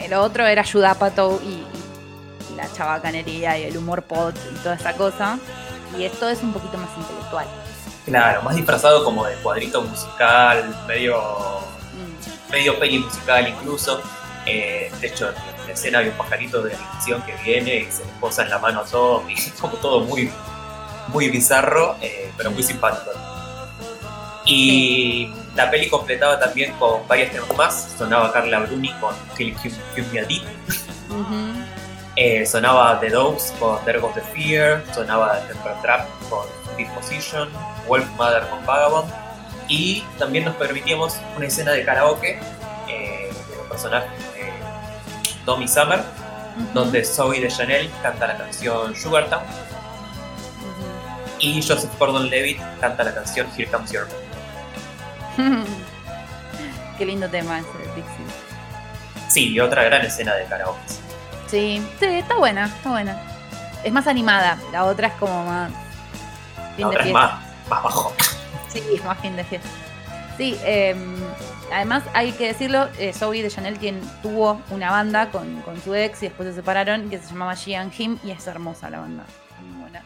el otro era Judapato y, y la chabacanería y el humor pot y toda esa cosa y esto es un poquito más intelectual. Claro, más disfrazado como de cuadrito musical, medio, mm. medio peli musical incluso. Eh, de hecho, en la escena hay un pajarito de animación que viene y se le posa en la mano a todo, y (laughs) es como todo muy, muy bizarro, eh, pero muy simpático. Y la peli completaba también con varios temas más. Sonaba Carla Bruni con Kill Me a eh, sonaba The Dogs con There Goes the Fear, sonaba Temper Trap con Disposition, Wolf Mother con Vagabond y también nos permitíamos una escena de karaoke eh, de los personajes de Tommy Summer, donde Zoe de Chanel canta la canción Sugar Town y Joseph Gordon Levitt canta la canción Here Comes Your Man. (laughs) Qué lindo tema ese de Dixie. Sí, y otra gran escena de karaoke. Sí, sí, está buena, está buena. Es más animada, la otra es como más. Fin de fiesta. más, bajo. Sí, es más fin de fiesta. Sí, em, además hay que decirlo, eh, Zoe de Chanel tuvo una banda con, su ex y después se separaron que se llamaba She and Him y es hermosa la banda. Muy buena.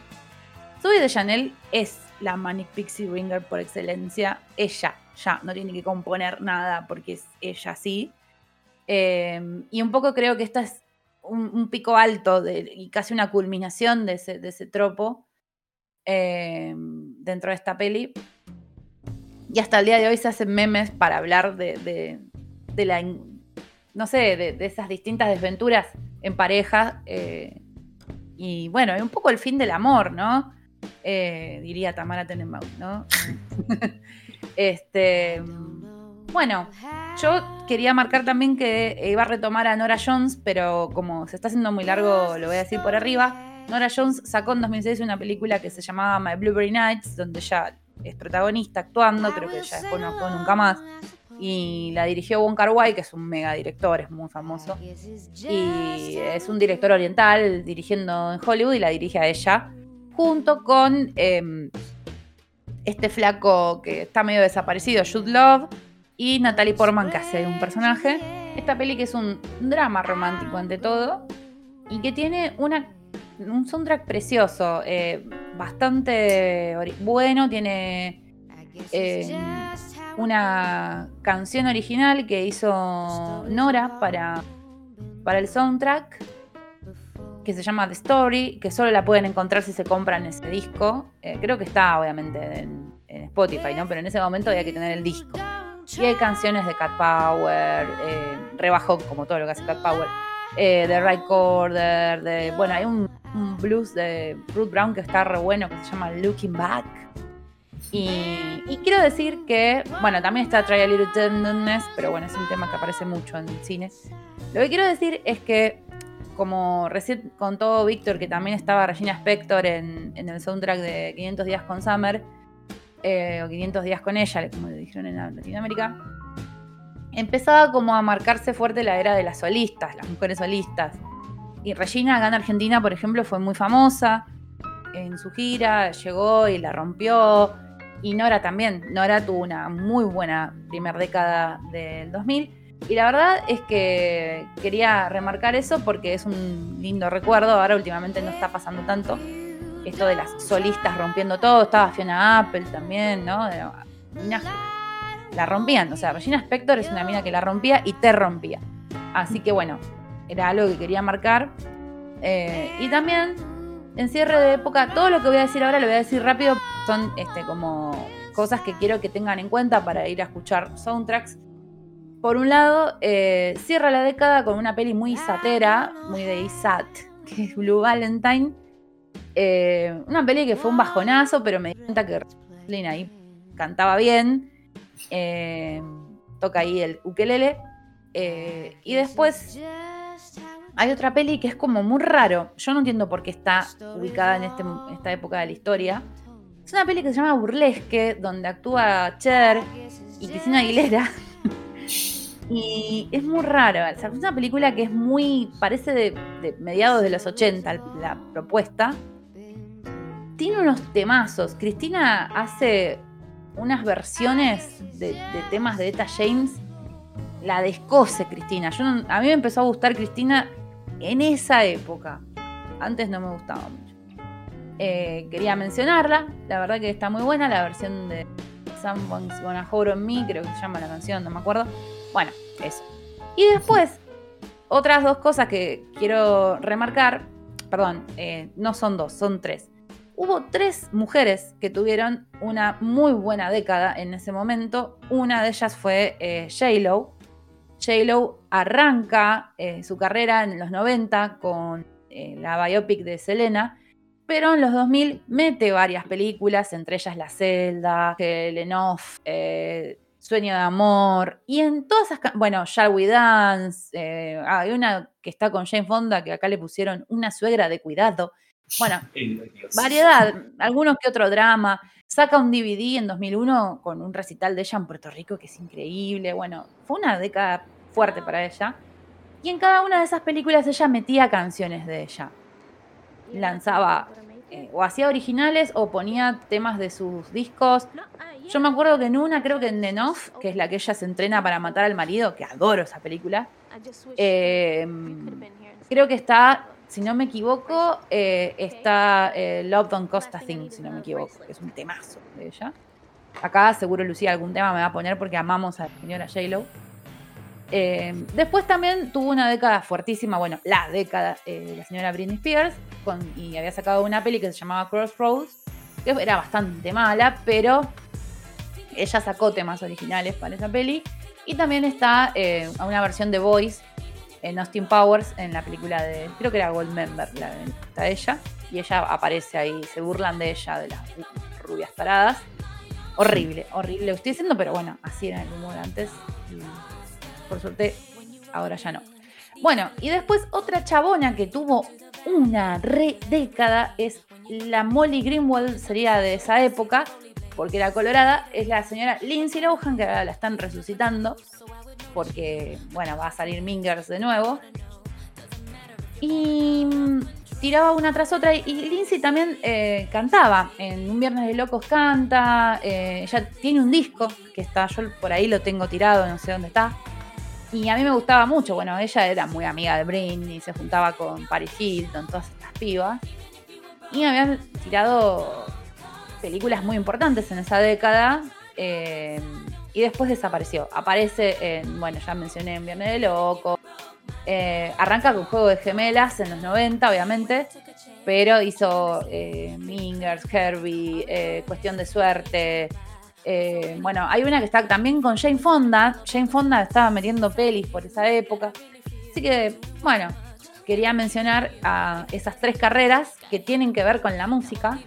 Zoe de Chanel es la Manic Pixie Ringer por excelencia. Ella, ya, no tiene que componer nada porque es ella sí. Em, y un poco creo que esta es un, pico alto y casi una culminación de ese, de ese tropo eh, dentro de esta peli. Y hasta el día de hoy se hacen memes para hablar de, la, no sé, de, esas distintas desventuras en pareja. Eh, y bueno, es un poco el fin del amor, ¿no? Eh, diría Tamara Tenenbaum, ¿no? (laughs) este, bueno, yo quería marcar también que iba a retomar a Nora Jones, pero como se está haciendo muy largo, lo voy a decir por arriba. Nora Jones sacó en 2006 una película que se llamaba My Blueberry Nights, donde ella es protagonista actuando, creo que ya después no actuó nunca más. Y la dirigió Wong Kar Wai, que es un mega director, es muy famoso. Y es un director oriental dirigiendo en Hollywood y la dirige a ella, junto con em, este flaco que está medio desaparecido, Jude Love y Natalie Portman que hace un personaje. Esta peli que es un drama romántico ante todo y que tiene un soundtrack precioso, eh, bastante bueno, tiene eh, una canción original que hizo Nora para, para el soundtrack que se llama The Story, que solo la pueden encontrar si se compran ese disco. Eh, creo que está obviamente en, Spotify, ¿no? Pero en ese momento había que tener el disco. Y hay canciones de Cat Power, eh, rebajó como todo lo que hace Cat Power, eh, de Recorder, de. Bueno, hay un, blues de Ruth Brown que está re bueno que se llama Looking Back. Y, quiero decir que, bueno, también está Try a Little Tenderness, pero bueno, es un tema que aparece mucho en cine. Lo que quiero decir es que como recién contó Víctor, que también estaba Regina Spector en, el soundtrack de 500 días con Summer, eh, o 500 días con ella, como le dijeron en Latinoamérica, empezaba como a marcarse fuerte la era de las solistas, las mujeres solistas. Y Regina acá en Argentina, por ejemplo, fue muy famosa en su gira, llegó y la rompió. Y Nora también, Nora tuvo una muy buena primera década del 2000 y la verdad es que quería remarcar eso porque es un lindo recuerdo. Ahora últimamente no está pasando tanto. Esto de las solistas rompiendo todo. Estaba Fiona Apple también, ¿no? la rompían. O sea, Regina Spector es una mina que la rompía y te rompía. Así que bueno, era algo que quería marcar. Eh, y también, en cierre de época, todo lo que voy a decir ahora lo voy a decir rápido. Son este, como cosas que quiero que tengan en cuenta para ir a escuchar soundtracks por un lado, eh, cierra la década con una peli muy satera, muy de Isat, que es Blue Valentine. Eh, una peli que fue un bajonazo, pero me di cuenta que Lina ahí cantaba bien. Eh, toca ahí el ukelele. y después hay otra peli que es como muy raro. Yo no entiendo por qué está ubicada en este, esta época de la historia. Es una peli que se llama Burlesque, donde actúa Cher y Cristina Aguilera. Y es muy raro. es una película que es muy. parece de, mediados de los 80 la propuesta. Tiene unos temazos. Cristina hace unas versiones de, temas de Eta James. La descose Cristina. Yo a mí me empezó a gustar Cristina en esa época. Antes no me gustaba mucho. Eh, quería mencionarla. La verdad que está muy buena la versión de Someone's Gonna Hold on Me, creo que se llama la canción, no me acuerdo. Bueno, eso. Y después, otras dos cosas que quiero remarcar, perdón, eh, no son dos, son tres. Hubo tres mujeres que tuvieron una muy buena década en ese momento. Una de ellas fue eh, J-Lo. J-Lo arranca eh, su carrera en los 90 con la biopic de Selena, pero en los 2000 mete varias películas, entre ellas La Celda, Lenoff, Sueño de Amor, y en todas esas, bueno, Shall We Dance, eh, hay una que está con Jane Fonda, que acá le pusieron una suegra de cuidado, bueno, (laughs) variedad, algunos que otro drama, saca un DVD en 2001 con un recital de ella en Puerto Rico que es increíble, bueno, fue una década fuerte para ella, y en cada una de esas películas ella metía canciones de ella, lanzaba eh, o hacía originales o ponía temas de sus discos. Yo me acuerdo que en una, creo que en The Noff, que es la que ella se entrena para matar al marido, que adoro esa película, em, creo que está, si no me equivoco, eh, está eh, Love Don't Cost a Thing, si no me equivoco, que es un temazo de ella. Acá seguro Lucía algún tema me va a poner porque amamos a la señora J-Lo. Eh, después también tuvo una década fuertísima, bueno, la década de la señora Britney Spears, y había sacado una peli que se llamaba Crossroads, que era bastante mala, pero ella sacó temas originales para esa peli. Y también está eh, una versión de Voice en Austin Powers en la película de, creo que era Goldmember, la está ella. Y ella aparece ahí, se burlan de ella, de las rubias paradas. Horrible, horrible. Lo estoy diciendo, pero bueno, así era el humor antes. por suerte, ahora ya no. Bueno, y después otra chabona que tuvo una re década es la Molly Greenwald, sería de esa época, porque era colorada, es la señora Lindsay Lohan, que ahora la están resucitando, porque, bueno, va a salir Mingers de nuevo. Y mm, tiraba una tras otra, y Lindsay también eh, cantaba, en Un Viernes de Locos canta, eh, ella tiene un disco que está, yo por ahí lo tengo tirado, no sé dónde está. Y a mí me gustaba mucho, bueno, ella era muy amiga de Britney, se juntaba con Paris Hilton, todas estas pibas. Y me habían tirado películas muy importantes en esa década. Eh, y después desapareció. Aparece en, bueno, ya mencioné en Viernes de Loco. Eh, arranca con Juego de Gemelas en los 90, obviamente, pero hizo eh, Mingers, Herbie, eh, Cuestión de Suerte. bueno, hay una que está también con Jane Fonda. Jane Fonda estaba metiendo pelis por esa época. Así que, bueno, quería mencionar a esas tres carreras que tienen que ver con la música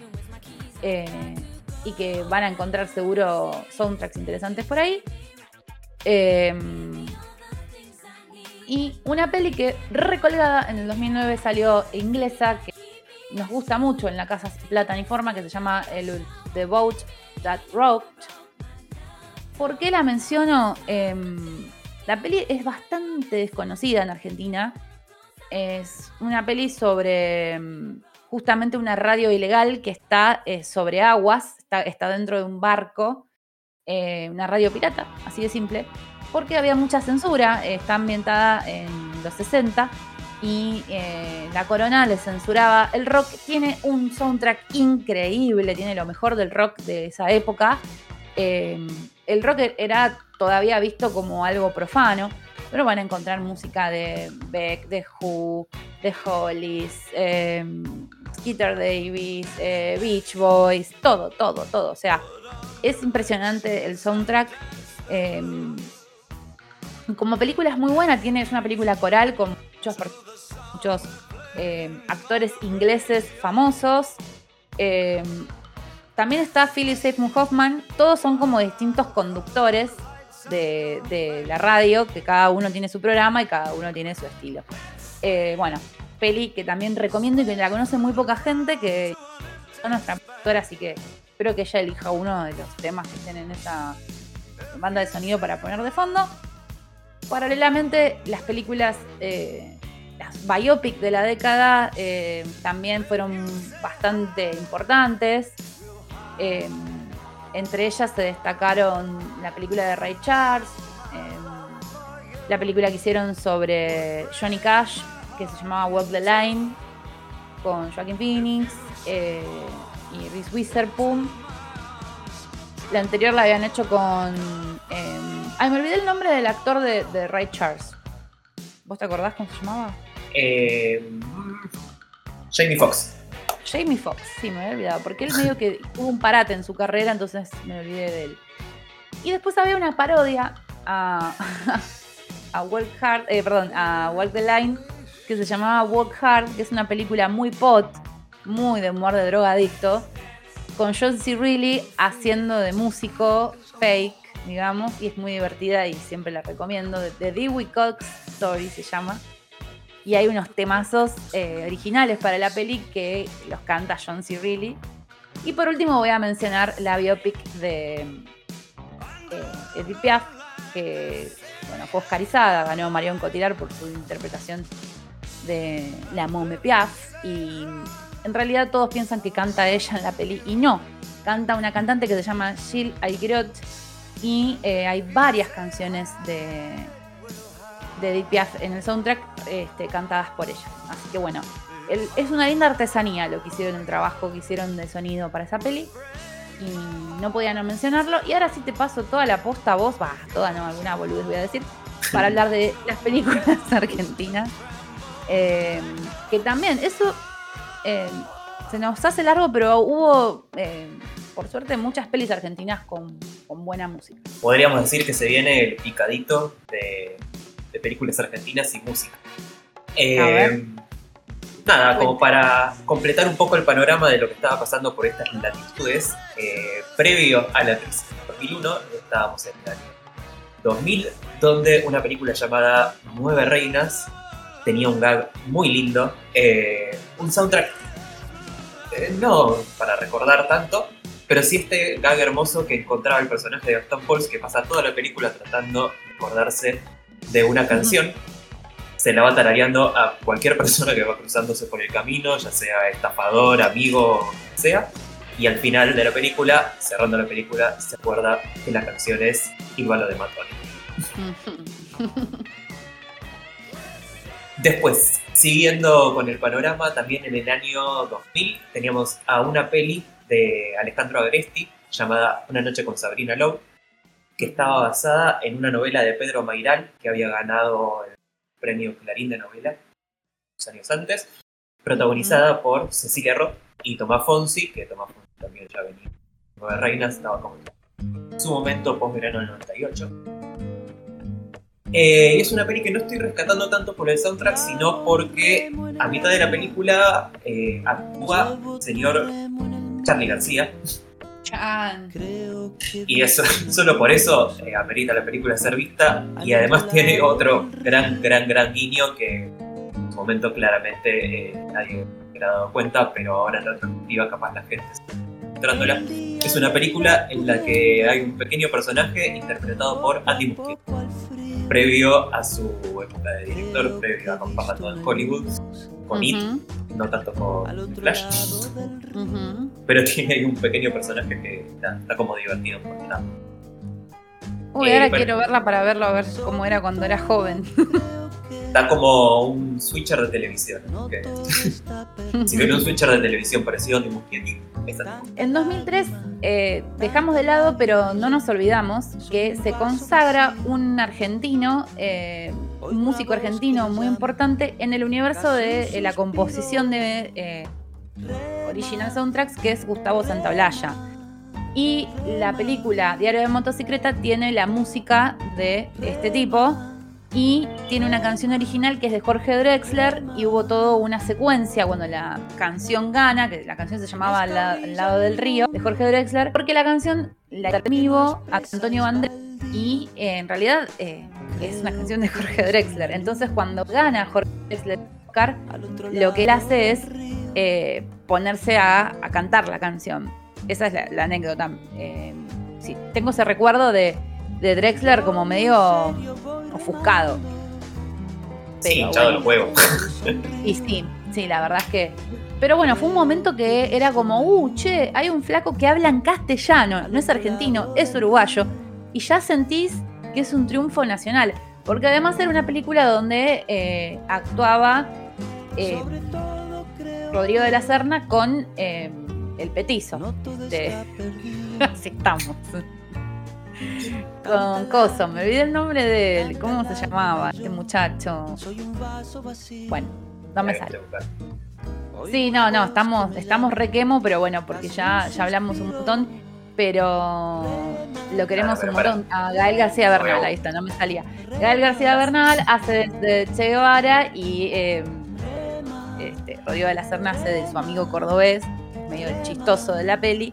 y que van a encontrar seguro soundtracks interesantes por ahí. Em, y una peli que recolgada en el 2009 salió inglesa, que nos gusta mucho en la casa Plata y Forma, que se llama The Boat That Rocked. ¿Por qué la menciono? Em, la peli es bastante desconocida en Argentina. Es una peli sobre em, justamente una radio ilegal que está eh, sobre aguas, está, dentro de un barco, eh, una radio pirata, así de simple, porque había mucha censura, está ambientada en los 60 y eh, la corona le censuraba el rock. Tiene un soundtrack increíble, tiene lo mejor del rock de esa época. el rock era todavía visto como algo profano, pero van a encontrar música de Beck, de Who, de Hollies, Skeeter Davis, eh, Beach Boys, todo, todo, todo. O sea, es impresionante el soundtrack. Em, como película es muy buena, tiene, es una película coral con muchos, muchos em, actores ingleses famosos. Em, también está Philip Seymour Hoffman. Todos son como distintos conductores de, de, la radio, que cada uno tiene su programa y cada uno tiene su estilo. Eh, bueno, peli que también recomiendo y que la conoce muy poca gente, que es nuestra productora, así que espero que ella elija uno de los temas que estén en esa banda de sonido para poner de fondo. Paralelamente, las películas, eh, las biopic de la década eh, también fueron bastante importantes. Eh, entre ellas se destacaron la película de Ray Charles, la película que hicieron sobre Johnny Cash, que se llamaba Walk the Line con Joaquin Phoenix eh, y Reese Witherspoon. La anterior la habían hecho con. Eh, ay, me olvidé el nombre del actor de, Ray Charles. ¿Vos te acordás cómo se llamaba? Eh, Jamie Foxx. Jamie Foxx, sí, me había olvidado. Porque él medio que tuvo un parate en su carrera, entonces me olvidé de él. Y después había una parodia a, (laughs) a Walk Hard, eh, perdón, a Walk the Line que se llamaba Walk Hard, que es una película muy pot, muy de humor de drogadicto, con John C. Reilly haciendo de músico fake, digamos, y es muy divertida y siempre la recomiendo. The Dewey Cox Story se llama. Y hay unos temazos eh, originales para la peli que los canta John C. Reilly. Y por último voy a mencionar la biopic de eh, Edith Piaf, que bueno, fue oscarizada, ganó Marion Cotillard por su interpretación de la Mome Piaf y en realidad todos piensan que canta ella en la peli y no, canta una cantante que se llama Jill Aigrot y eh, hay varias canciones de, de Edith Piaf en el soundtrack este, cantadas por ella. Así que bueno, es una linda artesanía lo que hicieron, el trabajo que hicieron de sonido para esa peli. Y no podía no mencionarlo. Y ahora sí te paso toda la posta a vos, va, toda no, alguna boludez voy a decir, para (laughs) hablar de las películas (laughs) argentinas eh, que también, eso eh, se nos hace largo, pero hubo, eh, por suerte, muchas pelis argentinas con, buena música. Podríamos decir que se viene el picadito de, películas argentinas y música. Nada, como para completar un poco el panorama de lo que estaba pasando por estas latitudes, previo a la crisis de 2001, estábamos en el año 2000, donde una película llamada Nueve Reinas tenía un gag muy lindo, eh, un soundtrack eh, no para recordar tanto, pero sí este gag hermoso que encontraba el personaje de Gastón Pauls que pasa toda la película tratando de acordarse de una canción. Se la va tarareando a cualquier persona que va cruzándose por el camino, ya sea estafador, amigo, sea. Y al final de la película, cerrando la película, se acuerda que la canción es Igual de Matoni. (laughs) Después, siguiendo con el panorama, también en el año 2000 teníamos a una peli de Alejandro Agresti llamada Una noche con Sabrina Lowe, que estaba basada en una novela de Pedro Mairal, que había ganado el premio Clarín de novela unos años antes, protagonizada por Cecilia Roth y Tomás Fonsi, que Tomás Fonsi también ya venía. Nueve Reinas estaba como en su momento post-verano del 98. Eh, es una peli que no estoy rescatando tanto por el soundtrack, sino porque a mitad de la película eh, actúa el señor Charlie García. Y eso, (laughs) solo por eso eh, amerita la película ser vista. Y además tiene otro gran, gran, gran guiño que en su momento claramente eh, nadie se ha dado cuenta, pero ahora en retrospectiva capaz la gente entrándola. Es una película en la que hay un pequeño personaje interpretado por Andy Muschietti previo a su época de director, previo a todo en Hollywood, con It, no tanto con Flash. (laughs) Pero tiene ahí un pequeño personaje que está, como divertido por lado. Uy, eh, ahora quiero verla para verlo, a ver cómo era cuando era joven. (laughs) Está como un switcher de televisión. (laughs) si ven un switcher de televisión parecido a En 2003 eh, dejamos de lado, pero no nos olvidamos, que se consagra un argentino, eh, un músico argentino muy importante en el universo de la composición de original soundtracks, que es Gustavo Santaolalla. Y la película Diario de Motocicleta tiene la música de este tipo y tiene una canción original que es de Jorge Drexler y hubo toda una secuencia cuando la canción gana, que la canción se llamaba Al lado del río, de Jorge Drexler, porque la canción la vivo a Antonio Banderas y eh, en realidad eh, es una canción de Jorge Drexler. Entonces cuando gana Jorge Drexler, lo que él hace es eh, ponerse a, cantar la canción. Esa es la, anécdota. Eh, sí, tengo ese recuerdo de, Drexler como medio ofuscado. sí, hinchado los huevos. (laughs) Y sí, sí, la verdad es que. Pero bueno, fue un momento que era como, uh, che, hay un flaco que habla en castellano, no es argentino, es uruguayo. Y ya sentís que es un triunfo nacional. Porque además era una película donde eh, actuaba eh, Rodrigo de la Serna con eh, el petizo. (laughs) Así estamos. (laughs) Con Coso, me olvidé el nombre de él. ¿Cómo se llamaba este muchacho? Bueno, no me sale. Sí, no, no, estamos, estamos requemo, pero bueno, porque ya, ya hablamos un montón, pero lo queremos un montón. A Gael García Bernal, ahí está, no me salía. Gael García Bernal hace de, Che Guevara y eh, este, Rodrigo de la Serna hace de su amigo cordobés, medio chistoso de la peli.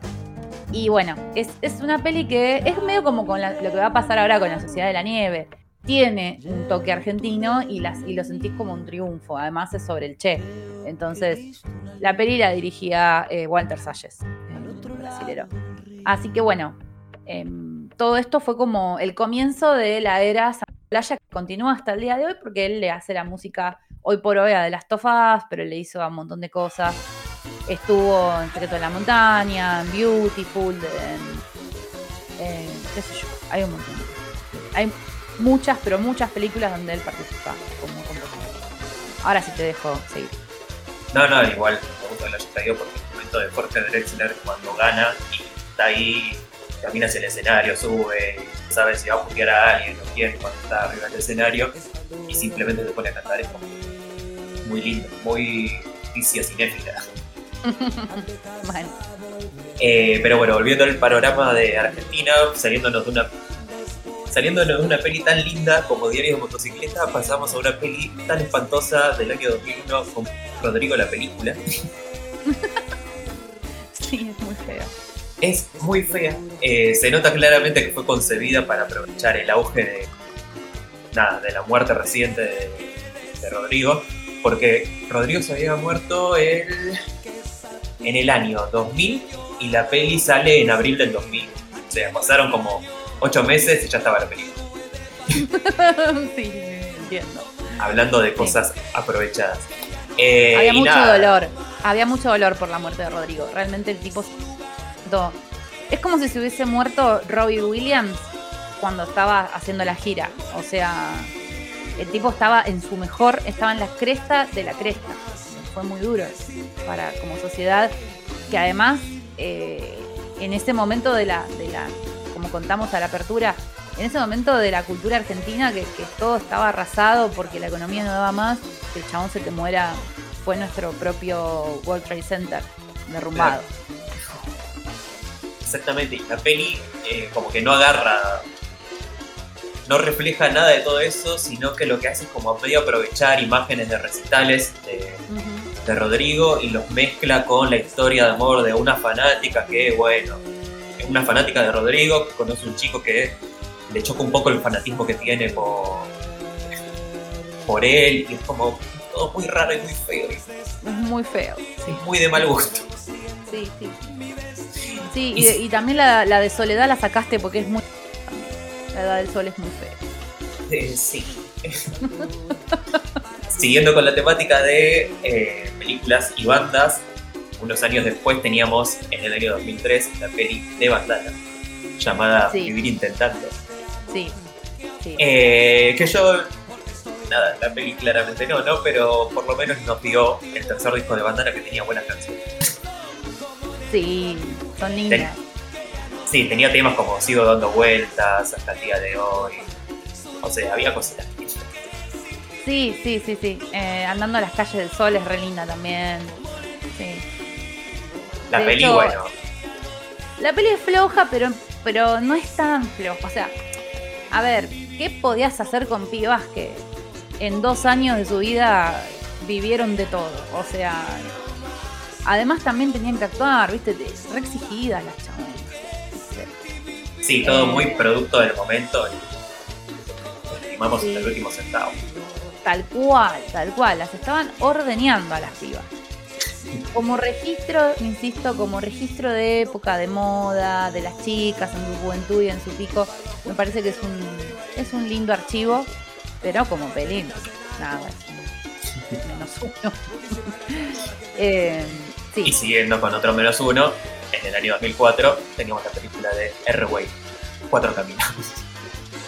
Y bueno, es, una peli que es medio como con lo que va a pasar ahora con la Sociedad de la Nieve. Tiene un toque argentino y, las, y lo sentís como un triunfo. Además es sobre el Che. Entonces, la peli la dirigía eh, Walter Salles, brasilero. Así que bueno, em, todo esto fue como el comienzo de la era Playa que continúa hasta el día de hoy porque él le hace la música hoy por hoy a de las tofas, pero le hizo a un montón de cosas. Estuvo en Secreto de la Montaña, en Beautiful, en, qué sé yo, hay un montón. Hay muchas, pero muchas películas donde él participa como compositor. Ahora sí te dejo seguir. No, no, igual me gusta que lo haya traído porque el momento de Jorge Drexler cuando gana y está ahí, camina hacia el escenario, sube, sabe si va a putear a alguien o quién cuando está arriba del escenario y simplemente se pone a cantar es como muy lindo, muy noticia cinéfila. (laughs) Eh, pero bueno, volviendo al panorama de Argentina, saliéndonos de una saliéndonos de una peli tan linda como Diario de Motocicleta, pasamos a una peli tan espantosa del año 2001 con Rodrigo la película. (laughs) sí, es muy fea. Es muy fea. Eh, se nota claramente que fue concebida para aprovechar el auge de, nada, de la muerte reciente de Rodrigo porque Rodrigo se había muerto el, en el año 2000 y la peli sale en abril del 2000. O sea, pasaron como ocho meses y ya estaba la película. (laughs) sí, entiendo. Hablando de cosas aprovechadas. Eh, había mucho dolor, había mucho dolor por la muerte de Rodrigo. Realmente el tipo... Es como si se hubiese muerto Robbie Williams cuando estaba haciendo la gira. O sea, el tipo estaba en su mejor, estaba en la cresta de la cresta. Fue muy duro para como sociedad, que además eh, en ese momento de la, de la, como contamos a la apertura, en ese momento de la cultura argentina, que, todo estaba arrasado porque la economía no daba más, que el chabón se te muera, fue nuestro propio World Trade Center derrumbado. Exactamente, y la peli eh, como que no agarra, no refleja nada de todo eso, sino que lo que hace es como medio aprovechar imágenes de recitales de, de Rodrigo y los mezcla con la historia de amor de una fanática que, bueno, es una fanática de Rodrigo, que conoce un chico que le choca un poco el fanatismo que tiene por, por él y es como todo muy raro y muy feo. Es muy feo. Sí. Muy de mal gusto. Sí, sí. Sí, y, también la, de Soledad la sacaste porque es muy... La Edad del Sol es muy fea. Eh, sí. (laughs) Siguiendo con la temática de eh, películas y bandas, unos años después teníamos en el año 2003 la peli de bandana llamada Vivir Intentando. Sí. Eh, que yo, nada, la peli claramente no, ¿no? Pero por lo menos nos dio el tercer disco de bandana que tenía buenas canciones. Sí, son lindas. sí, tenía temas como Sigo dando vueltas hasta el día de hoy. O sea, había cositas. Sí, sí, sí, sí. Eh, andando a las calles del sol es re linda también. Sí. La peli, bueno. La peli es floja, pero, pero no es tan floja. O sea, a ver, ¿qué podías hacer con pibas que en dos años de su vida vivieron de todo? O sea, además también tenían que actuar, ¿viste? Re exigidas las chavas. Sí, todo muy eh, producto del momento. Estimamos hasta el último centavo. Tal cual, tal cual. Las estaban ordeñando a las pibas. Como registro, insisto, como registro de época, de moda, de las chicas en su juventud y en su pico, me parece que es un, es un lindo archivo, pero como pelín, nada, menos uno. (laughs) Eh, y siguiendo con otro menos uno, en el año 2004 teníamos la película de R-Way, Cuatro Caminos.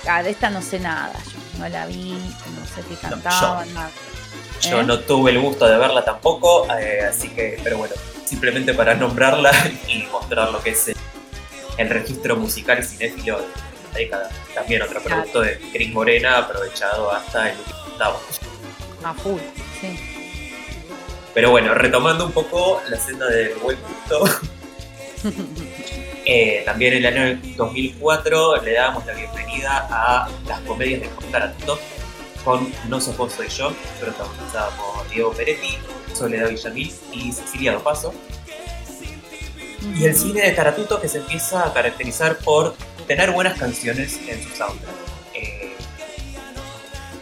Ah, de esta no sé nada, yo no la vi, no sé qué cantaban, nada. Yo ¿Eh? no tuve el gusto de verla tampoco, eh, así que, pero bueno, simplemente para nombrarla (laughs) y mostrar lo que es el, registro musical cinéfilo de la década. También otro producto de Cris Morena aprovechado hasta el último octavo. A full, sí. Pero bueno, retomando un poco la senda del buen gusto. (laughs) Eh, también en el año 2004 le damos la bienvenida a las comedias de Tarantino con No sos soy yo, protagonizada por Diego Peretti, Soledad Villamil y Cecilia Dopaso. Y el cine de Taratuto que se empieza a caracterizar por tener buenas canciones en su soundtrack. Eh,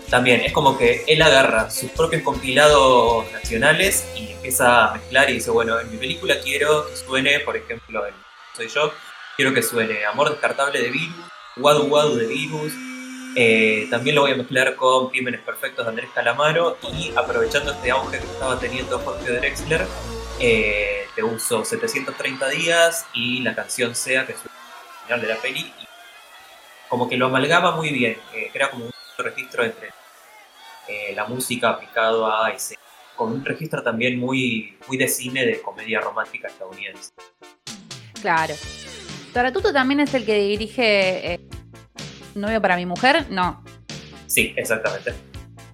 también es como que él agarra sus propios compilados nacionales y empieza a mezclar y dice, bueno, en mi película quiero que suene, por ejemplo, en Soy yo, quiero que suene Amor Descartable de Virus, Wadu Wadu de Virus, eh, también lo voy a mezclar con Crímenes Perfectos de Andrés Calamaro. Y aprovechando este auge que estaba teniendo Jorge Drexler, eh, te uso 730 días y la canción Sea, que es el final de la peli, como que lo amalgama muy bien, eh, crea como un registro entre la música aplicado a ese, con un registro también muy, muy de cine de comedia romántica estadounidense. Claro. Taratuto también es el que dirige novio para mi mujer, no. Sí, exactamente.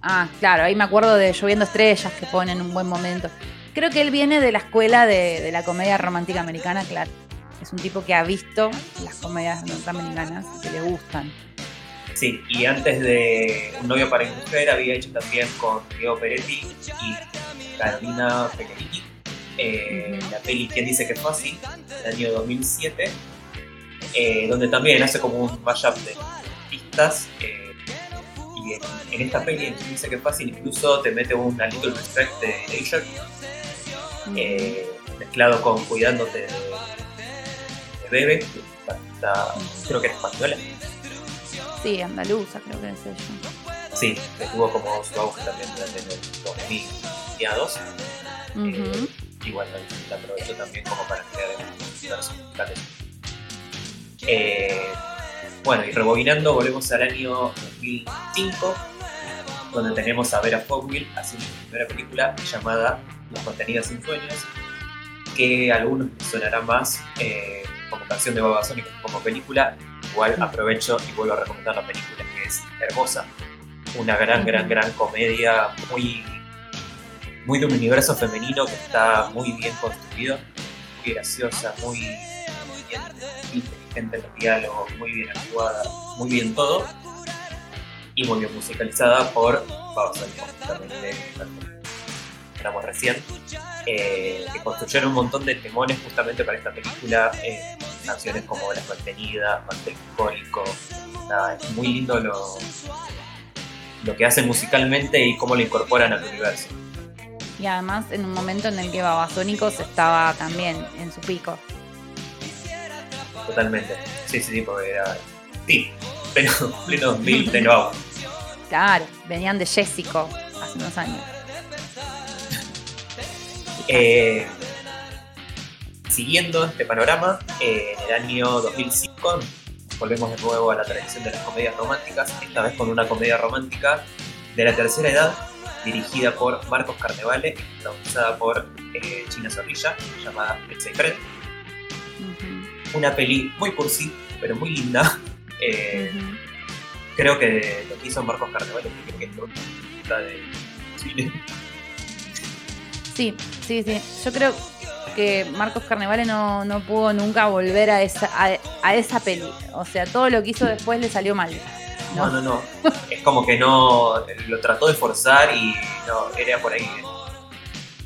Ah, claro, ahí me acuerdo de Lloviendo Estrellas que ponen un buen momento. Creo que él viene de la escuela de, la comedia romántica americana, claro. Es un tipo que ha visto las comedias norteamericanas que le gustan. Sí, y antes de Un novio para mi mujer había hecho también con Diego Peretti y Carolina Pellerini eh, la peli ¿Quién dice que es fácil? del año 2007, eh, donde también hace como un mashup de eh, y en, esta peli dice que es fácil, incluso te mete un Little Respect de Leisure eh, mezclado con Cuidándote de, de Bebe, creo que es española. Sí, andaluza creo que es ella. Sí, que tuvo como su auge también durante los 2002. Uh y bueno, la aprovecho también como para crear versos musicales. Eh, bueno, y rebobinando, volvemos al año 2005, donde tenemos a Vera Fogwill haciendo su primera película llamada Los contenidos sin sueños, que a algunos sonará más eh, como canción de Babasónicos como película, igual aprovecho y vuelvo a recomendar la película que es hermosa. Una gran, gran, gran comedia, muy, muy de un universo femenino que está muy bien construido, muy graciosa, muy, bien inteligente en los diálogos, muy bien actuada, muy bien todo. Y muy bien musicalizada por Pablo también recién, eh, que construyeron un montón de temones justamente para esta película, eh, canciones como Las Mantenidas, Mantecólico, nada, es muy lindo lo, lo que hacen musicalmente y cómo lo incorporan al universo. Y además en un momento en el que Babasónicos estaba también en su pico. Totalmente, sí, sí, sí, porque era... Sí, (laughs) pleno, pleno 2000, pleno Claro, venían de Jessico hace unos años. (laughs) Eh, siguiendo este panorama, eh, en el año 2005 volvemos de nuevo a la tradición de las comedias románticas, esta vez con una comedia romántica de la tercera edad, dirigida por Marcos Carnevale y protagonizada por eh, China Zorrilla, llamada Pizza Una peli muy cursi, pero muy linda. Creo que lo que hizo Marcos Carnevale que es lo de cine Sí, sí, sí. Yo creo que Marcos Carnevale no, no pudo nunca volver a esa, a, esa peli. O sea, todo lo que hizo después le salió mal. No, no, no. es como que no lo trató de forzar y no, era por ahí.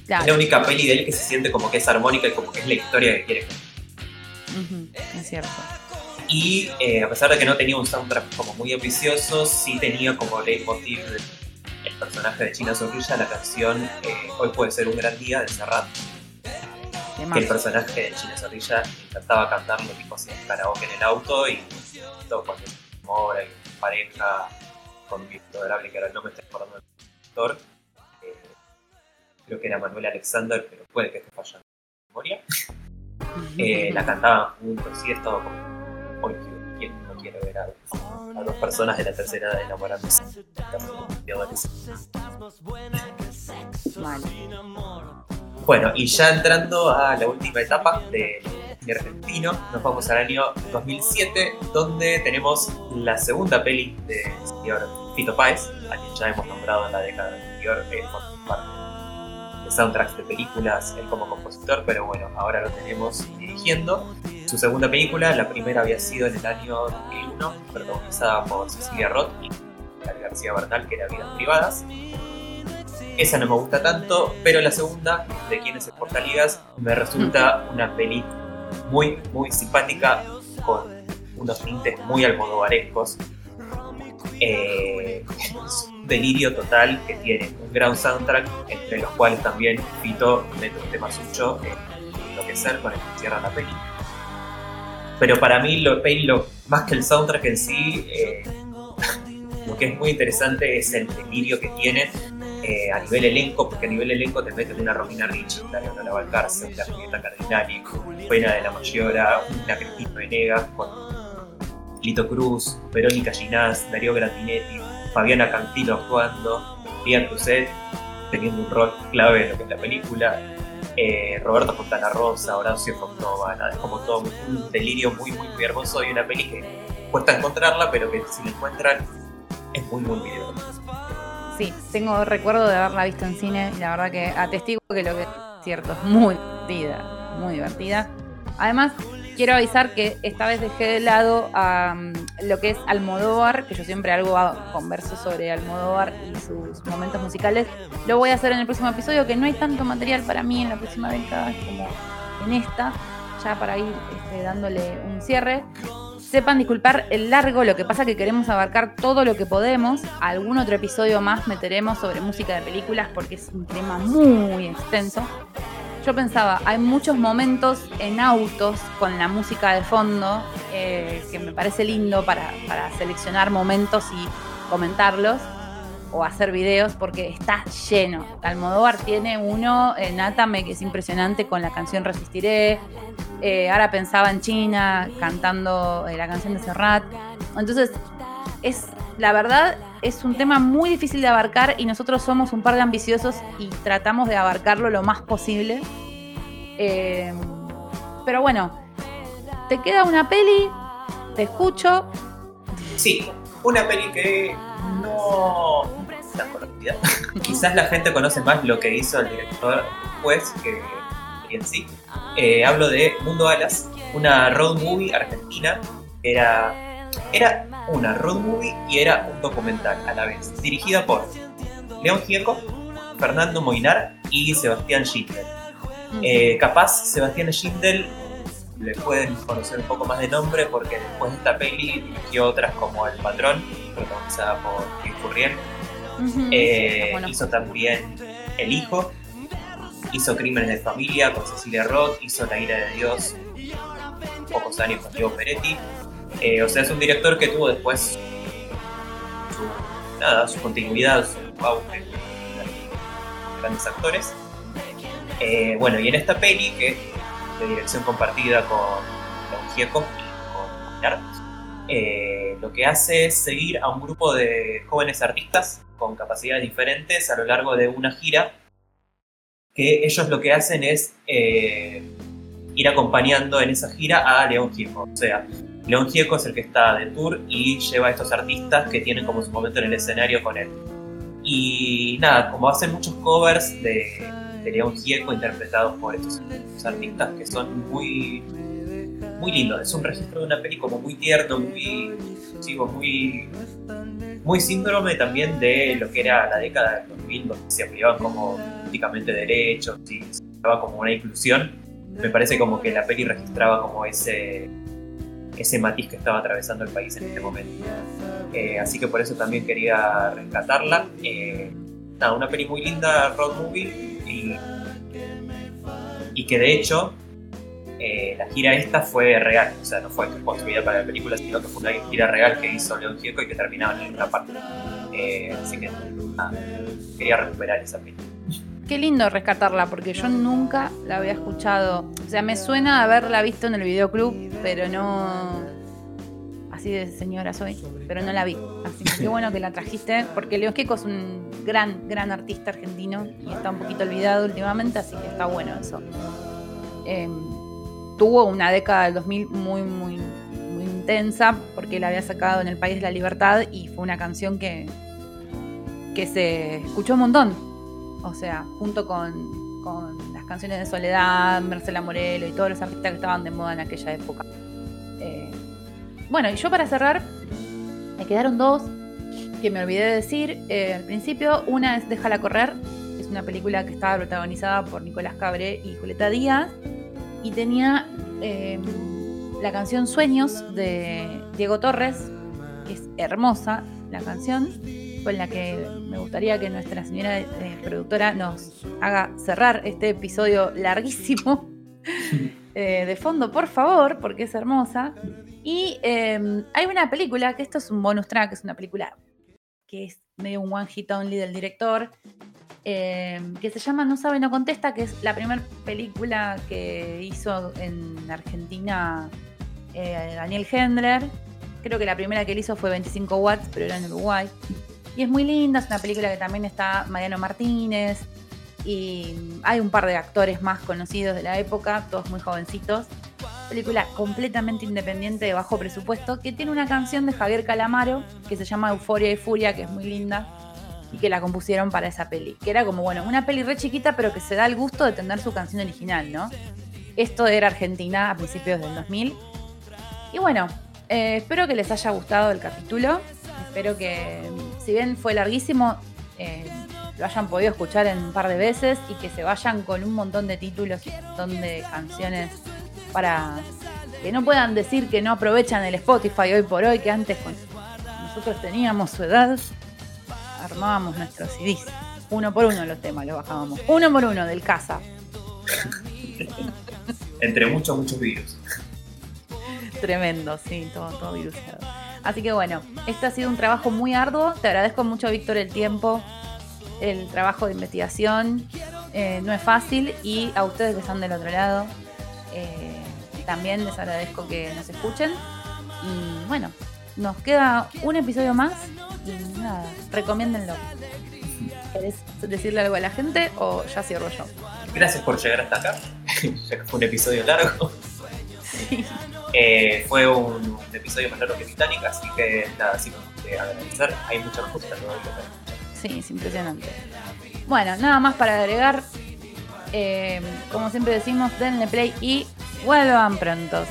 Es la única peli de él que se siente como que es armónica y como que es la historia que quiere. es cierto. Y eh, a pesar de que no tenía un soundtrack como muy ambicioso, sí tenía como leitmotiv el personaje de China Zorrilla, la canción eh, Hoy puede ser un gran día de Serrat. Que el personaje de China Zorrilla intentaba cantarlo tipo así en karaoke en el auto y todo cuando mora y pareja con mi adorable que ahora no me estoy acordando del actor. Eh, creo que era Manuel Alexander, pero puede que esté fallando la memoria. (laughs) Eh, la cantaban juntos y es todo como hoy ¿quién no quiere ver a, a dos personas de la tercera edad enamorándose? Bueno, y ya entrando a la última etapa de argentino, nos vamos al año 2007, donde tenemos la segunda peli de señor Fito Páez, a quien ya hemos nombrado en la década anterior, eh, parte de soundtracks de películas, él como compositor, pero bueno, ahora lo tenemos dirigiendo. Su segunda película, la primera había sido en el año 2001, protagonizada por Cecilia Roth y García Bernal, que era Vidas Privadas. Esa no me gusta tanto, pero la segunda, de Quién es Portaligas, me resulta (laughs) una peli muy, muy simpática, con unos tintes muy almodovarescos. Eh, un (laughs) delirio total que tiene un gran soundtrack, entre los cuales también Fito mete un tema suyo, eh, enloquecer con el que cierra la peli. Pero para mí, lo, lo, más que el soundtrack en sí, eh, (laughs) lo que es muy interesante es el delirio que tiene eh, a nivel elenco, porque a nivel elenco te meten una Romina Rich, una Leona Valcarce, una Julieta Cardinali, de la Mayora, una Cristina Venegas, con Lito Cruz, Verónica Ginás, Darío Grandinetti, Fabiana Cantino actuando, Ian Cruzet teniendo un rol clave en lo que es la película, eh, Roberto Fontana Rosa, Horacio Fontova, es como todo un delirio muy, muy, muy hermoso y una peli que cuesta encontrarla, pero que si la encuentran es muy, muy video. Sí, tengo recuerdo de haberla visto en cine y la verdad que atestigo que lo que es cierto, es muy divertida, muy divertida. Además, quiero avisar que esta vez dejé de lado a lo que es Almodóvar, que yo siempre algo converso sobre Almodóvar y sus momentos musicales. Lo voy a hacer en el próximo episodio, que no hay tanto material para mí en la próxima década como en esta, ya para ir este, dándole un cierre. Sepan disculpar el largo, lo que pasa que queremos abarcar todo lo que podemos. Algún otro episodio más meteremos sobre música de películas porque es un tema muy extenso yo pensaba, hay muchos momentos en autos con la música de fondo eh, que me parece lindo para, seleccionar momentos y comentarlos o hacer videos porque está lleno. Almodóvar tiene uno Atame que es impresionante con la canción Resistiré. Eh, ahora pensaba en China cantando eh, la canción de Serrat. Entonces, es la verdad es un tema muy difícil de abarcar y nosotros somos un par de ambiciosos y tratamos de abarcarlo lo más posible. Eh, pero bueno, te queda una peli Te escucho. Sí, una peli que no tan conocida. Quizás la gente conoce más lo que hizo el director después que en sí. Eh, hablo de Mundo Alas, una road movie argentina. Era, era una road movie y era un documental a la vez, dirigida por León Gieco, Fernando Moinar y Sebastián Schindel. Eh, capaz Sebastián Schindel le pueden conocer un poco más de nombre porque después de esta peli dirigió otras como El Patrón, protagonizada por Kim Furriel. Eh, hizo también El Hijo, hizo Crímenes de Familia con Cecilia Roth, hizo La Ira de Dios, pocos años con Diego Peretti. Eh, o sea, es un director que tuvo después su, nada, su continuidad, su auge, grandes actores. Eh, bueno, y en esta peli, que es de dirección compartida con Don Gieco y con Minar, eh, lo que hace es seguir a un grupo de jóvenes artistas con capacidades diferentes a lo largo de una gira, que ellos lo que hacen es eh, ir acompañando en esa gira a León Gieco. O sea, León Gieco es el que está de tour y lleva a estos artistas que tienen como su momento en el escenario con él. Y nada, como hacen muchos covers de, León Gieco interpretados por estos, artistas que son muy, muy lindos. Es un registro de una peli como muy tierno, muy, muy, muy síndrome también de lo que era la década del 2000, donde se aplicaban como políticamente derechos y se daba como una inclusión. Me parece como que la peli registraba como ese, ese matiz que estaba atravesando el país en este momento. Eh, así que por eso también quería rescatarla. Eh, nada, una peli muy linda, road movie, y, y que de hecho eh, la gira esta fue real, o sea, no fue construida para la película, sino que fue una gira real que hizo León Gieco y que terminaba en una parte. así que quería recuperar esa peli. Qué lindo rescatarla, porque yo nunca la había escuchado. O sea, me suena haberla visto en el videoclub, pero no. Así de señora soy, pero no la vi. Así que qué bueno que la trajiste, porque León Queco es un gran, gran artista argentino y está un poquito olvidado últimamente, así que está bueno eso. Em, tuvo una década del 2000 muy, muy, intensa, porque la había sacado en El País de la Libertad y fue una canción que, que se escuchó un montón o sea, junto con, las canciones de Soledad, Marcela Morelo y todos los artistas que estaban de moda en aquella época. Eh, bueno, y yo para cerrar, me quedaron dos que me olvidé de decir eh, al principio. Una es Déjala correr, es una película que estaba protagonizada por Nicolás Cabré y Julieta Díaz y tenía em, la canción Sueños de Diego Torres, que es hermosa la canción con la que me gustaría que nuestra señora eh, productora nos haga cerrar este episodio larguísimo. (laughs) Eh, de fondo, por favor, porque es hermosa. Y hay una película, que esto es un bonus track, es una película que es medio un one hit only del director, em, que se llama No sabe, no contesta, que es la primera película que hizo en Argentina eh, Daniel Hendler. Creo que la primera que él hizo fue 25 watts, pero era en Uruguay. Y es muy linda, es una película que también está Mariano Martínez y hay un par de actores más conocidos de la época, todos muy jovencitos. Película completamente independiente de bajo presupuesto que tiene una canción de Javier Calamaro que se llama Euforia y Furia, que es muy linda y que la compusieron para esa peli. Que era como, bueno, una peli re chiquita, pero que se da el gusto de tener su canción original, ¿no? Esto era Argentina a principios del 2000. Y bueno, eh, espero que les haya gustado el capítulo. Espero que, si bien fue larguísimo, eh, lo hayan podido escuchar en un par de veces y que se vayan con un montón de títulos y un montón de canciones para que no puedan decir que no aprovechan el Spotify hoy por hoy, que antes nosotros teníamos su edad, armábamos nuestros CDs. Uno por uno los temas los bajábamos. Uno por uno del casa. (laughs) Entre muchos, muchos virus. Tremendo, sí, todo, todo virusado. Así que bueno, este ha sido un trabajo muy arduo. Te agradezco mucho, Víctor, el tiempo, el trabajo de investigación. Eh, no es fácil y a ustedes que están del otro lado, eh, también les agradezco que nos escuchen. Y bueno, nos queda un episodio más y nada, recomiéndenlo. ¿Querés decirle algo a la gente o ya cierro yo? Gracias por llegar hasta acá, (laughs) ya que fue un episodio largo. Eh, fue un episodio más largo que Titanic, así que nada, así de agradecer, hay mucha música todavía Sí, es impresionante. Bueno, nada más para agregar. Eh, como siempre decimos, denle play y vuelvan pronto.